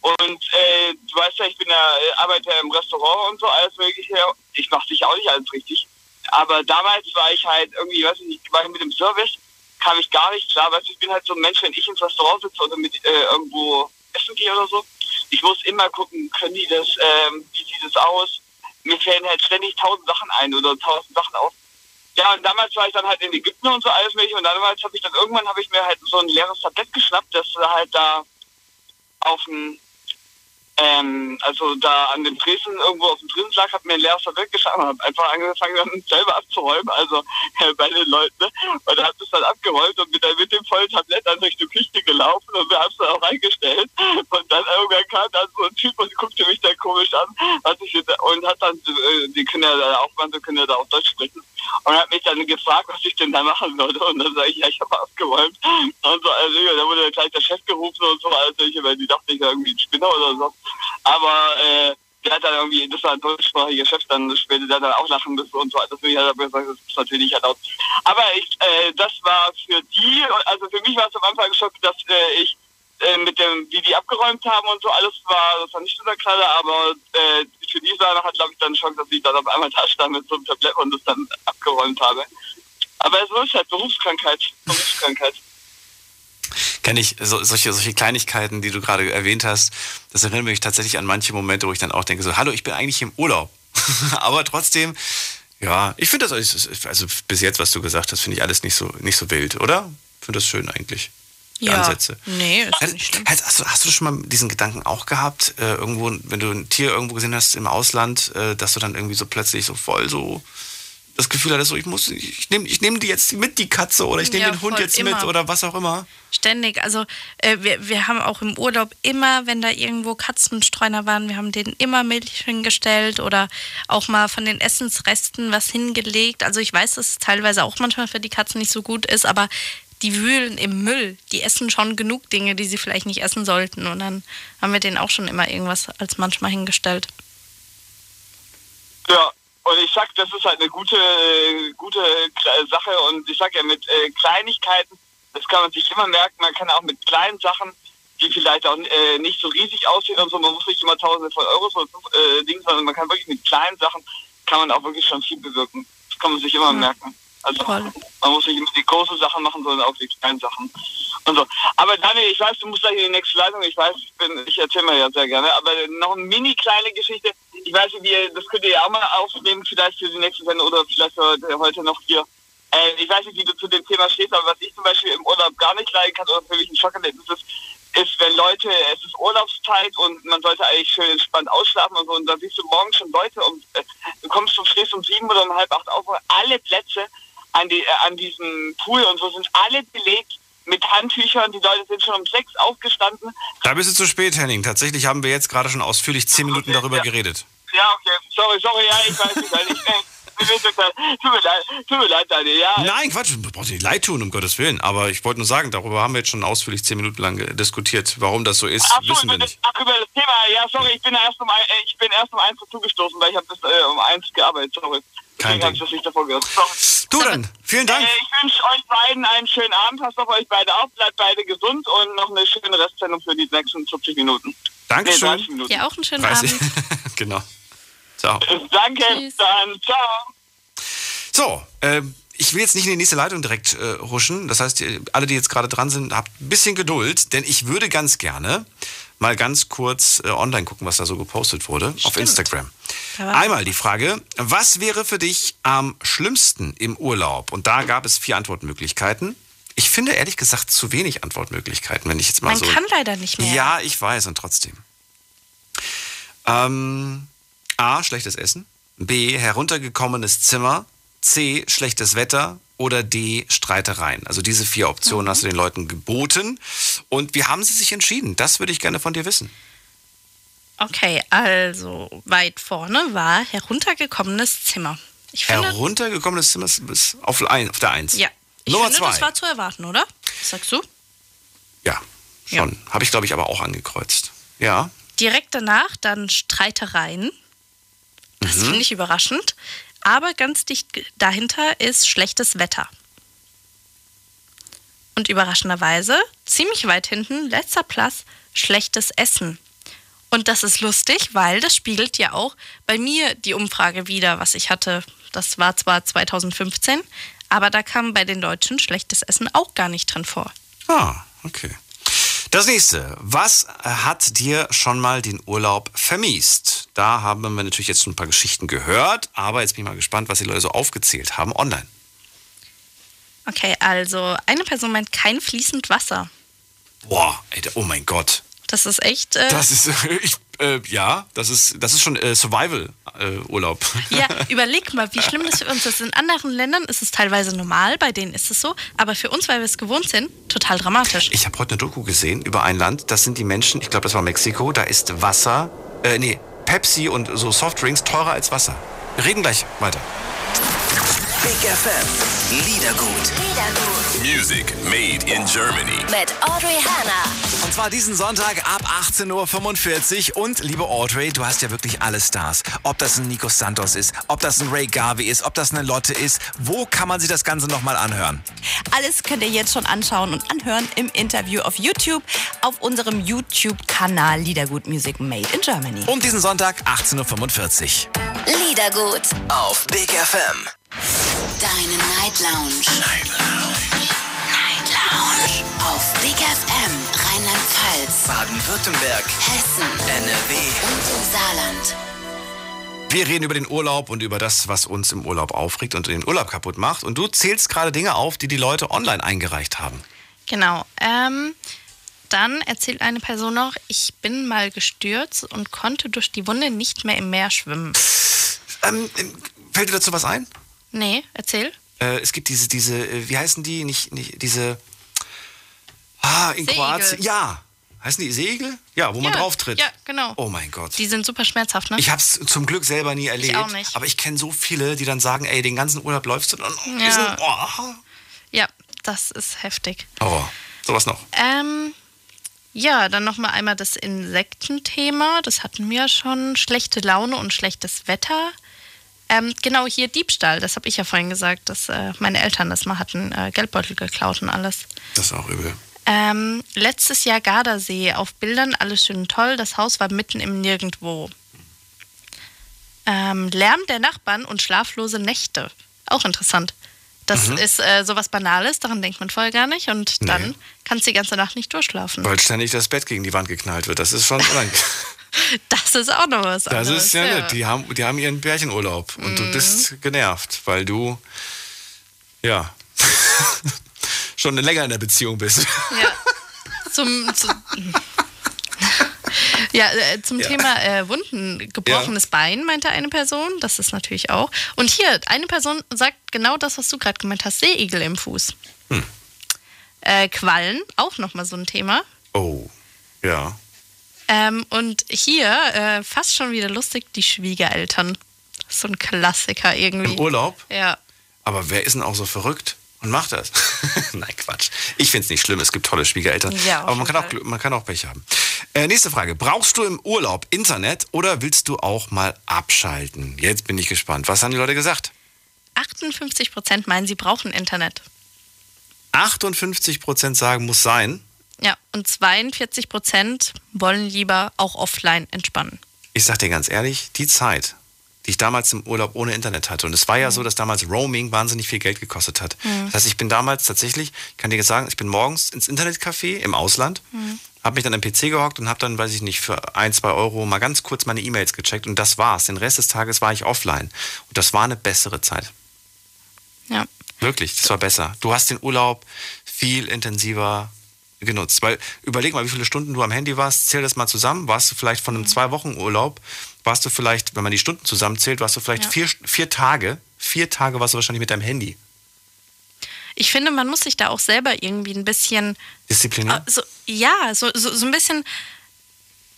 Und äh, du weißt ja, ich bin ja, äh, arbeite ja im Restaurant und so, alles mögliche. Ich mache sicher auch nicht alles richtig. Aber damals war ich halt irgendwie, weiß ich nicht, war ich mit dem Service, kam ich gar nicht klar. Weißt du, ich bin halt so ein Mensch, wenn ich ins Restaurant sitze oder mit äh, irgendwo essen gehe oder so, ich muss immer gucken, können die das, ähm, wie sieht es aus? Mir fällen halt ständig tausend Sachen ein oder tausend Sachen auf. Ja, und damals war ich dann halt in Ägypten und so alles mögliche und damals habe ich dann irgendwann habe ich mir halt so ein leeres Tablett geschnappt, das halt da auf dem ähm, also da an dem Tresen irgendwo auf dem Tresen lag, hat mir ein leeres Tablett geschafft und habe einfach angefangen, dann selber abzuräumen, also äh, bei den Leuten. Ne? Und er hat es dann abgeräumt und bin dann mit dem vollen Tablett dann durch die Küche gelaufen und wir haben es dann auch reingestellt. Und dann irgendwann kam dann so ein Typ und guckte mich dann komisch an hat sich, und hat dann, äh, die können ja da auch, manche können ja da auch Deutsch sprechen und hat mich dann gefragt, was ich denn da machen würde. Und dann sage ich, ja, ich habe abgeräumt. Und so, also, da wurde gleich der Chef gerufen und so, also ich, weil die dachte, ich irgendwie ein Spinner oder so. Aber äh, der hat dann irgendwie, das war ein deutschsprachiger Chef, dann später der dann auch lachen müssen und so. Will ich halt aber gesagt, das ist natürlich nicht erlaubt. Aber ich, äh, das war für die, also für mich war es am Anfang geschockt, dass äh, ich äh, mit dem, wie die abgeräumt haben und so, alles war, das war nicht so der Knaller, aber äh, für die Sache hat, glaube ich, dann schon, dass ich dann auf einmal da stand mit so einem Tablett und das dann abgeräumt habe. Aber es ist halt Berufskrankheit, Berufskrankheit. Kenne ich so, solche, solche Kleinigkeiten, die du gerade erwähnt hast, das erinnert mich tatsächlich an manche Momente, wo ich dann auch denke, so, hallo, ich bin eigentlich im Urlaub. Aber trotzdem, ja, ich finde das, also bis jetzt, was du gesagt hast, finde ich alles nicht so, nicht so wild, oder? Ich finde das schön eigentlich die ja. Ansätze. Nee, ist hast, nicht schlimm. Hast, du, hast du schon mal diesen Gedanken auch gehabt, äh, irgendwo, wenn du ein Tier irgendwo gesehen hast im Ausland, äh, dass du dann irgendwie so plötzlich so voll so das Gefühl hattest, so ich muss, ich nehme ich nehm die jetzt mit, die Katze, oder ich nehme ja, den Hund jetzt immer. mit oder was auch immer? Ständig. Also äh, wir, wir haben auch im Urlaub immer, wenn da irgendwo Katzenstreuner waren, wir haben denen immer Milch hingestellt oder auch mal von den Essensresten was hingelegt. Also ich weiß, dass es teilweise auch manchmal für die Katzen nicht so gut ist, aber die wühlen im Müll. Die essen schon genug Dinge, die sie vielleicht nicht essen sollten. Und dann haben wir denen auch schon immer irgendwas als manchmal hingestellt. Ja, und ich sag, das ist halt eine gute, gute Sache. Und ich sag ja, mit äh, Kleinigkeiten, das kann man sich immer merken. Man kann auch mit kleinen Sachen, die vielleicht auch äh, nicht so riesig aussehen und so, man muss nicht immer tausende von Euros oder äh, Ding, sondern man kann wirklich mit kleinen Sachen, kann man auch wirklich schon viel bewirken. Das kann man sich immer mhm. merken. Also Voll. man muss nicht immer die großen Sachen machen, sondern auch die kleinen Sachen. Und so. Aber Daniel, ich weiß, du musst gleich in die nächste Leitung. Ich weiß, ich, bin, ich erzähle mir ja sehr gerne. Aber noch eine mini kleine Geschichte. Ich weiß nicht, wie das könnt ihr ja auch mal aufnehmen, vielleicht für die nächste Sendung oder vielleicht heute, noch hier. Äh, ich weiß nicht, wie du zu dem Thema stehst, aber was ich zum Beispiel im Urlaub gar nicht leiden kann oder für mich ein Schockerlebnis ist, ist, wenn Leute, es ist Urlaubszeit und man sollte eigentlich schön entspannt ausschlafen und so, und dann siehst du morgens schon Leute um, äh, du kommst und stehst um sieben oder um halb acht auf, alle Plätze an, die, äh, an diesem Pool und so sind alle belegt mit Handtüchern, die Leute sind schon um sechs aufgestanden. Da bist du zu spät, Henning. Tatsächlich haben wir jetzt gerade schon ausführlich zehn Minuten darüber geredet. Ja, okay, sorry, sorry, ja, ich weiß nicht, weil ich, mir wird total- tut mir leid, tut mir leid, Daniel, ja. Nein, Quatsch, du brauchst nicht leid tun, um Gottes Willen. Aber ich wollte nur sagen, darüber haben wir jetzt schon ausführlich zehn Minuten lang diskutiert. Warum das so ist, Ach so, wissen wir nicht. ach, über das Thema, ja, sorry, ich bin erst um, äh, ich bin erst um eins dazugestoßen, weil ich habe bis äh, um eins gearbeitet, sorry. Kein habe ich davor gehört. Du dann, vielen Dank. Äh, ich wünsche euch beiden einen schönen Abend, passt auf euch beide auf, bleibt beide gesund und noch eine schöne Restsendung für die nächsten 40 Minuten. Dankeschön. Nee, 30 Minuten. Ja, auch einen schönen 30. Abend. genau. Ciao. Danke, dann ciao. So, ähm, ich will jetzt nicht in die nächste Leitung direkt äh, huschen. Das heißt, alle, die jetzt gerade dran sind, habt ein bisschen Geduld, denn ich würde ganz gerne mal ganz kurz äh, online gucken, was da so gepostet wurde auf Instagram. Einmal die Frage, was wäre für dich am schlimmsten im Urlaub? Und da gab es vier Antwortmöglichkeiten. Ich finde ehrlich gesagt zu wenig Antwortmöglichkeiten, wenn ich jetzt mal Man so. kann leider nicht mehr. Ja, ich weiß und trotzdem. Ähm, A, schlechtes Essen. B, heruntergekommenes Zimmer. C, schlechtes Wetter. Oder D, Streitereien. Also diese vier Optionen hast du den Leuten geboten. Und wie haben sie sich entschieden? Das würde ich gerne von dir wissen. Okay, also weit vorne war heruntergekommenes Zimmer. Ich finde, Heruntergekommenes Zimmer ist auf, ein, auf der Eins. ja, ich Nummer finde, zwei. das war zu erwarten, oder? Was sagst du? Ja, schon. Habe ich, glaube ich, aber auch angekreuzt. Ja. Direkt danach dann Streitereien. Das Mhm. finde ich überraschend. Aber ganz dicht dahinter ist schlechtes Wetter. Und überraschenderweise, ziemlich weit hinten, letzter Platz, schlechtes Essen. Und das ist lustig, weil das spiegelt ja auch bei mir die Umfrage wieder, was ich hatte. Das war zwar 2015, aber da kam bei den Deutschen schlechtes Essen auch gar nicht drin vor. Ah, okay. Das nächste. Was hat dir schon mal den Urlaub vermiest? Da haben wir natürlich jetzt schon ein paar Geschichten gehört, aber jetzt bin ich mal gespannt, was die Leute so aufgezählt haben online. Okay, also eine Person meint kein fließend Wasser. Boah, ey, oh mein Gott. Das ist echt. Äh, Das ist, ich, äh, ja, das ist, das ist schon äh, Survival-Urlaub. Ja, überleg mal, wie schlimm das für uns ist. In anderen Ländern ist es teilweise normal, bei denen ist es so, aber für uns, weil wir es gewohnt sind, total dramatisch. Ich habe heute eine Doku gesehen über ein Land, das sind die Menschen, ich glaube, das war Mexiko, da ist Wasser, äh, nee, Pepsi und so Softdrinks teurer als Wasser. Wir reden gleich weiter. Big FM. Liedergut. Music made in Germany. Mit Audrey Hanna. Und zwar diesen Sonntag ab 18.45 Uhr. Und liebe Audrey, du hast ja wirklich alle Stars. Ob das ein Nico Santos ist, ob das ein Ray Garvey ist, ob das eine Lotte ist. Wo kann man sich das Ganze nochmal anhören? Alles könnt ihr jetzt schon anschauen und anhören im Interview auf YouTube, auf unserem YouTube-Kanal Liedergut Music Made in Germany. Und diesen Sonntag 18.45 Uhr. Liedergut. Auf Big FM. Deine Night Lounge. Night Lounge. Night Lounge. Auf Big FM Rheinland-Pfalz, Baden-Württemberg. Hessen, NRW. und im Saarland. Wir reden über den Urlaub und über das, was uns im Urlaub aufregt und den Urlaub kaputt macht. Und du zählst gerade Dinge auf, die die Leute online eingereicht haben. Genau. Ähm, dann erzählt eine Person noch, ich bin mal gestürzt und konnte durch die Wunde nicht mehr im Meer schwimmen. Ähm, fällt dir dazu was ein? Nee, erzähl. Äh, es gibt diese, diese, äh, wie heißen die? Nicht, nicht diese. Ah, in. Kroatien. Ja. Heißen die Segel? Ja, wo man ja, drauf tritt. Ja, genau. Oh mein Gott. Die sind super schmerzhaft, ne? Ich habe es zum Glück selber nie erlebt. auch nicht. Aber ich kenne so viele, die dann sagen, ey, den ganzen Urlaub läufst du dann. Oh, Ja. diesen- oh. Ja, das ist heftig. Horror. Sowas noch. Ähm, ja, dann nochmal einmal das Insektenthema. Das hatten wir schon. Schlechte Laune und schlechtes Wetter. Ähm, genau, hier Diebstahl. Das habe ich ja vorhin gesagt, dass äh, meine Eltern das mal hatten. Äh, Geldbeutel geklaut und alles. Das ist auch übel. Ähm, letztes Jahr Gardasee. Auf Bildern alles schön toll. Das Haus war mitten im Nirgendwo. Ähm, Lärm der Nachbarn und schlaflose Nächte. Auch interessant. Das Mhm. ist äh, sowas Banales, daran denkt man vorher gar nicht. Und Nee. dann kannst du die ganze Nacht nicht durchschlafen. Weil ständig das Bett gegen die Wand geknallt wird. Das ist schon unangenehm. Das ist auch noch was Das anderes. ist ja, nett. Die haben, die haben ihren Pärchenurlaub. Und du Mhm. bist genervt, weil du, ja, schon länger in der Beziehung bist. Ja. zum, zu, ja, äh, zum Ja. Thema äh, Wunden, gebrochenes Bein, meinte eine Person. Das ist natürlich auch. Und hier, eine Person sagt genau das, was du gerade gemeint hast: Seeigel im Fuß. Hm. Äh, Quallen, auch nochmal so ein Thema. Oh, ja. Ähm, und hier, äh, fast schon wieder lustig, die Schwiegereltern. So ein Klassiker irgendwie. Im Urlaub? Ja. Aber wer ist denn auch so verrückt und macht das? Nein, Quatsch. Ich finde es nicht schlimm. Es gibt tolle Schwiegereltern. Ja, aber man kann, auch, man kann auch Pech haben. Äh, nächste Frage. Brauchst du im Urlaub Internet oder willst du auch mal abschalten? Jetzt bin ich gespannt. Was haben die Leute gesagt? 58 Prozent meinen, sie brauchen Internet. 58 Prozent sagen, muss sein. Ja, und 42 Prozent wollen lieber auch offline entspannen. Ich sag dir ganz ehrlich, die Zeit, die ich damals im Urlaub ohne Internet hatte, und es war ja so, dass damals Roaming wahnsinnig viel Geld gekostet hat. Mhm. Das heißt, ich bin damals tatsächlich, ich kann dir jetzt sagen, ich bin morgens ins Internetcafé im Ausland, Mhm. habe mich dann am PC gehockt und habe dann, weiß ich nicht, für ein, zwei Euro mal ganz kurz meine E-Mails gecheckt und das war's. Den Rest des Tages war ich offline. Und das war eine bessere Zeit. Ja. Wirklich, das war besser. Du hast den Urlaub viel intensiver genutzt. Weil überleg mal, wie viele Stunden du am Handy warst, zähl das mal zusammen. Warst du vielleicht von einem zwei Wochen Urlaub, warst du vielleicht, wenn man die Stunden zusammenzählt, warst du vielleicht Ja. vier, vier Tage, vier Tage warst du wahrscheinlich mit deinem Handy. Ich finde, man muss sich da auch selber irgendwie ein bisschen Diszipliniert? so, ja, so, so, so ein bisschen,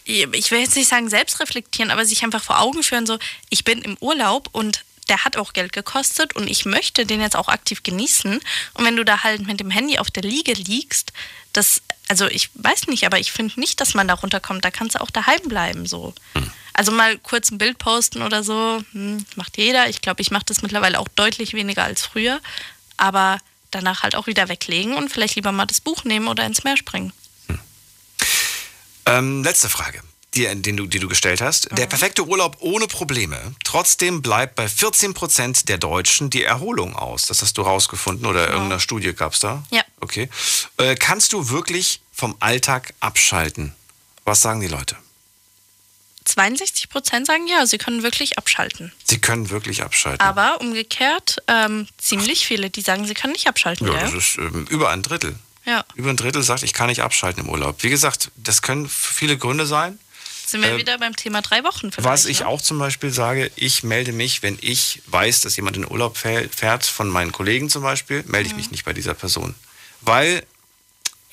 ich will jetzt nicht sagen selbst reflektieren, aber sich einfach vor Augen führen, so, ich bin im Urlaub und der hat auch Geld gekostet und ich möchte den jetzt auch aktiv genießen. Und wenn du da halt mit dem Handy auf der Liege liegst, das, also ich weiß nicht, aber ich finde nicht, dass man da runterkommt. Da kannst du auch daheim bleiben, so. Also mal kurz ein Bild posten oder so, hm, macht jeder. Ich glaube, ich mache das mittlerweile auch deutlich weniger als früher. Aber danach halt auch wieder weglegen und vielleicht lieber mal das Buch nehmen oder ins Meer springen. Ähm, letzte Frage, die, den du, die du gestellt hast. Mhm. Der perfekte Urlaub ohne Probleme. Trotzdem bleibt bei 14 Prozent der Deutschen die Erholung aus. Das hast du rausgefunden oder irgendeiner Studie gab es da? Ja. Okay. Äh, kannst du wirklich vom Alltag abschalten? Was sagen die Leute? 62 Prozent sagen ja, sie können wirklich abschalten. Sie können wirklich abschalten. Aber umgekehrt, ähm, ziemlich viele, die sagen, sie können nicht abschalten. ja, Ja, das ist ähm, über ein Drittel. ja. Über ein Drittel sagt, ich kann nicht abschalten im Urlaub. Wie gesagt, das können viele Gründe sein. Sind wir Ähm, wieder beim Thema drei Wochen vielleicht. Was ich ne? auch zum Beispiel sage, ich melde mich, wenn ich weiß, dass jemand in Urlaub fäh- fährt, von meinen Kollegen zum Beispiel, melde ich Mhm. mich nicht bei dieser Person. Weil,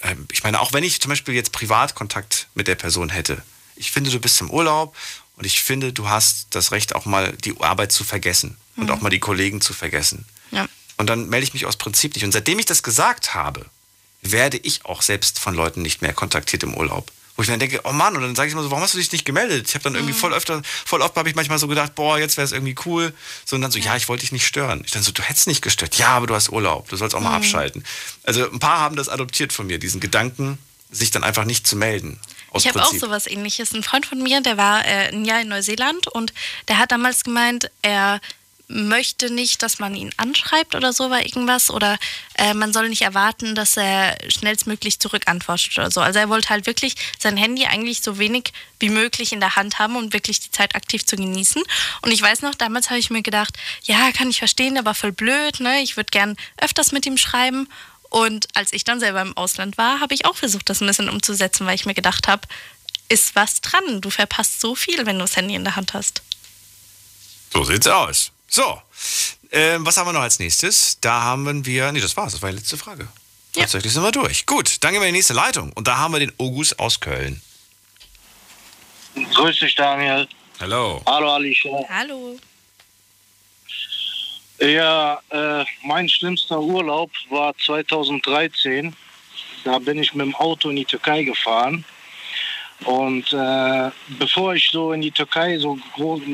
ähm, ich meine, auch wenn ich zum Beispiel jetzt Privatkontakt mit der Person hätte, ich finde, du bist im Urlaub und ich finde, du hast das Recht, auch mal die Arbeit zu vergessen und Mhm. auch mal die Kollegen zu vergessen. Ja. Und dann melde ich mich aus Prinzip nicht. Und seitdem ich das gesagt habe, werde ich auch selbst von Leuten nicht mehr kontaktiert im Urlaub. Wo ich dann denke, oh Mann, und dann sage ich immer so, warum hast du dich nicht gemeldet? Ich habe dann Mhm. irgendwie voll öfter, voll oft habe ich manchmal so gedacht, boah, jetzt wäre es irgendwie cool. So, und dann so, ja, ich wollte dich nicht stören. Ich dann so, du hättest nicht gestört. Ja, aber du hast Urlaub, du sollst auch mal Mhm. abschalten. Also ein paar haben das adoptiert von mir, diesen Gedanken, sich dann einfach nicht zu melden. Ich habe auch sowas ähnliches. Ein Freund von mir, der war äh, ein Jahr in Neuseeland und der hat damals gemeint, er möchte nicht, dass man ihn anschreibt oder so war irgendwas oder äh, man soll nicht erwarten, dass er schnellstmöglich zurückantwortet oder so. Also er wollte halt wirklich sein Handy eigentlich so wenig wie möglich in der Hand haben und wirklich die Zeit aktiv zu genießen. Und ich weiß noch, damals habe ich mir gedacht, ja, kann ich verstehen, aber voll blöd, ne? Ich würde gern öfters mit ihm schreiben. Und als ich dann selber im Ausland war, habe ich auch versucht, das ein bisschen umzusetzen, weil ich mir gedacht habe, ist was dran. Du verpasst so viel, wenn du das Handy in der Hand hast. So sieht's aus. So, ähm, was haben wir noch als nächstes? Da haben wir, nee, das war's, das war die letzte Frage. Tatsächlich sind wir durch. Gut, dann gehen wir in die nächste Leitung. Und da haben wir den August aus Köln. Grüß dich, Daniel. Hallo. Hallo, Alicia. Hallo. Ja, äh, mein schlimmster Urlaub war 2013. Da bin ich mit dem Auto in die Türkei gefahren. Und äh, bevor ich so in die Türkei so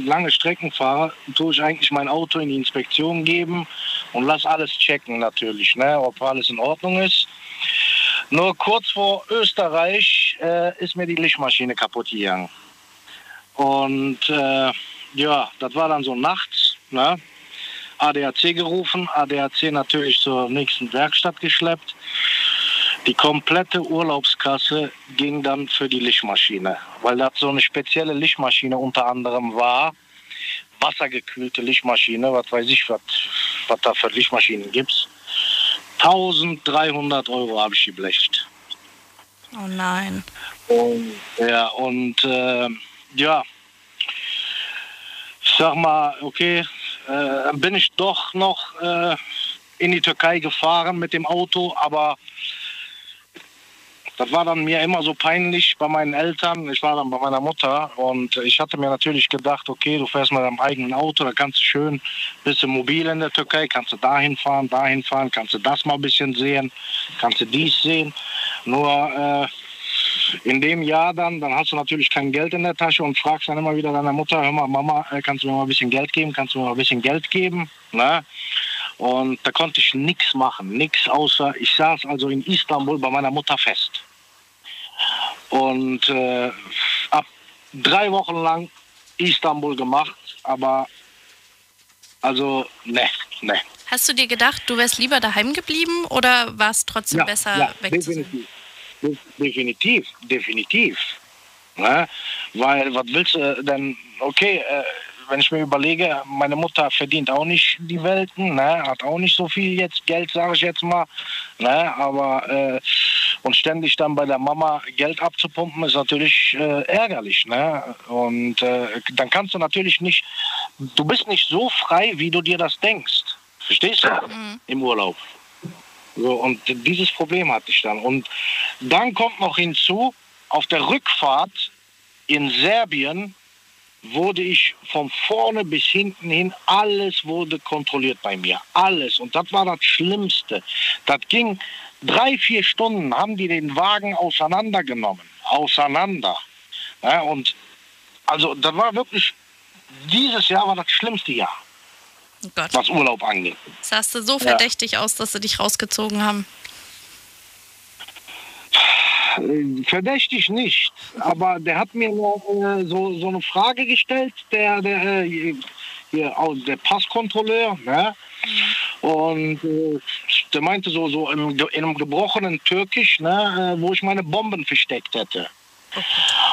lange Strecken fahre, tue ich eigentlich mein Auto in die Inspektion geben und lass alles checken natürlich, ne, ob alles in Ordnung ist. Nur kurz vor Österreich äh, ist mir die Lichtmaschine kaputt gegangen. Und äh, ja, das war dann so nachts. Ne? ADAC gerufen, ADAC natürlich zur nächsten Werkstatt geschleppt. Die komplette Urlaubskasse ging dann für die Lichtmaschine, weil das so eine spezielle Lichtmaschine unter anderem war. Wassergekühlte Lichtmaschine, was weiß ich, was, was da für Lichtmaschinen gibt. 1300 Euro habe ich geblecht. Oh nein. Und, ja, und äh, ja, ich sag mal, okay, äh, bin ich doch noch äh, in die Türkei gefahren mit dem Auto, aber das war dann mir immer so peinlich bei meinen Eltern. Ich war dann bei meiner Mutter und ich hatte mir natürlich gedacht, okay, du fährst mit deinem eigenen Auto, da kannst du schön, bist du mobil in der Türkei, kannst du dahin fahren, dahin fahren, kannst du das mal ein bisschen sehen, kannst du dies sehen. Nur äh, in dem Jahr dann, dann hast du natürlich kein Geld in der Tasche und fragst dann immer wieder deiner Mutter, hör mal, Mama, äh, kannst du mir mal ein bisschen Geld geben, kannst du mir mal ein bisschen Geld geben? Ne? Und da konnte ich nichts machen, nichts außer, ich saß also in Istanbul bei meiner Mutter fest. Und äh, ab drei Wochen lang Istanbul gemacht, aber also ne, ne. Hast du dir gedacht, du wärst lieber daheim geblieben oder war es trotzdem besser ja, weg definitiv. De- Definitiv, definitiv. Ne? Weil, was willst du denn, okay, äh, wenn ich mir überlege, meine Mutter verdient auch nicht die Welten, ne? hat auch nicht so viel jetzt Geld, sage ich jetzt mal. Ne? Aber äh, und ständig dann bei der Mama Geld abzupumpen, ist natürlich äh, ärgerlich. Ne? Und äh, dann kannst du natürlich nicht, du bist nicht so frei, wie du dir das denkst. Verstehst du? Im Urlaub. So, und dieses Problem hatte ich dann. Und dann kommt noch hinzu, auf der Rückfahrt in Serbien wurde ich von vorne bis hinten hin, alles wurde kontrolliert bei mir. Alles. Und das war das Schlimmste. Das ging drei, vier Stunden, haben die den Wagen auseinandergenommen. Auseinander. Ja, und also das war wirklich, dieses Jahr war das schlimmste Jahr, Oh Gott. was Urlaub angeht. Sahst du so Ja. verdächtig aus, dass sie dich rausgezogen haben? Äh, Verdächtig nicht, aber der hat mir noch, äh, so, so eine Frage gestellt, der, der, äh, hier, der Passkontrolleur, ne? Und äh, der meinte so, so ge- in einem gebrochenen Türkisch, ne, äh, wo ich meine Bomben versteckt hätte.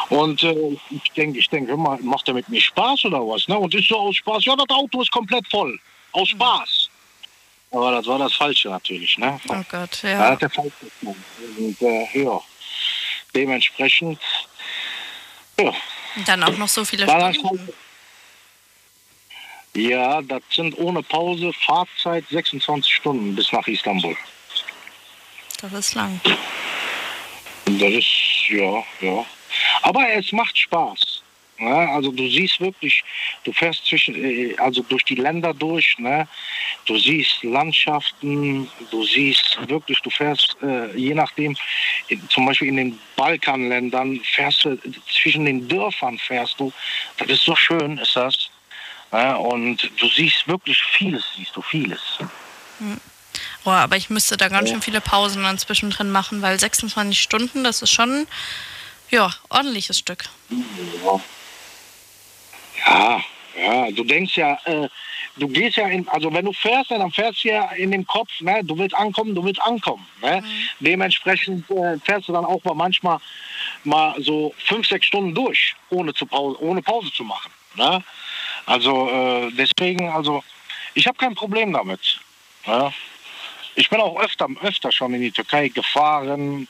Und äh, ich denke, ich denke, macht er mit mir Spaß oder was? Ne? Und ich so aus Spaß, ja, das Auto ist komplett voll. Aus Spaß. Aber das war das Falsche natürlich, ne? Oh Gott, Ja, ja. hat er falsch gemacht. Und äh, ja, dementsprechend, ja, Und dann auch noch so viele Stunden. ja, das sind ohne Pause Fahrzeit 26 Stunden bis nach Istanbul. Das ist lang. Das ist, ja, ja. Aber es macht Spaß. Ne? Also du siehst wirklich, du fährst zwischen, äh, also durch die Länder durch, ne? du siehst Landschaften, du siehst wirklich, du fährst, äh, je nachdem, in, zum Beispiel in den Balkanländern, fährst du zwischen den Dörfern fährst du, das ist so schön, ist das. Ne? Und du siehst wirklich vieles, siehst du vieles. Hm. Oh, aber ich müsste da ganz schön viele Pausen dann zwischendrin machen, weil 26 Stunden, das ist schon, ja, ordentliches Stück. Ja. Ja, ja, du denkst ja, äh, du gehst ja in, also wenn du fährst, dann fährst du ja in dem Kopf, ne, du willst ankommen, du willst ankommen. Ne? Dementsprechend äh, fährst du dann auch mal manchmal mal so fünf, sechs Stunden durch, ohne, zu Pause, ohne Pause zu machen. Ne? Also äh, deswegen, also ich habe kein Problem damit. Ja? Ich bin auch öfter, öfter schon in die Türkei gefahren,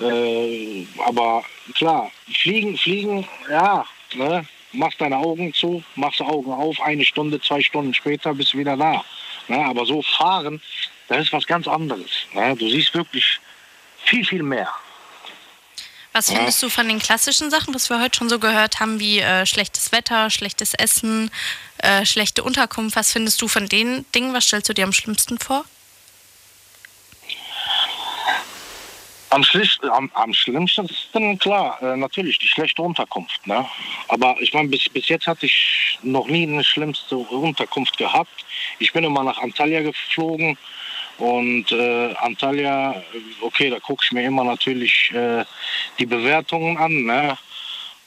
äh, aber klar, fliegen, fliegen, ja, ne? Machst deine Augen zu, machst Augen auf, eine Stunde, zwei Stunden später bist du wieder da. Ne? Aber so fahren, das ist was ganz anderes. Ne? Du siehst wirklich viel, viel mehr. Was Ja. findest du von den klassischen Sachen, was wir heute schon so gehört haben, wie äh, schlechtes Wetter, schlechtes Essen, äh, schlechte Unterkunft? Was findest du von den Dingen? Was stellst du dir am schlimmsten vor? Am, schlicht, am, am schlimmsten, klar, äh, natürlich die schlechte Unterkunft. Ne? Aber ich meine, bis, bis jetzt hatte ich noch nie eine schlimmste Unterkunft gehabt. Ich bin immer nach Antalya geflogen und äh, Antalya, okay, da gucke ich mir immer natürlich äh, die Bewertungen an. Ne?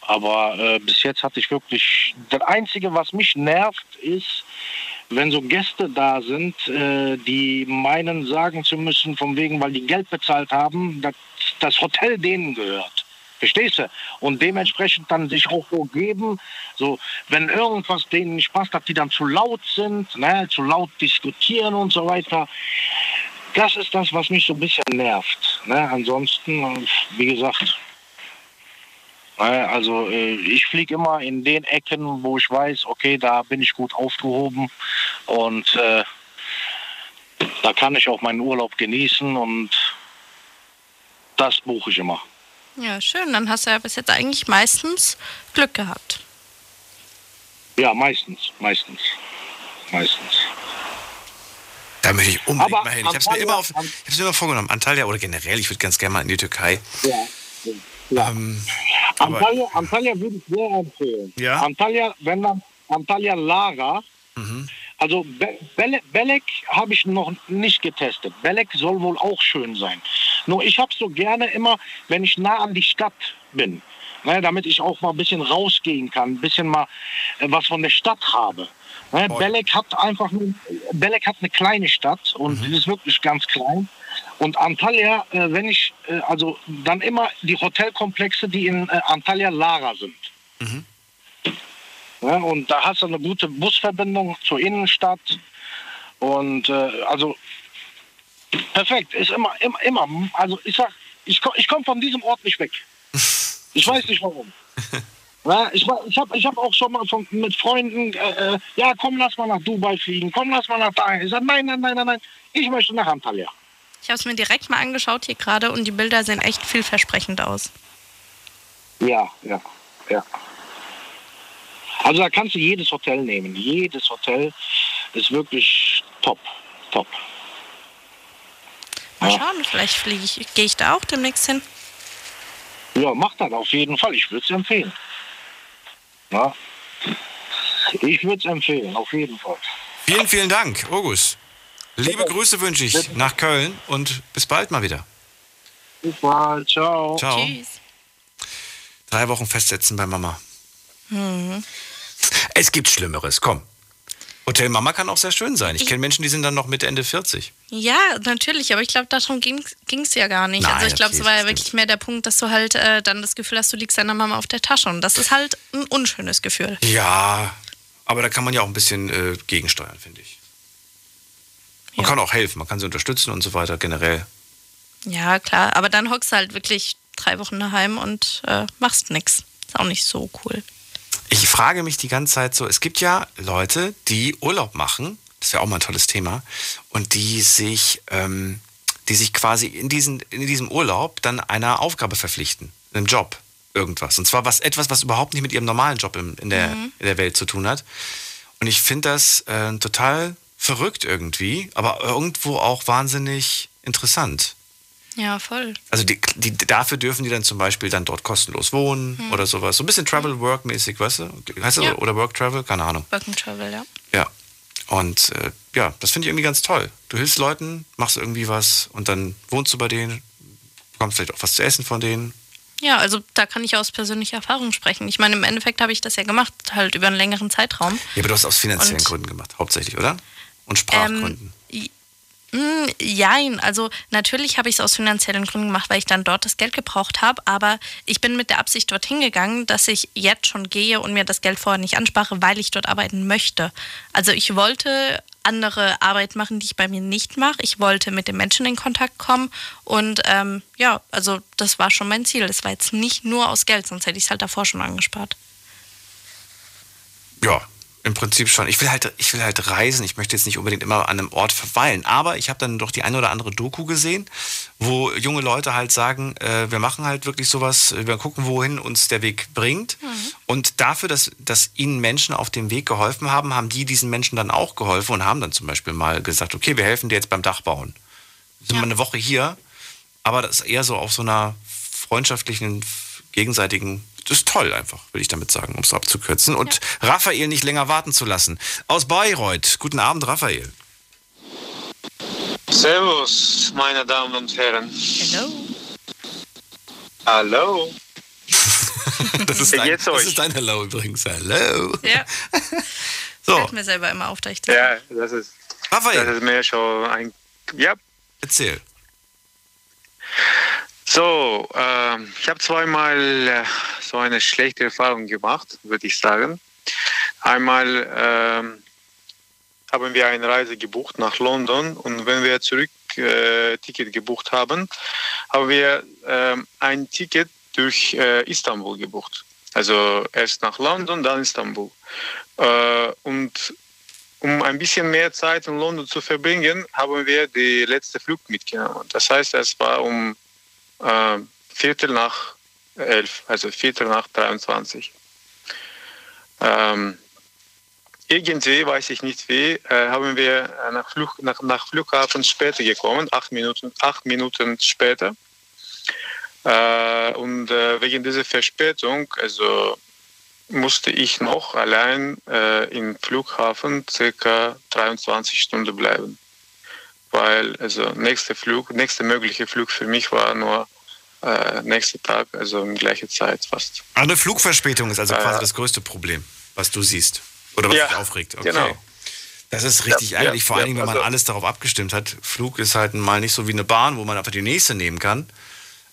Aber äh, bis jetzt hatte ich wirklich, das Einzige, was mich nervt, ist, wenn so Gäste da sind, äh, die meinen, sagen zu müssen, von wegen, weil die Geld bezahlt haben, dass das Hotel denen gehört. Verstehst du? Und dementsprechend dann sich auch so geben, so, wenn irgendwas denen nicht passt, dass die dann zu laut sind, ne, zu laut diskutieren und so weiter. Das ist das, was mich so ein bisschen nervt. Ne? Ansonsten, wie gesagt? Also äh, ich fliege immer in den Ecken, wo ich weiß, okay, da bin ich gut aufgehoben und äh, da kann ich auch meinen Urlaub genießen und das buche ich immer. Ja, schön. Dann hast du ja bis jetzt eigentlich meistens Glück gehabt. Ja, meistens, meistens, meistens. Da möchte ich unbedingt Aber mal hin. Ich habe es mir, immer auf- ich hab's mir immer vorgenommen. Antalya oder generell, ich würde ganz gerne mal in die Türkei. Ja. Ja. Ähm, Antalya, Antalya würde ich sehr empfehlen. Ja? Antalya, wenn dann Antalya Lara. Mhm. Also Be Bele Belek habe ich noch nicht getestet. Belek soll wohl auch schön sein. Nur ich habe so gerne immer, wenn ich nah an die Stadt bin, ne, damit ich auch mal ein bisschen rausgehen kann, ein bisschen mal äh, was von der Stadt habe. Ne, Belek hat einfach nur, Belek hat eine kleine Stadt und die ist wirklich ganz klein. Und Antalya, äh, wenn ich, äh, also dann immer die Hotelkomplexe, die in äh, Antalya Lara sind. Ja, und da hast du eine gute Busverbindung zur Innenstadt. Und äh, also perfekt, ist immer, immer, immer. Also ich sag, ich, ich komme von diesem Ort nicht weg. Ich weiß nicht warum. Ja, ich ich habe ich hab auch schon mal von, mit Freunden, äh, äh, ja komm, lass mal nach Dubai fliegen, komm, lass mal nach da. Ich sag, nein, nein, nein, nein, nein, ich möchte nach Antalya. Ich habe es mir direkt mal angeschaut hier gerade und die Bilder sehen echt vielversprechend aus. Ja, ja, ja. Also da kannst du jedes Hotel nehmen. Jedes Hotel ist wirklich top, top. Mal schauen, vielleicht fliege ich, gehe ich da auch demnächst hin. Ja, mach das auf jeden Fall. Ich würde es empfehlen. Ja. Ich würde es empfehlen, auf jeden Fall. vielen, vielen Dank, August. Liebe Grüße wünsche ich nach Köln und bis bald mal wieder. Bis bald, ciao. Ciao. Drei Wochen festsetzen bei Mama. Mhm. Es gibt Schlimmeres, komm. Hotel Mama kann auch sehr schön sein. Ich kenne Menschen, die sind dann noch Mitte, Ende 40. Ja, natürlich, aber ich glaube, darum ging es ja gar nicht. Nein, also ich glaube, es war ja wirklich mehr der Punkt, dass du halt äh, dann das Gefühl hast, du liegst deiner Mama auf der Tasche. Und das ist halt ein unschönes Gefühl. Ja, aber da kann man ja auch ein bisschen äh, gegensteuern, finde ich. Man kann auch helfen, man kann sie unterstützen und so weiter, generell. Ja, klar. Aber dann hockst du halt wirklich drei Wochen daheim und äh, machst nichts. Ist auch nicht so cool. Ich frage mich die ganze Zeit so, es gibt ja Leute, die Urlaub machen, das wäre auch mal ein tolles Thema, und die sich, ähm, die sich quasi in, diesen, in diesem Urlaub dann einer Aufgabe verpflichten, einem Job, irgendwas. Und zwar was, etwas, was überhaupt nicht mit ihrem normalen Job in, in, der, Mhm. in der Welt zu tun hat. Und ich finde das äh, total verrückt irgendwie, aber irgendwo auch wahnsinnig interessant. Ja, voll. Also die, die, dafür dürfen die dann zum Beispiel dann dort kostenlos wohnen Hm. oder sowas. So ein bisschen Travel-Work-mäßig, weißt du? Heißt das Ja. oder Work-Travel? Keine Ahnung. Work and Travel, ja. Ja. Und äh, ja, das finde ich irgendwie ganz toll. Du hilfst Leuten, machst irgendwie was und dann wohnst du bei denen, bekommst vielleicht auch was zu essen von denen. Ja, also da kann ich aus persönlicher Erfahrung sprechen. Ich meine, im Endeffekt habe ich das ja gemacht, halt über einen längeren Zeitraum. Ja, aber du hast aus finanziellen Und- Gründen gemacht, hauptsächlich, oder? Und Sprachgründen. Ähm, mm, Jein, also natürlich habe ich es aus finanziellen Gründen gemacht, weil ich dann dort das Geld gebraucht habe, aber ich bin mit der Absicht dorthin gegangen, dass ich jetzt schon gehe und mir das Geld vorher nicht anspare, weil ich dort arbeiten möchte. Also ich wollte andere Arbeit machen, die ich bei mir nicht mache. Ich wollte mit den Menschen in Kontakt kommen und ähm, ja, also das war schon mein Ziel. Das war jetzt nicht nur aus Geld, sonst hätte ich es halt davor schon angespart. Ja, im Prinzip schon. Ich will halt, ich will halt reisen. Ich möchte jetzt nicht unbedingt immer an einem Ort verweilen. Aber ich habe dann doch die eine oder andere Doku gesehen, wo junge Leute halt sagen, äh, wir machen halt wirklich sowas, wir gucken, wohin uns der Weg bringt. Und dafür, dass, dass ihnen Menschen auf dem Weg geholfen haben, haben die diesen Menschen dann auch geholfen und haben dann zum Beispiel mal gesagt, okay, wir helfen dir jetzt beim Dachbauen. Sind wir eine Woche hier, aber das ist eher so auf so einer freundschaftlichen, gegenseitigen, ist toll einfach, will ich damit sagen, um es abzukürzen. Und Raphael nicht länger warten zu lassen. Aus Bayreuth. Guten Abend, Raphael. Servus, meine Damen und Herren. Hallo. Hallo. Das ist, dein, das ist dein Hello übrigens. Hello. Ja. So. Fällt mir selber immer auf, dass ich das Ja, das ist, Raphael. das ist mir schon ein... Ja. Erzähl. So, ähm, ich habe zweimal äh, so eine schlechte Erfahrung gemacht, würde ich sagen. Einmal ähm, haben wir eine Reise gebucht nach London und wenn wir zurück äh, Ticket gebucht haben, haben wir ähm, ein Ticket durch äh, Istanbul gebucht. Also erst nach London, dann Istanbul. Äh, und um ein bisschen mehr Zeit in London zu verbringen, haben wir die letzte Flug mitgenommen. Das heißt, es war um äh, Viertel nach elf, also Viertel nach 23. Ähm, irgendwie, weiß ich nicht wie, äh, haben wir nach, Flug, nach, nach Flughafen später gekommen, acht Minuten, acht Minuten später. Äh, und äh, wegen dieser Verspätung, also musste ich noch allein äh, im Flughafen circa 23 Stunden bleiben. Weil also nächster Flug, nächster mögliche Flug für mich war nur äh, nächster Tag, also in gleicher Zeit fast. Eine Flugverspätung ist also Äh, quasi das größte Problem, was du siehst. Oder was Ja, dich aufregt. Okay. genau. Das ist richtig Ja, ärgerlich, ja, vor allen Dingen, wenn man also- alles darauf abgestimmt hat. Flug ist halt mal nicht so wie eine Bahn, wo man einfach die nächste nehmen kann.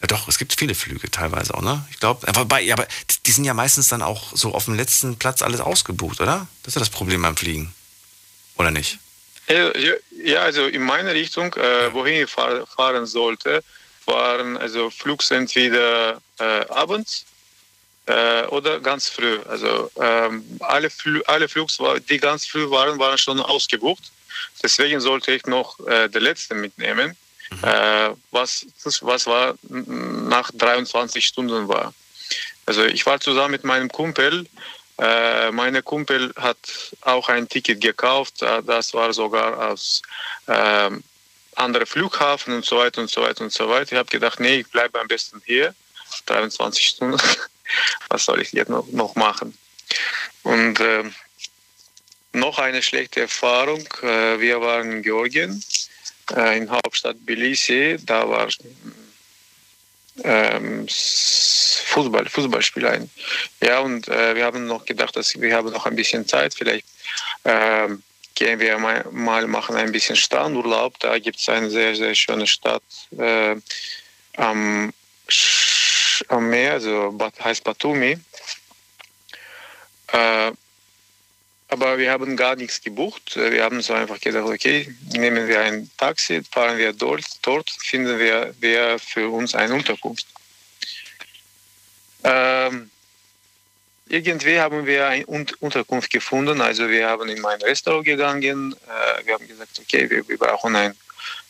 Ja, doch, es gibt viele Flüge teilweise auch, ne? Ich glaube, einfach bei, ja, aber die sind ja meistens dann auch so auf dem letzten Platz alles ausgebucht, oder? Das ist ja das Problem beim Fliegen. Oder nicht? Äh, ja, also in meine Richtung, äh, wohin ich fahr, fahren sollte, waren also Flugs entweder äh, abends äh, oder ganz früh. Also ähm, alle, Flü alle Flugs, die ganz früh waren, waren schon ausgebucht. Deswegen sollte ich noch äh, der letzte mitnehmen, äh, was, was war nach 23 Stunden war. Also ich war zusammen mit meinem Kumpel. Äh, meine Kumpel hat auch ein Ticket gekauft. Äh, Das war sogar aus ähm, anderen Flughafen und so weiter und so weiter und so weiter. Ich habe gedacht, nee, ich bleibe am besten hier. 23 Stunden. Was soll ich jetzt noch, machen? Und ähm, noch eine schlechte Erfahrung. Äh, wir waren in Georgien, äh, in Hauptstadt Tbilisi. Da war ähm, Fußball, Fußballspiel ein. Ja, und äh, wir haben noch gedacht, dass wir haben noch ein bisschen Zeit. Vielleicht ähm, gehen wir mal, mal machen ein bisschen Strandurlaub. Da gibt es eine sehr, sehr schöne Stadt äh, am, am Meer, also heißt Batumi. Äh, aber wir haben gar nichts gebucht. Wir haben so einfach gedacht, okay, nehmen wir ein Taxi, fahren wir dort, dort finden wir, wir für uns eine Unterkunft. Ähm, irgendwie haben wir eine Un- Unterkunft gefunden. Also wir haben in mein Restaurant gegangen. Äh, wir haben gesagt, okay, wir, brauchen ein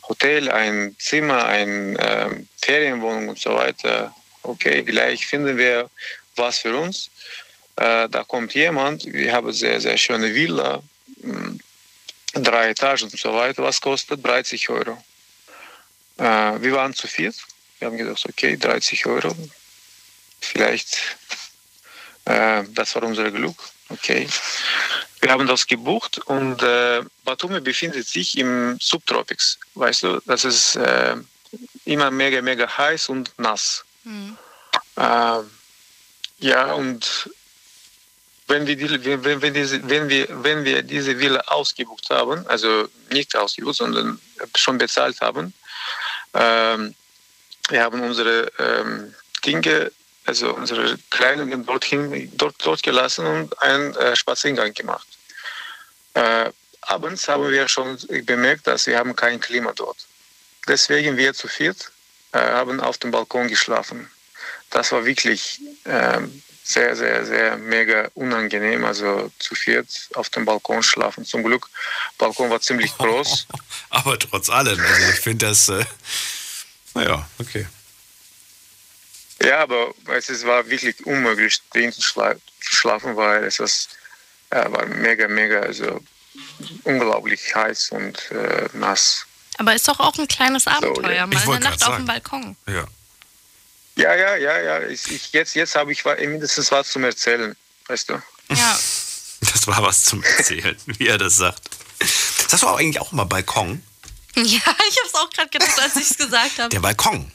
Hotel, ein Zimmer, eine ähm, Ferienwohnung und so weiter. Okay, gleich finden wir was für uns. Äh, da kommt jemand, wir haben sehr, sehr schöne Villa, mh, drei Etagen und so weiter. Was kostet? 30 Euro. Äh, wir waren zu viert. Wir haben gesagt, okay, 30 Euro. Vielleicht, äh, das war unser Glück. Okay. Wir haben das gebucht und äh, Batumi befindet sich im Subtropics. Weißt du, das ist äh, immer mega, mega heiß und nass. Äh, ja, und wenn wir, die, wenn, wenn, diese, wenn, wir, wenn wir diese Villa ausgebucht haben, also nicht ausgebucht, sondern schon bezahlt haben, ähm, wir haben unsere ähm, Dinge, also unsere Kleidungen dorthin, dort, dort gelassen und einen äh, Spaziergang gemacht. Äh, abends haben wir schon bemerkt, dass wir haben kein Klima dort. Deswegen wir zu viert äh, haben auf dem Balkon geschlafen. Das war wirklich ähm, sehr, sehr, sehr mega unangenehm. Also zu viert auf dem Balkon schlafen. Zum Glück, Balkon war ziemlich groß. Aber trotz allem, also ich finde das, äh, naja, okay. Ja, aber es ist- war wirklich unmöglich, drin zu, schla zu schlafen, weil es ist, äh, war mega, mega, also unglaublich heiß und äh, nass. Aber ist doch auch ein kleines Abenteuer, ja. mal eine Nacht auf dem. Balkon. Ja. Ja, ja, ja, ja. Ich, ich, jetzt jetzt habe ich mindestens was zum Erzählen, weißt du? Ja. Das war was zum Erzählen, wie er das sagt. Sagst du auch eigentlich auch immer Balkon? Ja, ich habe es auch gerade gedacht, als ich es gesagt habe. Der Balkon.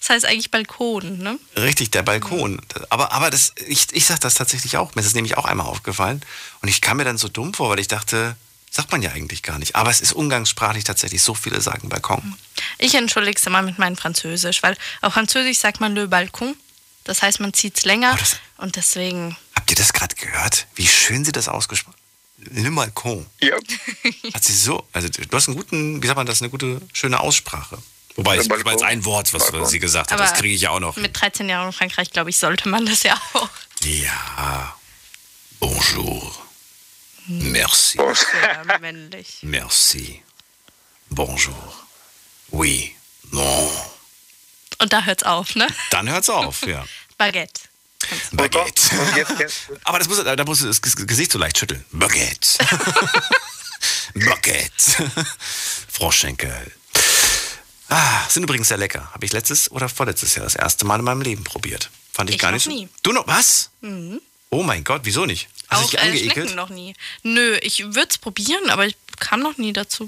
Das heißt eigentlich Balkon, ne? Richtig, der Balkon. Aber, aber das, ich, ich sag das tatsächlich auch. Mir ist es nämlich auch einmal aufgefallen. Und ich kam mir dann so dumm vor, weil ich dachte, sagt man ja eigentlich gar nicht. Aber es ist umgangssprachlich tatsächlich. So viele sagen Balkon. Ich entschuldige es immer mit meinem Französisch, weil auf Französisch sagt man le balcon. Das heißt, man zieht es länger und deswegen. Habt ihr das gerade gehört? Wie schön sie das ausgesprochen Le Malcon. Ja. Hat sie so, also du hast einen guten, wie sagt man das, eine gute, schöne Aussprache. Wobei, es war jetzt ein Wort, was, was sie gesagt hat, das Aber kriege ich ja auch noch. Mit 13 Jahren in Frankreich, glaube ich, sollte man das ja auch. Ja. Bonjour. Merci. Sehr männlich. Merci. Bonjour. Oui. Non. Und da hört's auf, ne? Dann hört's auf, ja. Baguette. Baguette. Aber das muss, da musst du das Gesicht so leicht schütteln. Baguette. Baguette. Froschschenkel. Ah, sind übrigens sehr lecker. Habe ich letztes oder vorletztes Jahr das erste Mal in meinem Leben probiert. Fand ich, Ich gar nicht. so- nie. Du noch was? Mhm. Oh mein Gott, wieso nicht? Hast du Auch dich äh, angeekelt? schmecken noch nie. Nö, ich würde es probieren, aber ich kam noch nie dazu.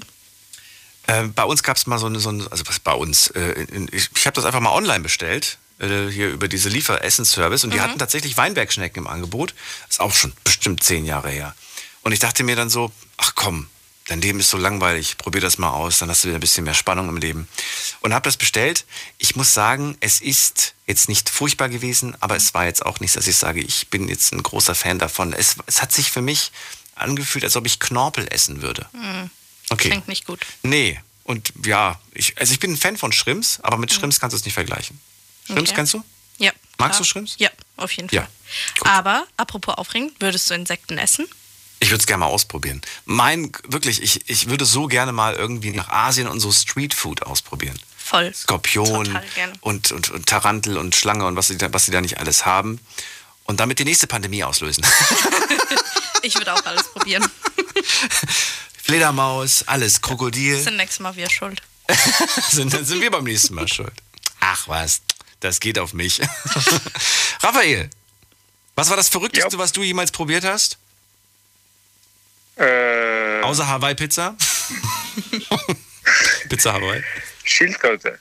Ähm, bei uns gab es mal so eine, so eine, also was bei uns, äh, ich, ich habe das einfach mal online bestellt, äh, hier über diese Lieferessensservice und die Mhm. hatten tatsächlich Weinbergschnecken im Angebot. Ist auch schon bestimmt zehn Jahre her. Und ich dachte mir dann so, ach komm, dein Leben ist so langweilig, probier das mal aus, dann hast du wieder ein bisschen mehr Spannung im Leben. Und habe das bestellt. Ich muss sagen, es ist jetzt nicht furchtbar gewesen, aber es war jetzt auch nicht, dass ich sage, ich bin jetzt ein großer Fan davon. Es, es hat sich für mich angefühlt, als ob ich Knorpel essen würde. Hm. Okay. Klingt nicht gut. Nee. Und ja, ich, also ich bin ein Fan von Shrimps, aber mit Shrimps kannst du es nicht vergleichen. Shrimps Okay. kennst du? Ja. Magst klar. du Shrimps? Ja, auf jeden Fall. Ja. Aber, apropos aufregend, würdest du Insekten essen? Ich würde es gerne mal ausprobieren. Mein, wirklich, ich, ich würde so gerne mal irgendwie nach Asien und so Streetfood ausprobieren. Voll. Skorpion und, und, und Tarantel und Schlange und was sie, da, was sie da nicht alles haben. Und damit die nächste Pandemie auslösen. Ich würde auch alles probieren. Fledermaus, alles, Krokodil. Sind nächstes Mal wir schuld. sind, dann sind wir beim nächsten Mal schuld. Ach was, das geht auf mich. Raphael, was war das Verrückteste, was du jemals probiert hast? Äh, Außer Hawaii-Pizza? Pizza Hawaii. Schildkröte.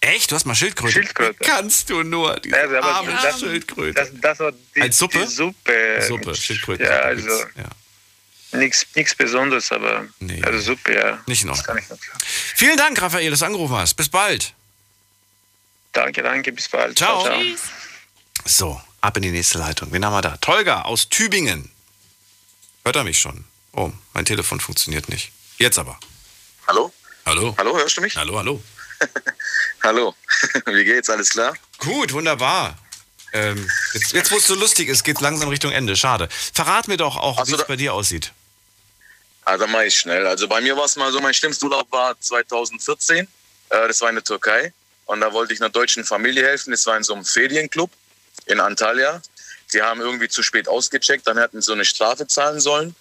Echt? Du hast mal Schildkröte? Schildkröte. Kannst du nur, diese Also, aber arme das- Schildkröte. Das, das war die, Als Suppe? Die Suppe. Suppe, Schildkröte. Ja, also Ja. nichts Besonderes, aber also Suppe, ja. Nicht noch. Das kann ich noch sagen. Vielen Dank, Raphael, dass du angerufen hast. Bis bald. Danke, danke, bis bald. Ciao. ciao. So, ab in die nächste Leitung. Wen haben wir da? Tolga aus Tübingen. Hört er mich schon? Oh, mein Telefon funktioniert nicht. Jetzt aber. Hallo? Hallo. Hallo, hörst du mich? Hallo, hallo. Hallo. Wie geht's? Alles klar? Gut, wunderbar. Ähm, jetzt, jetzt wo es so lustig ist, geht langsam Richtung Ende. Schade. Verrat mir doch auch, wie es bei dir aussieht. Also mach ich schnell. Also bei mir war es mal so, mein schlimmster Urlaub war 2014. Äh, das war in der Türkei. Und da wollte ich einer deutschen Familie helfen. Das war in so einem Ferienclub in Antalya. Die haben irgendwie zu spät ausgecheckt. Dann hätten sie so eine Strafe zahlen sollen.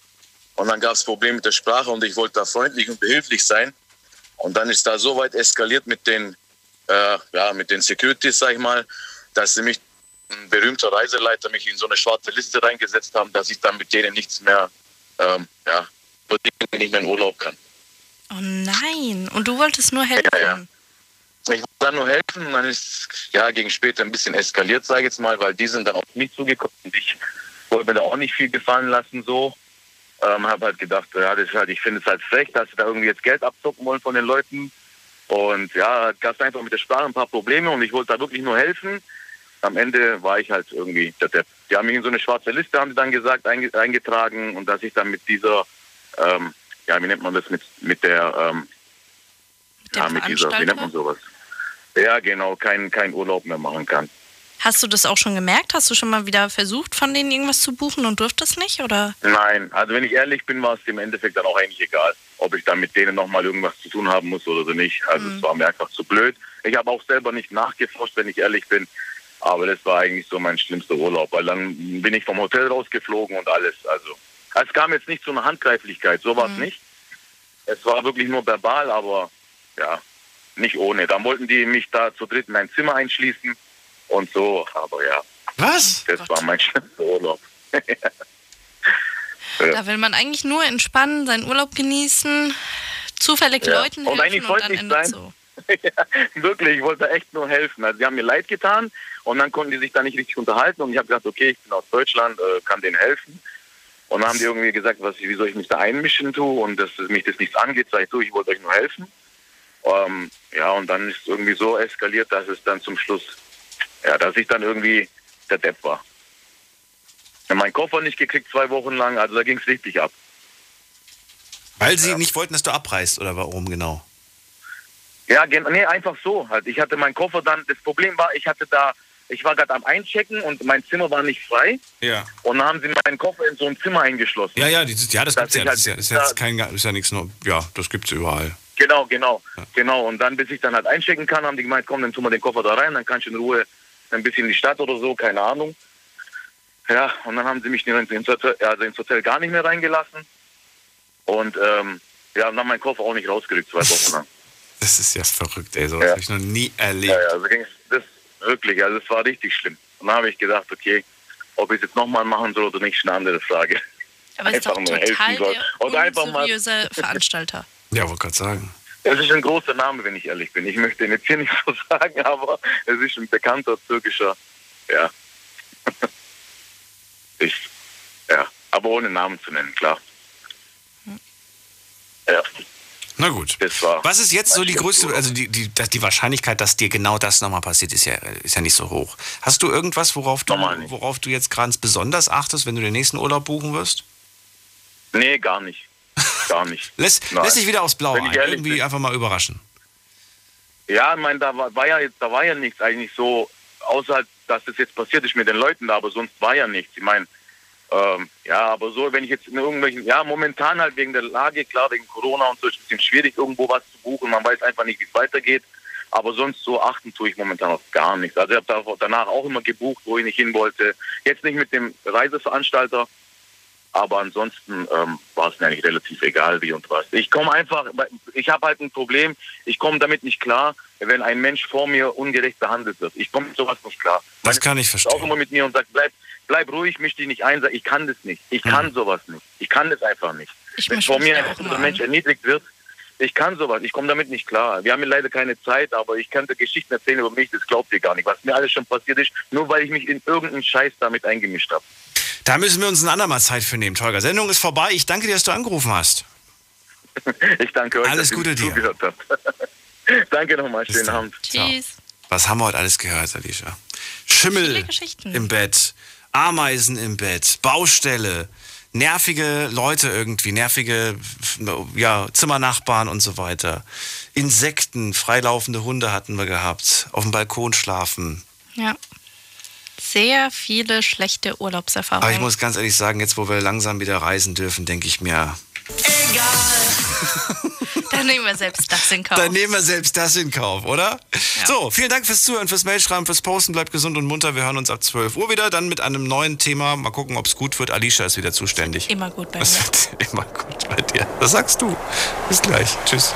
Und dann gab es Probleme mit der Sprache und ich wollte da freundlich und behilflich sein. Und dann ist da so weit eskaliert mit den, äh, ja, mit den Securities, sag ich mal, dass sie mich, ein berühmter Reiseleiter, mich in so eine schwarze Liste reingesetzt haben, dass ich dann mit denen nichts mehr, ähm, ja, nicht mehr in Urlaub kann. Oh nein. Und du wolltest nur helfen. Ja, ja. Ich wollte dann nur helfen und dann ist ja gegen später ein bisschen eskaliert, sage ich jetzt mal, weil die sind dann auf mich zugekommen und ich wollte mir da auch nicht viel gefallen lassen so. Ähm, habe halt gedacht, ja, das ist halt, ich finde es halt frech, dass sie da irgendwie jetzt Geld abzocken wollen von den Leuten. Und ja, gab es einfach mit der Sprache ein paar Probleme und ich wollte da wirklich nur helfen. Am Ende war ich halt irgendwie der Depp. Die haben mich in so eine schwarze Liste, haben sie dann gesagt, einge eingetragen und dass ich dann mit dieser, ähm, ja, wie nennt man das, mit, mit der, ähm, dem ja, mit dieser, wie nennt man sowas? Ja, genau, kein, kein Urlaub mehr machen kann. Hast du das auch schon gemerkt? Hast du schon mal wieder versucht, von denen irgendwas zu buchen und durftest nicht? Oder? Nein, also wenn ich ehrlich bin, war es im Endeffekt dann auch eigentlich egal, ob ich dann mit denen nochmal irgendwas zu tun haben muss oder so nicht. Also es war mir einfach zu blöd. Ich habe auch selber nicht nachgeforscht, wenn ich ehrlich bin. Aber das war eigentlich so mein schlimmster Urlaub, weil dann bin ich vom Hotel rausgeflogen und alles. Also es kam jetzt nicht zu einer Handgreiflichkeit, so war es nicht. Es war wirklich nur verbal, aber ja, nicht ohne. Dann wollten die mich da zu dritt in ein Zimmer einschließen und so, aber ja. Was? Das war mein schlimmster Urlaub. Da will man eigentlich nur entspannen, seinen Urlaub genießen, zufällig Ja. Leuten Und eigentlich helfen und dann endet sein. so. ja, wirklich, ich wollte echt nur helfen. Also, sie haben mir leid getan und dann konnten die sich da nicht richtig unterhalten und ich habe gesagt, okay, ich bin aus Deutschland, äh, kann denen helfen. Und dann haben die irgendwie gesagt, was, wie soll ich mich da einmischen tue und dass mich das nichts angeht, sag ich, du, ich wollte euch nur helfen. Ähm, ja, und dann ist es irgendwie so eskaliert, dass es dann zum Schluss, ja, dass ich dann irgendwie der Depp war. Ich meinen Koffer nicht gekriegt zwei Wochen lang, also da ging es richtig ab. Weil sie nicht wollten, dass du abreist oder warum genau? Ja, nee, einfach so halt. Ich hatte meinen Koffer dann, das Problem war, ich hatte da, ich war gerade am Einchecken und mein Zimmer war nicht frei. Ja. Und dann haben sie meinen Koffer in so ein Zimmer eingeschlossen. Ja, ja, dieses, ja das Dass gibt's ja. ich Das ist ja, halt das ist ja jetzt kein, das ist ja nichts ja, das gibt's überall. Genau, genau, genau. Und dann, bis ich dann halt einchecken kann, haben die gemeint, komm, dann tun wir den Koffer da rein, dann kannst du in Ruhe ein bisschen in die Stadt oder so, keine Ahnung. Ja, und dann haben sie mich ins, Hotel, also ins Hotel gar nicht mehr reingelassen. Und ähm, ja, und dann meinen Koffer auch nicht rausgerückt, zwei Wochen lang. Das ist ja verrückt, ey, sowas habe ich noch nie erlebt. Ja, ja, also ging's, das wirklich, also das war richtig schlimm. Und dann habe ich gedacht, okay, ob ich es jetzt nochmal machen soll oder nicht, ist eine andere Frage. Aber ist doch Einfach nur total helfen soll. der Oder einfach mal. Veranstalter. Ja, wollte gerade sagen. Es ist ein großer Name, wenn ich ehrlich bin. Ich möchte ihn jetzt hier nicht so sagen, aber es ist ein bekannter türkischer, ja. ich, ja, aber ohne Namen zu nennen, klar. Ja. Na gut. Das war Was ist jetzt so die größte, also die, die, die Wahrscheinlichkeit, dass dir genau das nochmal passiert, ist ja, ist ja nicht so hoch. Hast du irgendwas, worauf du, worauf du jetzt ganz besonders achtest, wenn du den nächsten Urlaub buchen wirst? Nee, gar nicht. Gar nicht. Lässt, lässt dich wieder aufs Blaue ein. Irgendwie einfach mal überraschen. Ja, ich meine, da war, war ja jetzt, da war ja nichts eigentlich so, außer dass das jetzt passiert ist mit den Leuten da, aber sonst war ja nichts. Ich meine, ähm, ja, aber so, wenn ich jetzt in irgendwelchen, ja, momentan halt wegen der Lage, klar, wegen Corona und so, ist es ein bisschen schwierig, irgendwo was zu buchen. Man weiß einfach nicht, wie es weitergeht. Aber sonst so achten tue ich momentan auf gar nichts. Also ich habe da, danach auch immer gebucht, wo ich nicht hin wollte. Jetzt nicht mit dem Reiseveranstalter, aber ansonsten ähm, war es mir eigentlich relativ egal, wie und was. Ich komme einfach, ich habe halt ein Problem, ich komme damit nicht klar, wenn ein Mensch vor mir ungerecht behandelt wird. Ich komme mit sowas nicht klar. Das kann ich verstehen. Auch immer mit mir und sagt, bleib, bleib ruhig, misch dich nicht ein. Sag, Ich kann das nicht. Ich kann sowas nicht. Ich kann das einfach nicht. Ich wenn vor mir ein Mensch erniedrigt wird, ich kann sowas. Ich komme damit nicht klar. Wir haben leider keine Zeit, aber ich könnte Geschichten erzählen über mich, das glaubt ihr gar nicht, was mir alles schon passiert ist, nur weil ich mich in irgendeinen Scheiß damit eingemischt habe. Da müssen wir uns ein andermal Zeit für nehmen, Tolga. Sendung ist vorbei. Ich danke dir, dass du angerufen hast. Ich danke euch, Alles dass Gute ihr dir. zugehört habt. danke nochmal, schönen Abend. Tschüss. Was haben wir heute alles gehört, Alicia? Schimmel im Bett, Ameisen im Bett, Baustelle, nervige Leute irgendwie, nervige ja, Zimmernachbarn und so weiter. Insekten, freilaufende Hunde hatten wir gehabt, auf dem Balkon schlafen. Ja. Sehr viele schlechte Aber ich Urlaubserfahrungen. muss ganz ehrlich sagen, jetzt wo wir langsam wieder reisen dürfen, denke ich mir, Dann nehmen wir selbst das in Kauf. dann nehmen wir selbst das in Kauf, oder? So, vielen Dank fürs Zuhören, fürs Mailschreiben, fürs Posten. Bleibt gesund und munter. Wir hören uns ab 12 Uhr wieder, dann mit einem neuen Thema. Mal gucken, ob es gut wird. Alicia ist wieder zuständig. Immer gut bei mir. wird immer gut bei dir. Das sagst du. Bis gleich. Tschüss.